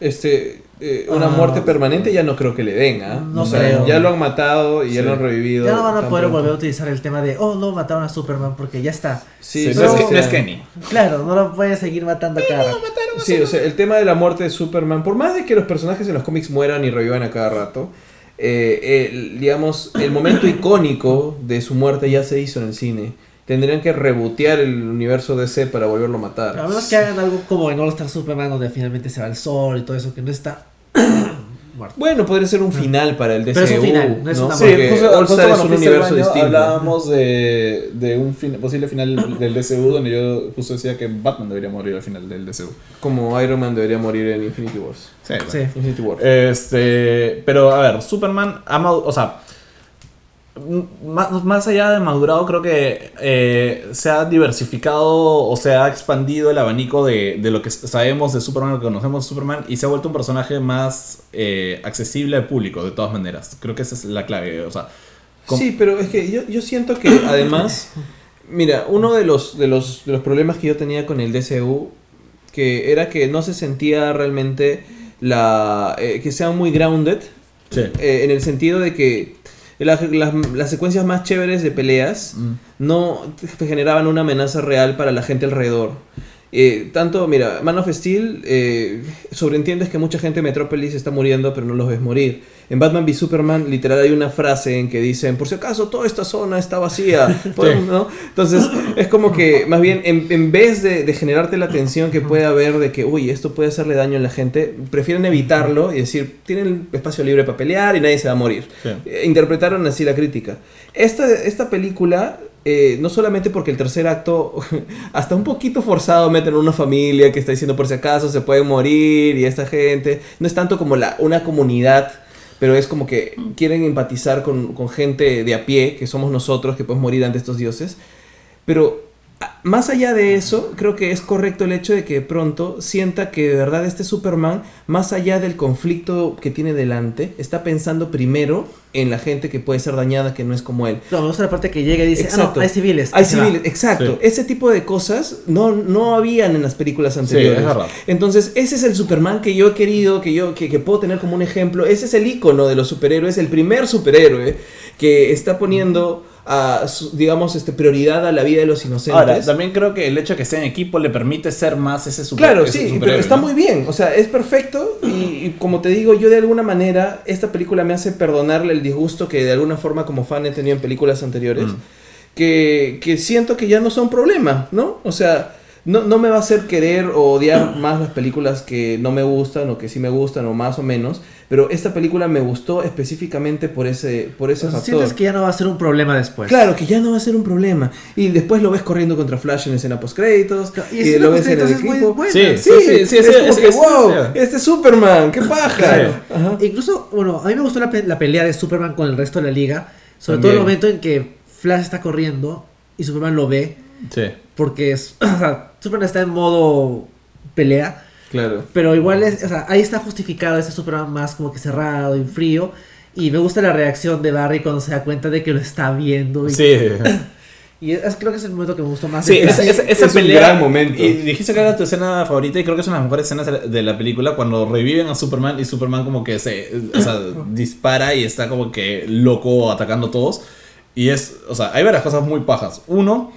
Este, eh, una Ah. muerte permanente ya no creo que le den, ¿ah? No o sea, creo. ya lo han matado y ya Sí. lo han revivido. Ya no van a poder pronto. volver a utilizar el tema de, oh, no, mataron a Superman porque ya está. Sí, Sí, no, o es, sea, no es Kenny. Claro, no lo pueden seguir matando a cada rato. Sí, o sea, el tema de la muerte de Superman, por más de que los personajes en los cómics mueran y revivan a cada rato, eh, el- digamos, el momento icónico de su muerte ya se hizo en el cine. Tendrían que rebotear el universo DC para volverlo a matar. A menos que hagan algo como en All Star Superman, donde finalmente se va el sol y todo eso, que no está muerto. Bueno, podría ser un final para el DCU. Pero es un final, no es una Sí, justo, All Star es un universo distinto. Hablábamos de, de un fin- posible final del DCU donde yo justo decía que Batman debería morir al final del DCU. Como Iron Man debería morir en Infinity Wars. Sí, Sí. Infinity War. Este, pero a ver, Superman ama, o sea, más, más allá de madurado, creo que eh, se ha diversificado o se ha expandido el abanico de, de lo que sabemos de Superman, lo que conocemos de Superman, y se ha vuelto un personaje más eh, accesible al público, de todas maneras. Creo que esa es la clave. O sea, con- Sí, pero es que yo, yo siento que además, mira, uno de los, de, los, de los problemas que yo tenía con el DCU, que era que no se sentía realmente la eh, que sea muy grounded, Sí. en el sentido de que la- las, las secuencias más chéveres de peleas Mm. no generaban una amenaza real para la gente alrededor. Eh, tanto, mira, Man of Steel, eh, sobreentiendes que mucha gente de Metrópolis está muriendo, pero no los ves morir. En Batman v Superman, literal, hay una frase en que dicen, por si acaso, toda esta zona está vacía. ¿no? Entonces, es como que, más bien, en, en vez de, de generarte la tensión que puede haber de que, uy, esto puede hacerle daño a la gente, prefieren evitarlo y decir, tienen espacio libre para pelear y nadie se va a morir. Sí. Eh, interpretaron así la crítica. Esta, esta película, eh, no solamente porque el tercer acto, hasta un poquito forzado, meten una familia que está diciendo por si acaso se puede morir y esta gente, no es tanto como la, una comunidad, pero es como que quieren empatizar con, con gente de a pie, que somos nosotros, que podemos morir ante estos dioses. Pero más allá de eso, creo que es correcto el hecho de que de pronto sienta que de verdad este Superman, más allá del conflicto que tiene delante, está pensando primero en la gente que puede ser dañada, que no es como él. No, la parte que llega y dice, ah, Exacto. no, hay civiles. Hay va. civiles, exacto. Sí. Ese tipo de cosas no, no habían en las películas anteriores. es. Entonces, ese es el Superman que yo he querido, que yo que, que puedo tener como un ejemplo. Ese es el icono de los superhéroes, el primer superhéroe que está poniendo, a, su- digamos, este, prioridad a la vida de los inocentes. Ahora, también creo que el hecho de que sea en equipo le permite ser más ese super Claro, ese sí, pero está ¿no? muy bien, o sea, es perfecto y, y como te digo, yo de alguna manera, esta película me hace perdonarle el disgusto que de alguna forma como fan he tenido en películas anteriores, Mm. que, que siento que ya no son problema, ¿no? O sea, no, no me va a hacer querer o odiar más las películas que no me gustan o que sí me gustan o más o menos, pero esta película me gustó específicamente por ese, por ese factor. Sientes que ya no va a ser un problema después. Claro, que ya no va a ser un problema. Y después lo ves corriendo contra Flash en escena post créditos. Y lo ves en el postcréditos equipo. Sí, Sí, sí, sí, es que, wow, este es Superman, qué paja. Ajá. Incluso, bueno, a mí me gustó la, pe- la pelea de Superman con el resto de la liga. Sobre También. todo el momento en que Flash está corriendo y Superman lo ve. Sí. Porque es, o sea, Superman está en modo pelea. Claro. Pero igual es, o sea, ahí está justificado ese Superman más como que cerrado y frío. Y me gusta la reacción de Barry cuando se da cuenta de que lo está viendo. Y, Sí. y es- creo que es el momento que me gustó más. Sí, esa, esa, esa es un pelea. gran momento. Y dijiste que era tu escena favorita y creo que es una de las mejores escenas de la- de la película cuando reviven a Superman y Superman como que se o sea, dispara y está como que loco atacando a todos. Y es, o sea, hay varias cosas muy pajas. Uno,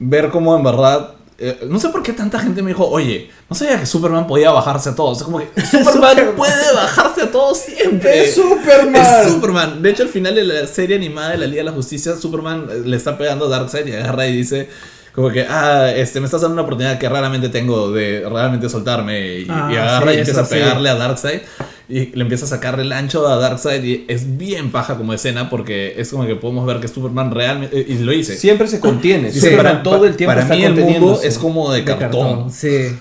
ver cómo en verdad... eh, no sé por qué tanta gente me dijo, oye, no sabía que Superman podía bajarse a todos. Es como que Superman Superman. puede bajarse a todos siempre. Es Superman. Es Superman. De hecho, al final de la serie animada de la Liga de la Justicia, Superman eh, le está pegando a Darkseid y agarra y dice como que, ah, este, me estás dando una oportunidad que raramente tengo de realmente soltarme. Y, Ah, y agarra sí, y empieza eso a sí. pegarle a Darkseid. Y le empieza a sacarle el ancho a Darkseid. Y es bien paja como escena porque es como que podemos ver que Superman realmente... Y lo hice. Siempre se contiene. Dice, Superman para, todo el tiempo para está mí el mundo es como de, de cartón. Sí.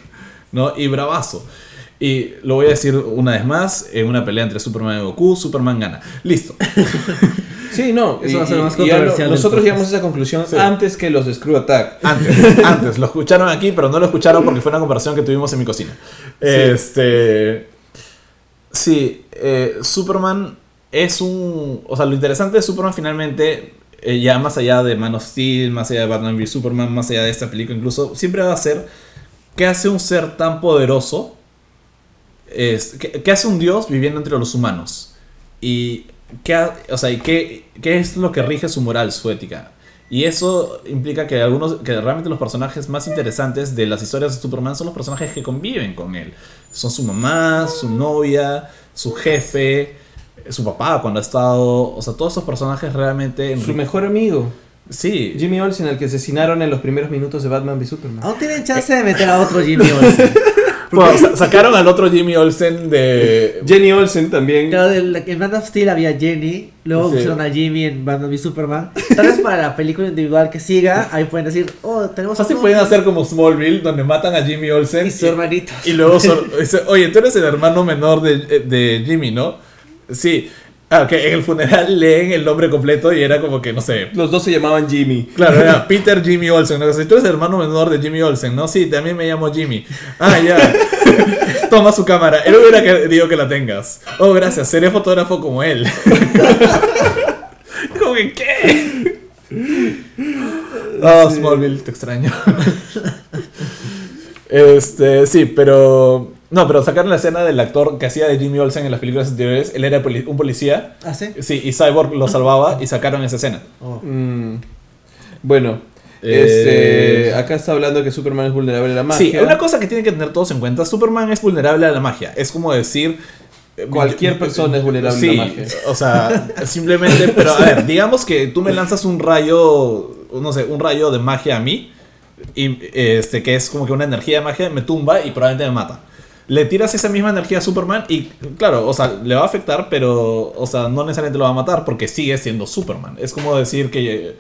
¿no? Y bravazo. Y lo voy a decir una vez más, en una pelea entre Superman y Goku, Superman gana. Listo. Sí, no. Eso y- va a ser más controversial nosotros llegamos a esa conclusión Sí. antes que los de Screw Attack. Antes, antes, lo escucharon aquí, pero no lo escucharon porque fue una conversación que tuvimos en mi cocina. Este. Sí, eh, Superman es un. O sea, lo interesante de Superman finalmente, eh, ya más allá de Man of Steel, más allá de Batman v Superman, más allá de esta película, incluso, siempre va a ser qué hace un ser tan poderoso, es, qué hace un dios viviendo entre los humanos. Y qué, ha- o sea, y qué, qué es lo que rige su moral, su ética. Y eso implica que algunos, que realmente los personajes más interesantes de las historias de Superman son los personajes que conviven con él. Son su mamá, su novia, su jefe, su papá cuando ha estado, o sea, todos esos personajes realmente Su mejor amigo. Sí, Jimmy Olsen, al que asesinaron en los primeros minutos de Batman v Superman. Aún tienen chance de meter a otro Jimmy Olsen. Bueno, sa- sacaron al otro Jimmy Olsen de Jenny Olsen también. Claro, en Man of Steel había Jenny, luego Sí. pusieron a Jimmy en Batman v Superman. Tal vez para la película individual que siga, ahí pueden decir, oh, tenemos Fácil pueden hacer como Smallville, donde matan a Jimmy Olsen. y su hermanito. Y luego, oye, tú eres el hermano menor de, de Jimmy, ¿no? Sí. Ah, que en el funeral leen el nombre completo y era como que, no sé. Los dos se llamaban Jimmy. Claro, era Peter Jimmy Olsen. ¿no? Si tú eres hermano menor de Jimmy Olsen, ¿no? Sí, también me llamo Jimmy. Ah, ya. Toma su cámara. Él hubiera querido que la tengas. Oh, gracias. Seré fotógrafo como él. como que, ¿qué? Oh, Smallville, te extraño. este, sí, pero. No, pero sacaron la escena del actor que hacía de Jimmy Olsen en las películas anteriores. Él era un policía. ¿Ah, sí? Sí, y Cyborg lo salvaba y sacaron esa escena. Oh. Mm. Bueno, Eh, este, acá está hablando que Superman es vulnerable a la Sí, magia. una cosa que tienen que tener todos en cuenta, Superman es vulnerable a la magia. Es como decir... eh, Cualquier persona es vulnerable a sí, la magia. O sea, simplemente, pero a ver, digamos que tú me lanzas un rayo, no sé, un rayo de magia a mí, y este que es como que una energía de magia, me tumba y probablemente me mata. Le tiras esa misma energía a Superman y, claro, o sea, le va a afectar, pero, o sea, no necesariamente lo va a matar porque sigue siendo Superman. Es como decir que,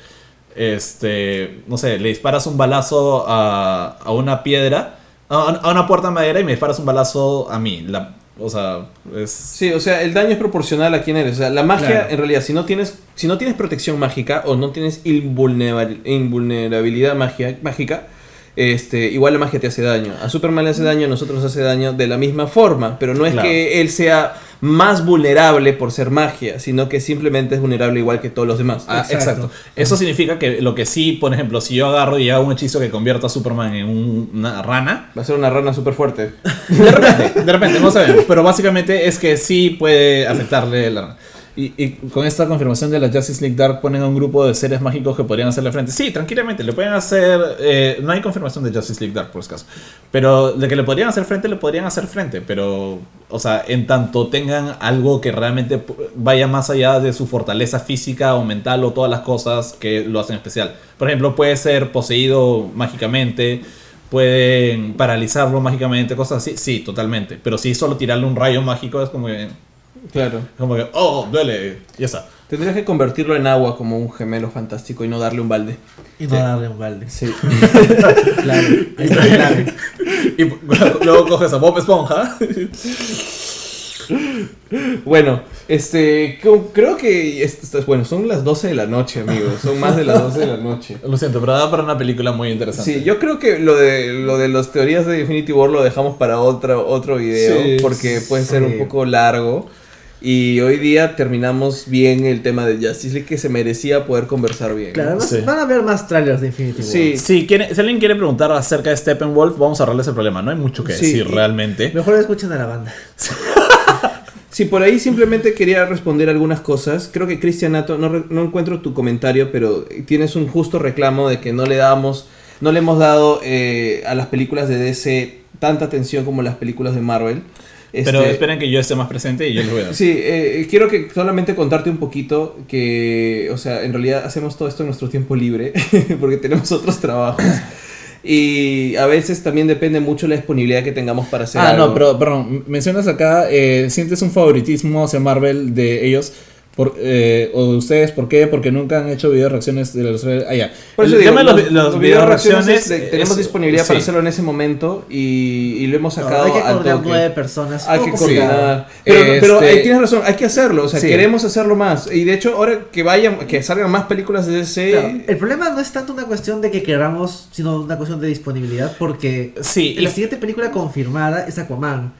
este, no sé, le disparas un balazo a, a una piedra, a, a una puerta de madera y me disparas un balazo a mí. La, o sea, es... Sí, o sea, el daño es proporcional a quién eres. O sea, la magia, Claro. en realidad, si no tienes, si no tienes protección mágica o no tienes invulnerabil- invulnerabilidad magia, mágica, este, igual la magia te hace daño. A Superman le hace daño, a nosotros nos hace daño de la misma forma, pero no es Claro. que él sea más vulnerable por ser magia, sino que simplemente es vulnerable igual que todos los demás. Ah, Exacto. exacto. Eso significa que lo que sí, por ejemplo, si yo agarro y hago un hechizo que convierta a Superman en un- una rana, Va a ser una rana súper fuerte. de repente, de repente, no sabemos, pero básicamente es que sí puede afectarle la rana. Y, con esta confirmación de la Justice League Dark ponen a un grupo de seres mágicos que podrían hacerle frente. Sí, tranquilamente, le pueden hacer... eh, no hay confirmación de Justice League Dark, por si acaso. Pero de que le podrían hacer frente, le podrían hacer frente. Pero, o sea, en tanto tengan algo que realmente vaya más allá de su fortaleza física o mental o todas las cosas que lo hacen especial. Por ejemplo, puede ser poseído mágicamente, pueden paralizarlo mágicamente, cosas así. Sí, totalmente. Pero si solo tirarle un rayo mágico es como que... Claro. Como que, oh, duele, ya está. Tendrías que convertirlo en agua como un gemelo fantástico y no darle un balde. Y no darle un balde. Sí. Claro, ahí está clave. Y luego coges a Bob Esponja. Bueno, este, creo que, esto es- bueno, son las 12 de la noche, amigos, son más de las 12 de la noche. Lo siento, pero da para una película muy interesante. Sí, yo creo que lo de lo de las teorías de Infinity War lo dejamos para otro, otro video, Sí, porque puede ser sí. un poco largo. Y hoy día terminamos bien el tema de Justice League que se merecía poder conversar bien. Claro, ¿no? además Sí. van a ver más trailers de Infinity War. Sí. Si, quiere- si alguien quiere preguntar acerca de Steppenwolf, vamos a ahorrarles el problema. No hay mucho que Sí, decir realmente. Mejor escuchen a la banda. Sí, por ahí simplemente quería responder algunas cosas. Creo que Cristian Nato, no, no encuentro tu comentario, pero tienes un justo reclamo de que no le damos, no le hemos dado eh, a las películas de DC tanta atención como las películas de Marvel. Pero Este, esperen que yo esté más presente y yo les voy a dar. Sí, eh, quiero que solamente contarte un poquito que, o sea, en realidad hacemos todo esto en nuestro tiempo libre, porque tenemos otros trabajos. Y a veces también depende mucho la disponibilidad que tengamos para hacer Ah, algo. no, pero perdón, mencionas acá, eh, ¿sientes un favoritismo hacia Marvel de ellos? Por, eh, o de ustedes, ¿por qué? Porque nunca han hecho video reacciones de los... Ah, ya. Por eso El digo, tema de los, los, video reacciones tenemos es- disponibilidad para hacerlo en ese momento y, y lo hemos No, sacado hay que coordinar nueve personas. Hay que coordinar. Pero, Este- pero eh, tienes razón, hay que hacerlo. O sea, Sí. queremos hacerlo más. Y de hecho, ahora que vayan, que salgan más películas de DC. Claro, el problema no es tanto una cuestión de que queramos, sino una cuestión de disponibilidad, porque la siguiente película confirmada es Aquaman,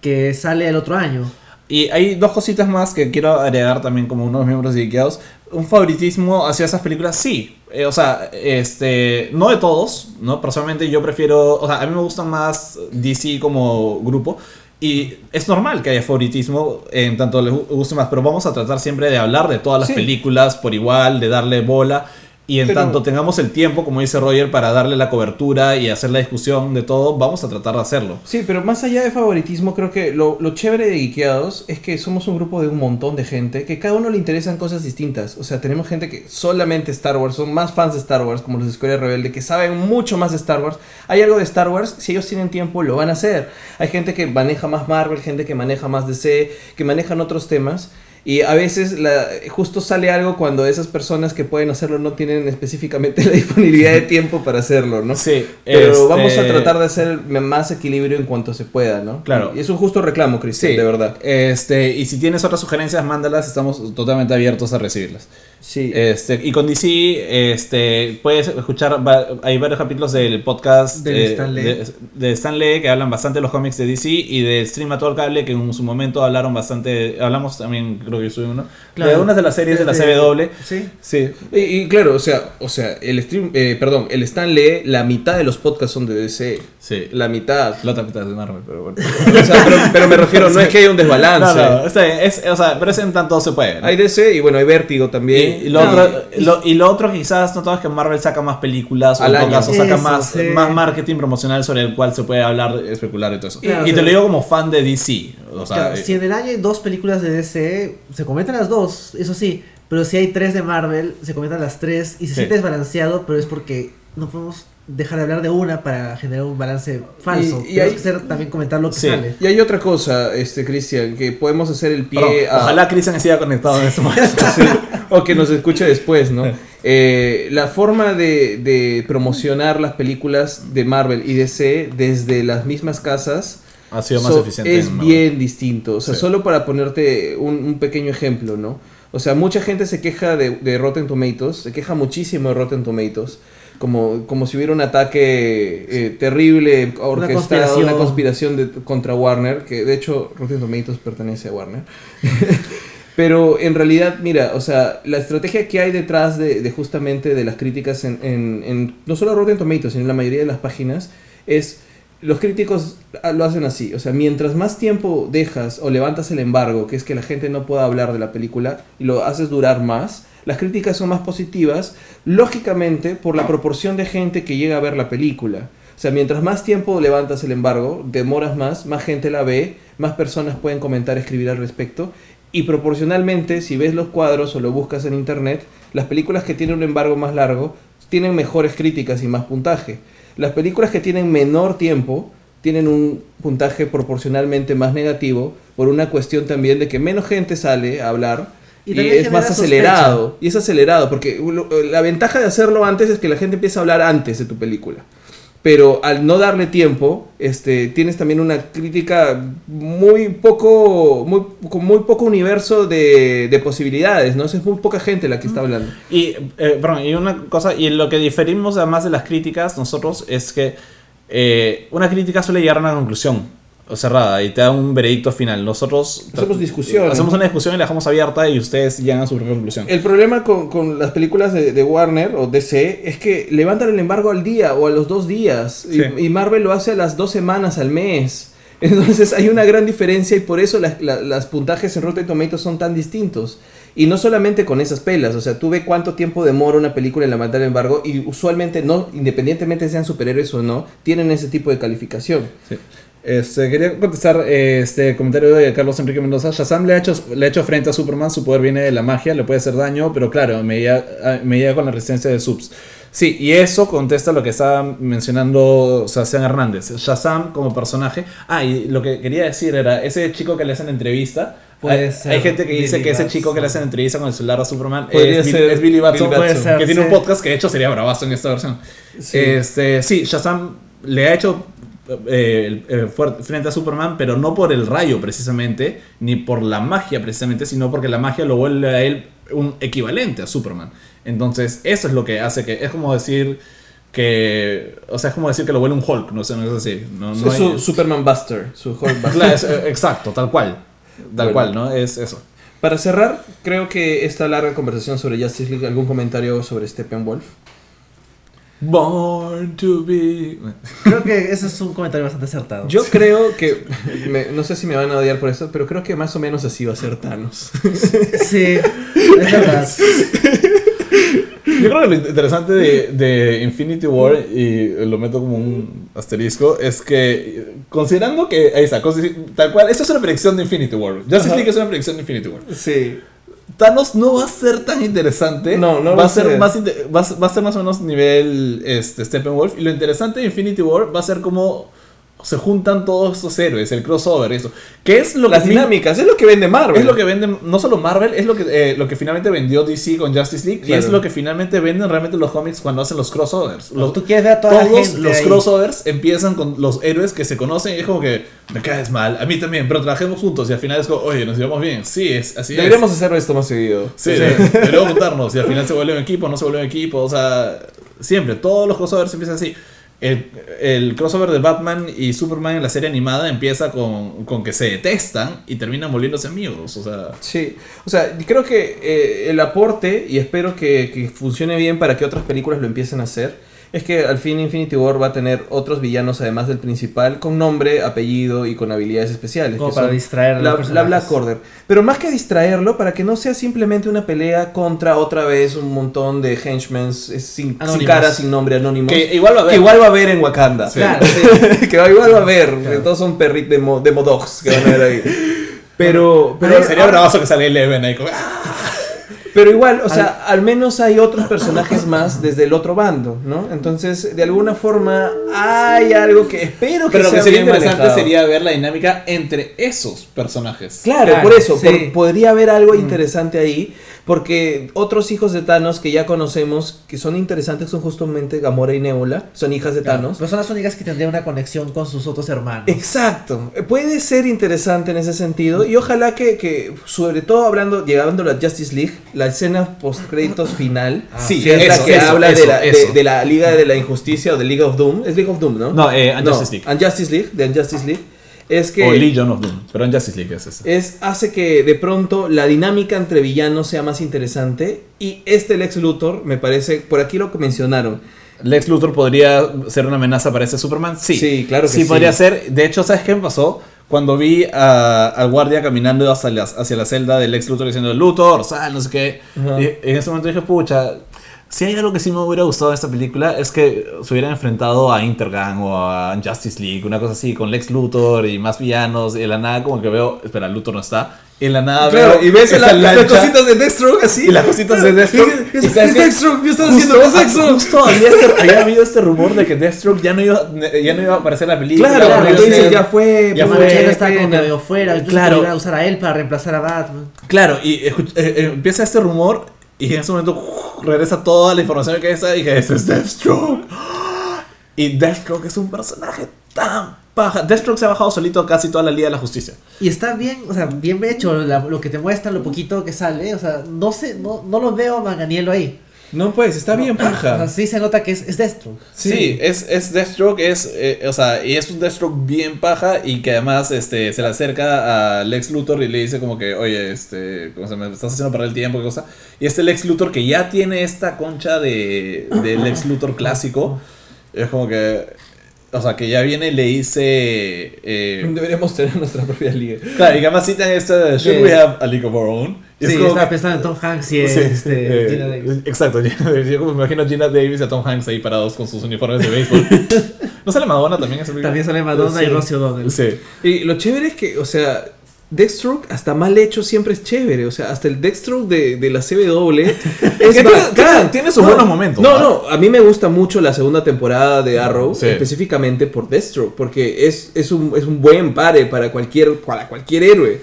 que sale el otro año. Y hay dos cositas más que quiero agregar también como unos miembros dedicados. Un favoritismo hacia esas películas, sí. Eh, o sea, este, no de todos, ¿no? Personalmente yo prefiero, o sea, a mí me gustan más DC como grupo. Y es normal que haya favoritismo en tanto les gu- guste más, pero vamos a tratar siempre de hablar de todas las Sí. películas por igual, de darle bola. Y en Pero- tanto tengamos el tiempo, como dice Roger, para darle la cobertura y hacer la discusión de todo, vamos a tratar de hacerlo. Sí, pero más allá de favoritismo, creo que lo, lo chévere de Geekeados es que somos un grupo de un montón de gente que cada uno le interesan cosas distintas. O sea, tenemos gente que solamente Star Wars, son más fans de Star Wars, como los de Escuela Rebelde, que saben mucho más de Star Wars. Hay algo de Star Wars, si ellos tienen tiempo, lo van a hacer. Hay gente que maneja más Marvel, gente que maneja más DC, que manejan otros temas. Y a veces la, justo sale algo cuando esas personas que pueden hacerlo no tienen específicamente la disponibilidad de tiempo para hacerlo, ¿no? Sí, Pero este, vamos a tratar de hacer más equilibrio en cuanto se pueda, ¿no? Claro. Y es un justo reclamo, Cristian, Sí, de verdad. Este, y si tienes otras sugerencias, mándalas, estamos totalmente abiertos a recibirlas. Sí. Este, y con DC, este, puedes escuchar, va- hay varios capítulos del podcast Del eh, Stan Lee. de, de Stan Lee que hablan bastante de los cómics de DC y del Stream a todo el cable que en su momento hablaron bastante, hablamos también, creo que yo soy uno, de algunas de las series de la CW. Sí. Sí, Y, y claro, o sea, o sea, el stream, eh, perdón, el Stan Lee, la mitad de los podcasts son de DC. sí. La mitad. La otra mitad es de Marvel, pero bueno. O sea, pero, pero me refiero, no es que haya un No, desbalance. no, está bien, es, o sea, pero es en tanto se puede. ¿no? Hay DC y bueno, hay Vértigo también. Y, y lo No, otro, lo, y lo otro quizás no todo es que Marvel saca más películas o en caso saca Eso, más, sí. más marketing promocional sobre el cual se puede hablar, especular y todo eso. Claro, y te lo digo como fan de DC. O sea, Claro, eh, si en el año hay dos películas de DC, se comentan las dos, eso sí. Pero si hay tres de Marvel, se comentan las tres y se Sí. siente desbalanceado, pero es porque no podemos dejar de hablar de una para generar un balance falso. Y- hay- que hacer, también comentar lo que Sí. sale. Y hay otra cosa, este Cristian, que podemos hacer el pie perdón, a... Ojalá Cristian siga conectado en este momento. Sí, o que nos escuche después, ¿no? Eh, la forma de, de promocionar las películas de Marvel y DC desde las mismas casas ha sido más so- eficiente. es bien distinto. O sea, Sí. solo para ponerte un, un pequeño ejemplo, ¿no? O sea, mucha gente se queja de, de Rotten Tomatoes, se queja muchísimo de Rotten Tomatoes. Como, como si hubiera un ataque eh, terrible, orquestado, conspiración. una conspiración de- contra Warner, que de hecho Rotten Tomatoes pertenece a Warner. Pero en realidad, mira, o sea, la estrategia que hay detrás de, de justamente de las críticas en, en- en- no solo Rotten Tomatoes, sino en la mayoría de las páginas, es los críticos lo hacen así. O sea, mientras más tiempo dejas o levantas el embargo, que es que la gente no pueda hablar de la película, y lo haces durar más, las críticas son más positivas, lógicamente por la proporción de gente que llega a ver la película. O sea, mientras más tiempo levantas el embargo, demoras más, más gente la ve, más personas pueden comentar, escribir al respecto. Y proporcionalmente, si ves los cuadros o lo buscas en internet, las películas que tienen un embargo más largo tienen mejores críticas y más puntaje. Las películas que tienen menor tiempo tienen un puntaje proporcionalmente más negativo por una cuestión también de que menos gente sale a hablar Y es más acelerado. Y es acelerado porque lo- la ventaja de hacerlo antes es que la gente empieza a hablar antes de tu película. Pero al no darle tiempo, este, tienes también una crítica muy poco, muy, con muy poco universo de, de posibilidades, ¿no? Es muy poca gente la que está hablando. Y, eh, perdón, y una cosa, y lo que diferimos además de las críticas nosotros es que eh, una crítica suele llegar a una conclusión cerrada y te da un veredicto final. Nosotros Hacemos discusión. hacemos una discusión y la dejamos abierta y ustedes llegan a su conclusión. El problema con, con las películas de, de Warner o DC es que levantan el embargo al día o a los dos días. Y- Sí. Y, Marvel lo hace a las dos semanas al mes. Entonces hay una gran diferencia y por eso las, la- las puntajes en Rotten Tomatoes son tan distintos. Y no solamente con esas pelas, o sea, tú ve cuánto tiempo demora una película en levantar el embargo y usualmente no, independientemente sean superhéroes o no, tienen ese tipo de calificación. Sí. Este, quería contestar eh, este comentario de Carlos Enrique Mendoza. Shazam le ha, hecho, le ha hecho frente a Superman, su poder viene de la magia, le puede hacer daño, pero claro, me llega, me llega con la resistencia de subs. Sí, y eso contesta lo que estaba mencionando Sebastián Hernández. Shazam como personaje. Ah, y lo que quería decir era, ese chico que le hacen entrevista, hay, ser hay gente que dice que ese Batson. chico que le hacen entrevista con el celular a Superman es, Bill- ser es Billy Batson, Billy Batson. Puede que ser, tiene un sí. podcast que de hecho sería bravazo en esta versión. Sí. Este, sí, Shazam le ha hecho eh, fuer- frente a Superman, pero no por el rayo precisamente, ni por la magia precisamente, sino porque la magia lo vuelve a él un equivalente a Superman. Entonces, eso es lo que hace que. Es como decir que. O sea, es como decir que lo vuelve un Hulk, no sé, no es así. No, no es hay- su Superman Buster, su Hulk Buster. Claro, es, eh, exacto, tal cual. Tal Bueno. cual, ¿no? Es eso. Para cerrar, creo que esta larga conversación sobre Justice League, ¿algún comentario sobre Steppenwolf? Born to be. Creo que ese es un comentario bastante acertado. Yo creo que, me- no sé si me van a odiar por esto, pero creo que más o menos así va a ser Thanos. Sí, es verdad. Yo creo que lo interesante de, de Infinity War, y lo meto como un asterisco, es que considerando que, ahí está, tal cual, esto es una predicción de Infinity War. Justice Ajá. League es una predicción de Infinity War. Sí. Thanos no va a ser tan interesante. No, no va, va a ser ser. más inte- va, a- va a ser más o menos nivel este, Steppenwolf. Y lo interesante de Infinity War va a ser como se juntan todos estos héroes, el crossover eso. ¿Qué es lo Las que dinámicas, es lo que vende Marvel. Es lo que venden, no solo Marvel, es lo que, eh, lo que finalmente vendió DC con Justice League y es lo que finalmente venden realmente los cómics cuando hacen los crossovers. Los, Tú quieres ver a toda la todos gente los ahí. crossovers empiezan con los héroes que se conocen y es como que me caes mal, a mí también, pero trabajemos juntos y al final es como, oye, nos llevamos bien. Sí, es así. es. Deberíamos hacer esto más seguido. Sí, deberíamos juntarnos y al final se vuelve un equipo, no se vuelve un equipo, o sea, siempre, todos los crossovers empiezan así. El, crossover de Batman y Superman en la serie animada empieza con, con que se detestan y terminan volviéndose amigos, o sea... Sí, o sea, creo que eh, el aporte, y espero que funcione bien para que otras películas lo empiecen a hacer, es que al fin Infinity War va a tener otros villanos además del principal, con nombre, apellido y con habilidades especiales. Como que para distraer la, la. Black Order. Pero más que distraerlo, para que no sea simplemente una pelea contra otra vez un montón de henchmen sin, cara, sin nombre, anónimos. Que igual va a haber. Que igual va a haber en Wakanda. Sí. Claro, que igual va a haber. que Todos son perritos de, mo- de modogs que van a ver ahí. Pero, pero Pero sería bravazo que sale Eleven ahí como... pero igual, o sea, al menos hay otros personajes más desde el otro bando, ¿no? Entonces, de alguna forma, hay algo que espero que Pero lo sea que sería bien interesante manejado. sería ver la dinámica entre esos personajes. Claro, Claro, por eso, sí. por- podría haber algo interesante ahí, porque otros hijos de Thanos que ya conocemos, que son interesantes, son justamente Gamora y Nebula, son hijas de Thanos. Pero son las únicas que tendrían una conexión con sus otros hermanos. Exacto, puede ser interesante en ese sentido y ojalá que, que, sobre todo hablando, llegando a la Justice League, la escena post créditos final, Ah, Sí, que es la eso, que eso, habla de, eso, la, de- eso. de la Liga de la Injusticia o de League of Doom, es League of Doom, ¿no? No, eh, Unjustice League. Unjustice League, de Unjustice League, es que O Legion of Doom. Pero en Justice League es ese. es, hace que de pronto la dinámica entre villanos sea más interesante y este Lex Luthor me parece, por aquí lo que mencionaron, Lex Luthor podría ser una amenaza para ese Superman. Sí, Sí, claro que sí. sí. podría ser. De hecho, ¿sabes qué me pasó? Cuando vi a- al guardia caminando hacia la, hacia la celda del Lex Luthor diciendo Luthor, sal, no sé qué. Y en ese momento dije, pucha. Si hay algo que sí me hubiera gustado de esta película es que se hubieran enfrentado a Intergang o a Justice League, una cosa así, con Lex Luthor y más villanos. Y en la nada, como que veo, espera, Luthor no está. En la nada Claro, veo y ves la- las cositas de Deathstroke así. y las cositas de Deathstroke. Es, ¿Y sabes es qué? Deathstroke, yo estaba que es Deathstroke. Justo había, este- había habido este rumor de que Deathstroke ya no iba, ya no iba a aparecer en la película. Claro, Claro, porque dices, ya fue, Ya puta, fue, qué está pena. medio fuera, Claro. iban a usar a él para reemplazar a Batman. Claro, y eh, eh, empieza este rumor y en ese momento regresa toda la información que está y dije, ese es Deathstroke. Y Deathstroke es un personaje tan paja. Deathstroke se ha bajado solito casi toda la Liga de la Justicia. Y está bien, o sea, bien hecho lo que te muestran, lo poquito que sale, o sea, no sé, no, no lo veo a Manganiello ahí. No, pues, está bien, paja. sí se nota que es, es Deathstroke. Sí, es, es Deathstroke, es, eh, o sea, y es un Deathstroke bien paja y que además este, se le acerca a Lex Luthor y le dice como que, oye, este, ¿cómo se me estás haciendo perder el tiempo, qué cosa. Y este Lex Luthor que ya tiene esta concha de, de Lex Luthor clásico, es como que, o sea, que ya viene y le dice... eh, Deberíamos tener nuestra propia liga. claro, y que además citan esto de, should we have a league of our own? Y es Sí, como estaba que- pensando en Tom Hanks y en Sí, este, eh, Gina Davis. Exacto, Gina Davis. yo como me imagino a Gina Davis y a Tom Hanks ahí parados con sus uniformes de béisbol. ¿No sale Madonna también? También sale Madonna Sí. y Rosie O'Donnell. Sí. Y lo chévere es que, o sea, Deathstroke, hasta mal hecho, siempre es chévere. O sea, hasta el Deathstroke de, de la CW es Que tiene- tiene- sus buenos momentos, No, ¿no? no, a mí me gusta mucho la segunda temporada de Arrow, Sí. específicamente por Deathstroke, porque es, es, un, es un buen pare para cualquier, para cualquier héroe.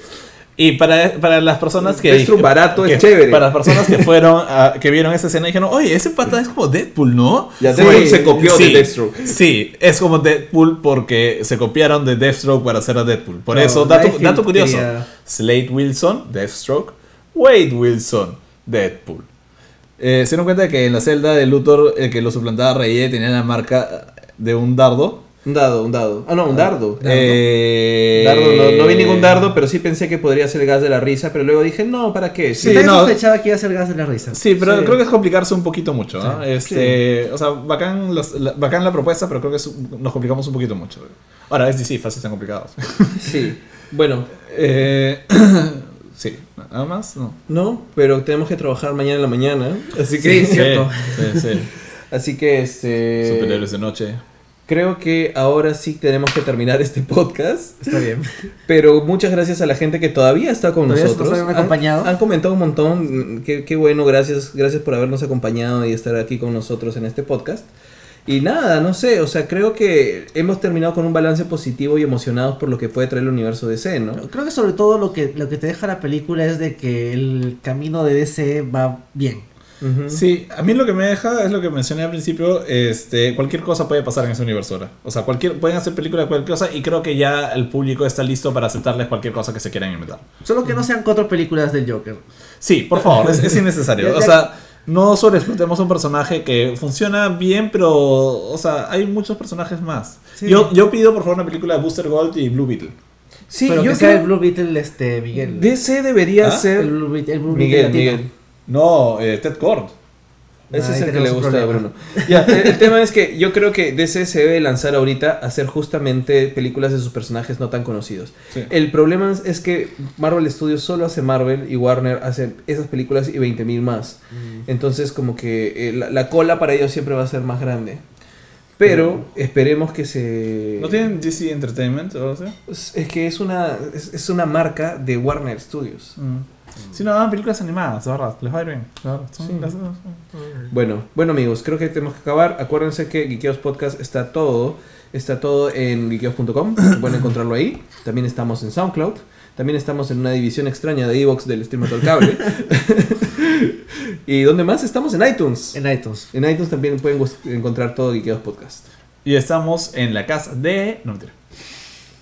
Y para, para las personas que. Deathstroke barato es que- chévere. Para las personas que fueron, a- que vieron esa escena y dijeron, oye, ese pata es como Deadpool, ¿no? Ya Sí. Deadpool se copió Sí, de Deathstroke. Sí, es como Deadpool porque se copiaron de Deathstroke para hacer a Deadpool. Por No, eso, dato, curioso: quería- Slade Wilson, Deathstroke. Wade Wilson, Deadpool. Eh, ¿Se dieron cuenta de que en la celda de Luthor, el que lo suplantaba Reyes tenía la marca de un dardo? Un dado, un dado. Ah, no, un dardo. Eh, Dardo, no, no vi ningún dardo, pero sí pensé que podría ser el gas de la risa, pero luego dije, no, ¿para qué? Sí, también no. sospechaba que iba a ser gas de la risa. Sí, pero Sí. creo que es complicarse un poquito mucho. ¿no? Sí, este, O sea, bacán, los- la, bacán la propuesta, pero creo que es- nos complicamos un poquito mucho. Ahora, es sí, fácil, están complicados. Sí. Bueno, Eh, sí, nada más, no. no, pero tenemos que trabajar mañana en la mañana, así Sí, que... sí. Cierto. Sí, sí. Así que, este... Superhéroes de noche. Creo que ahora sí tenemos que terminar este podcast. Está bien. Pero muchas gracias a la gente que todavía está con Todavía nosotros. nos han acompañado. Han, comentado un montón. Qué, qué bueno, gracias, gracias por habernos acompañado y estar aquí con nosotros en este podcast. Y nada, no sé, o sea, creo que hemos terminado con un balance positivo y emocionados por lo que puede traer el universo DC, ¿no? Creo que sobre todo lo que, lo que te deja la película es de que el camino de DC va bien. Sí, a mí lo que me deja es lo que mencioné al principio, este, cualquier cosa puede pasar en ese universo ahora. O sea, cualquier, pueden hacer películas de cualquier cosa y creo que ya el público está listo para aceptarles cualquier cosa que se quieran inventar. Solo que no sean cuatro películas del Joker. Sí, por favor, es, es innecesario. O sea, no sobreexplotemos un personaje que funciona bien, pero, o sea, hay muchos personajes más. Sí. Yo, yo pido, por favor, una película de Booster Gold y Blue Beetle. Sí, Pero yo que sea el Blue Beetle, este, Miguel. DC debería ¿Ah? ser... El Blue Beetle, el Blue Miguel, Beetle latino. Miguel. No, eh, Ted Cord. Ese Ah, es el que le gusta a. Bruno. Ya, el, el tema es que yo creo que DC se debe lanzar ahorita a hacer justamente películas de sus personajes no tan conocidos. Sí. El problema es- es que Marvel Studios solo hace Marvel y Warner hace esas películas y 20.000 más. Mm. Entonces como que eh, la, la cola para ellos siempre va a ser más grande. Pero esperemos que se... ¿No tienen DC Entertainment o? Es, es que es una, es, es una marca de Warner Studios. Mm. Sí, no, hagan películas animadas, de verdad. Les va a ir bien. Sí. las- Bueno, bueno amigos, creo que tenemos que acabar. Acuérdense que Geekeos Podcast está todo, está todo en geekeos.com, pueden encontrarlo ahí. También estamos en SoundCloud, también estamos en una división extraña de Evox del stream al cable. y ¿dónde más? Estamos en iTunes. En iTunes. En iTunes también pueden encontrar todo Geekeos Podcast. Y estamos en la casa de... No, mentira.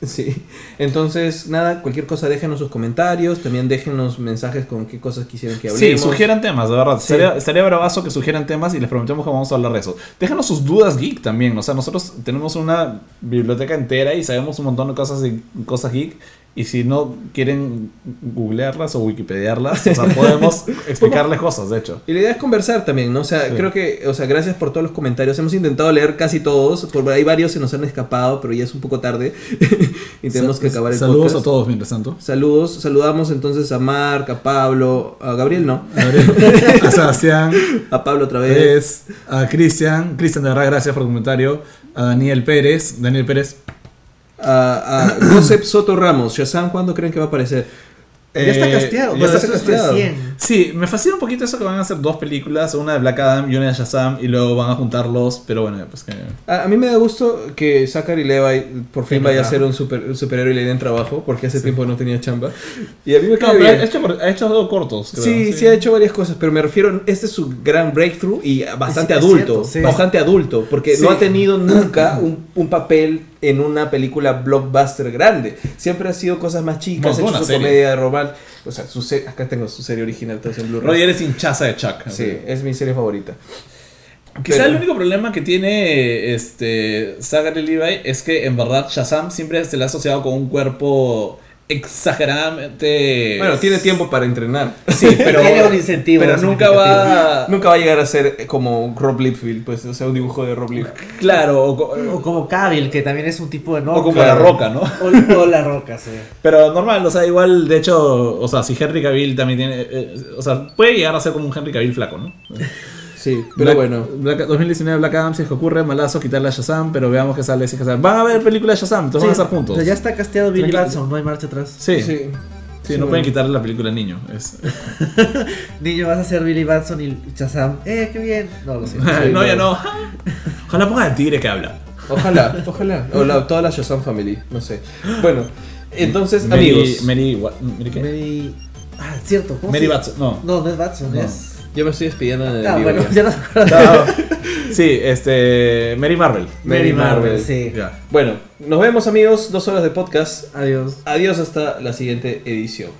Sí. Entonces, nada, cualquier cosa déjenos sus comentarios, también déjenos mensajes con qué cosas quisieran que Sí, hablemos. sugieran temas, de verdad. Sí. Estaría, estaría bravazo que sugieran temas y les prometemos que vamos a hablar de eso. Déjanos sus dudas geek también. O sea, nosotros tenemos una biblioteca entera y sabemos un montón de cosas, de, cosas geek. Y si no quieren googlearlas o wikipediarlas, o sea, podemos explicarles cosas, de hecho. Y la idea es conversar también, ¿no? O sea, Sí. creo que, o sea, gracias por todos los comentarios. Hemos intentado leer casi todos, por ahí varios se nos han escapado, pero ya es un poco tarde y tenemos que acabar el Saludos podcast. a todos, mientras tanto. Saludos, saludamos entonces a Marc, a Pablo, a Gabriel no, A Sebastián, a Pablo otra vez, a Cristian. Cristian, de verdad, gracias por el comentario. A Daniel Pérez. Daniel Pérez. A, a Josep Soto Ramos. Shazam, ¿cuándo creen que va a aparecer? ya está Eh, casteado. ya está casteado. Sí, me fascina un poquito eso que van a hacer dos películas, una de Black Adam y una de Shazam, y luego van a juntarlos, pero bueno, pues que... A, a mí me da gusto que Zachary Levi por fin Sí, vaya a ser un, super, un superhéroe y le den trabajo, porque hace tiempo no tenía chamba. Y a mí me No, cae bien. ha hecho, ha hecho dos cortos, creo. Sí, sí, ha hecho varias cosas, pero me refiero, este es su gran breakthrough y bastante Es- es adulto, cierto, sí. bastante adulto, porque Sí. no ha tenido nunca un, un papel en una película blockbuster grande. Siempre ha sido cosas más chicas, hecho su serie. comedia de romance. O sea, su se- acá tengo su serie original, entonces en Blu-ray. Roger es hinchaza de Chuck. Sí, es mi serie favorita. Quizá Pero- el único problema que tiene este Zachary Levi es que en verdad Shazam siempre se le ha asociado con un cuerpo exageradamente... Bueno, tiene tiempo para entrenar. Sí, pero, Tiene un incentivo pero nunca va... Nunca va a llegar a ser como Rob Liefeld, pues, o sea, un dibujo de Rob Liefeld. Claro, o, co- O como Cavill, que también es un tipo de o como Claro. la roca, ¿no? O, o la roca, sí. Pero normal, o sea, igual, de hecho, o sea, si Henry Cavill también tiene... eh, o sea, puede llegar a ser como un Henry Cavill flaco, ¿no? Sí, pero Black- bueno. Black- 2019 Black Adam, si es que ocurre, malazo, quitarle a Shazam, pero veamos que sale, si es que sale. Van a ver películas de Shazam, entonces van a estar juntos. Ya está casteado Billy. Batson, no hay marcha atrás. Sí, sí, Sí. Sí, no bueno. pueden quitarle la película al niño. Es... Niño, vas a ser Billy Batson y Shazam. Eh, qué bien. No, lo siento. Sí, no, ya no. no. Ojalá pongan al tigre que habla. Ojalá, ojalá. O la- toda la Shazam Family, no sé. Bueno, entonces, Mary, amigos. Mary, Mary qué? Mary... Ah, cierto. ¿cómo Mary Batson, no. No, no es Batson, No. es... Yo me estoy despidiendo en el Ah, vivo bueno, ya. ya no. Sí, este. Mary Marvel. Mary Marvel. sí. Ya. Bueno, nos vemos amigos, dos horas de podcast. Adiós. Adiós hasta la siguiente edición.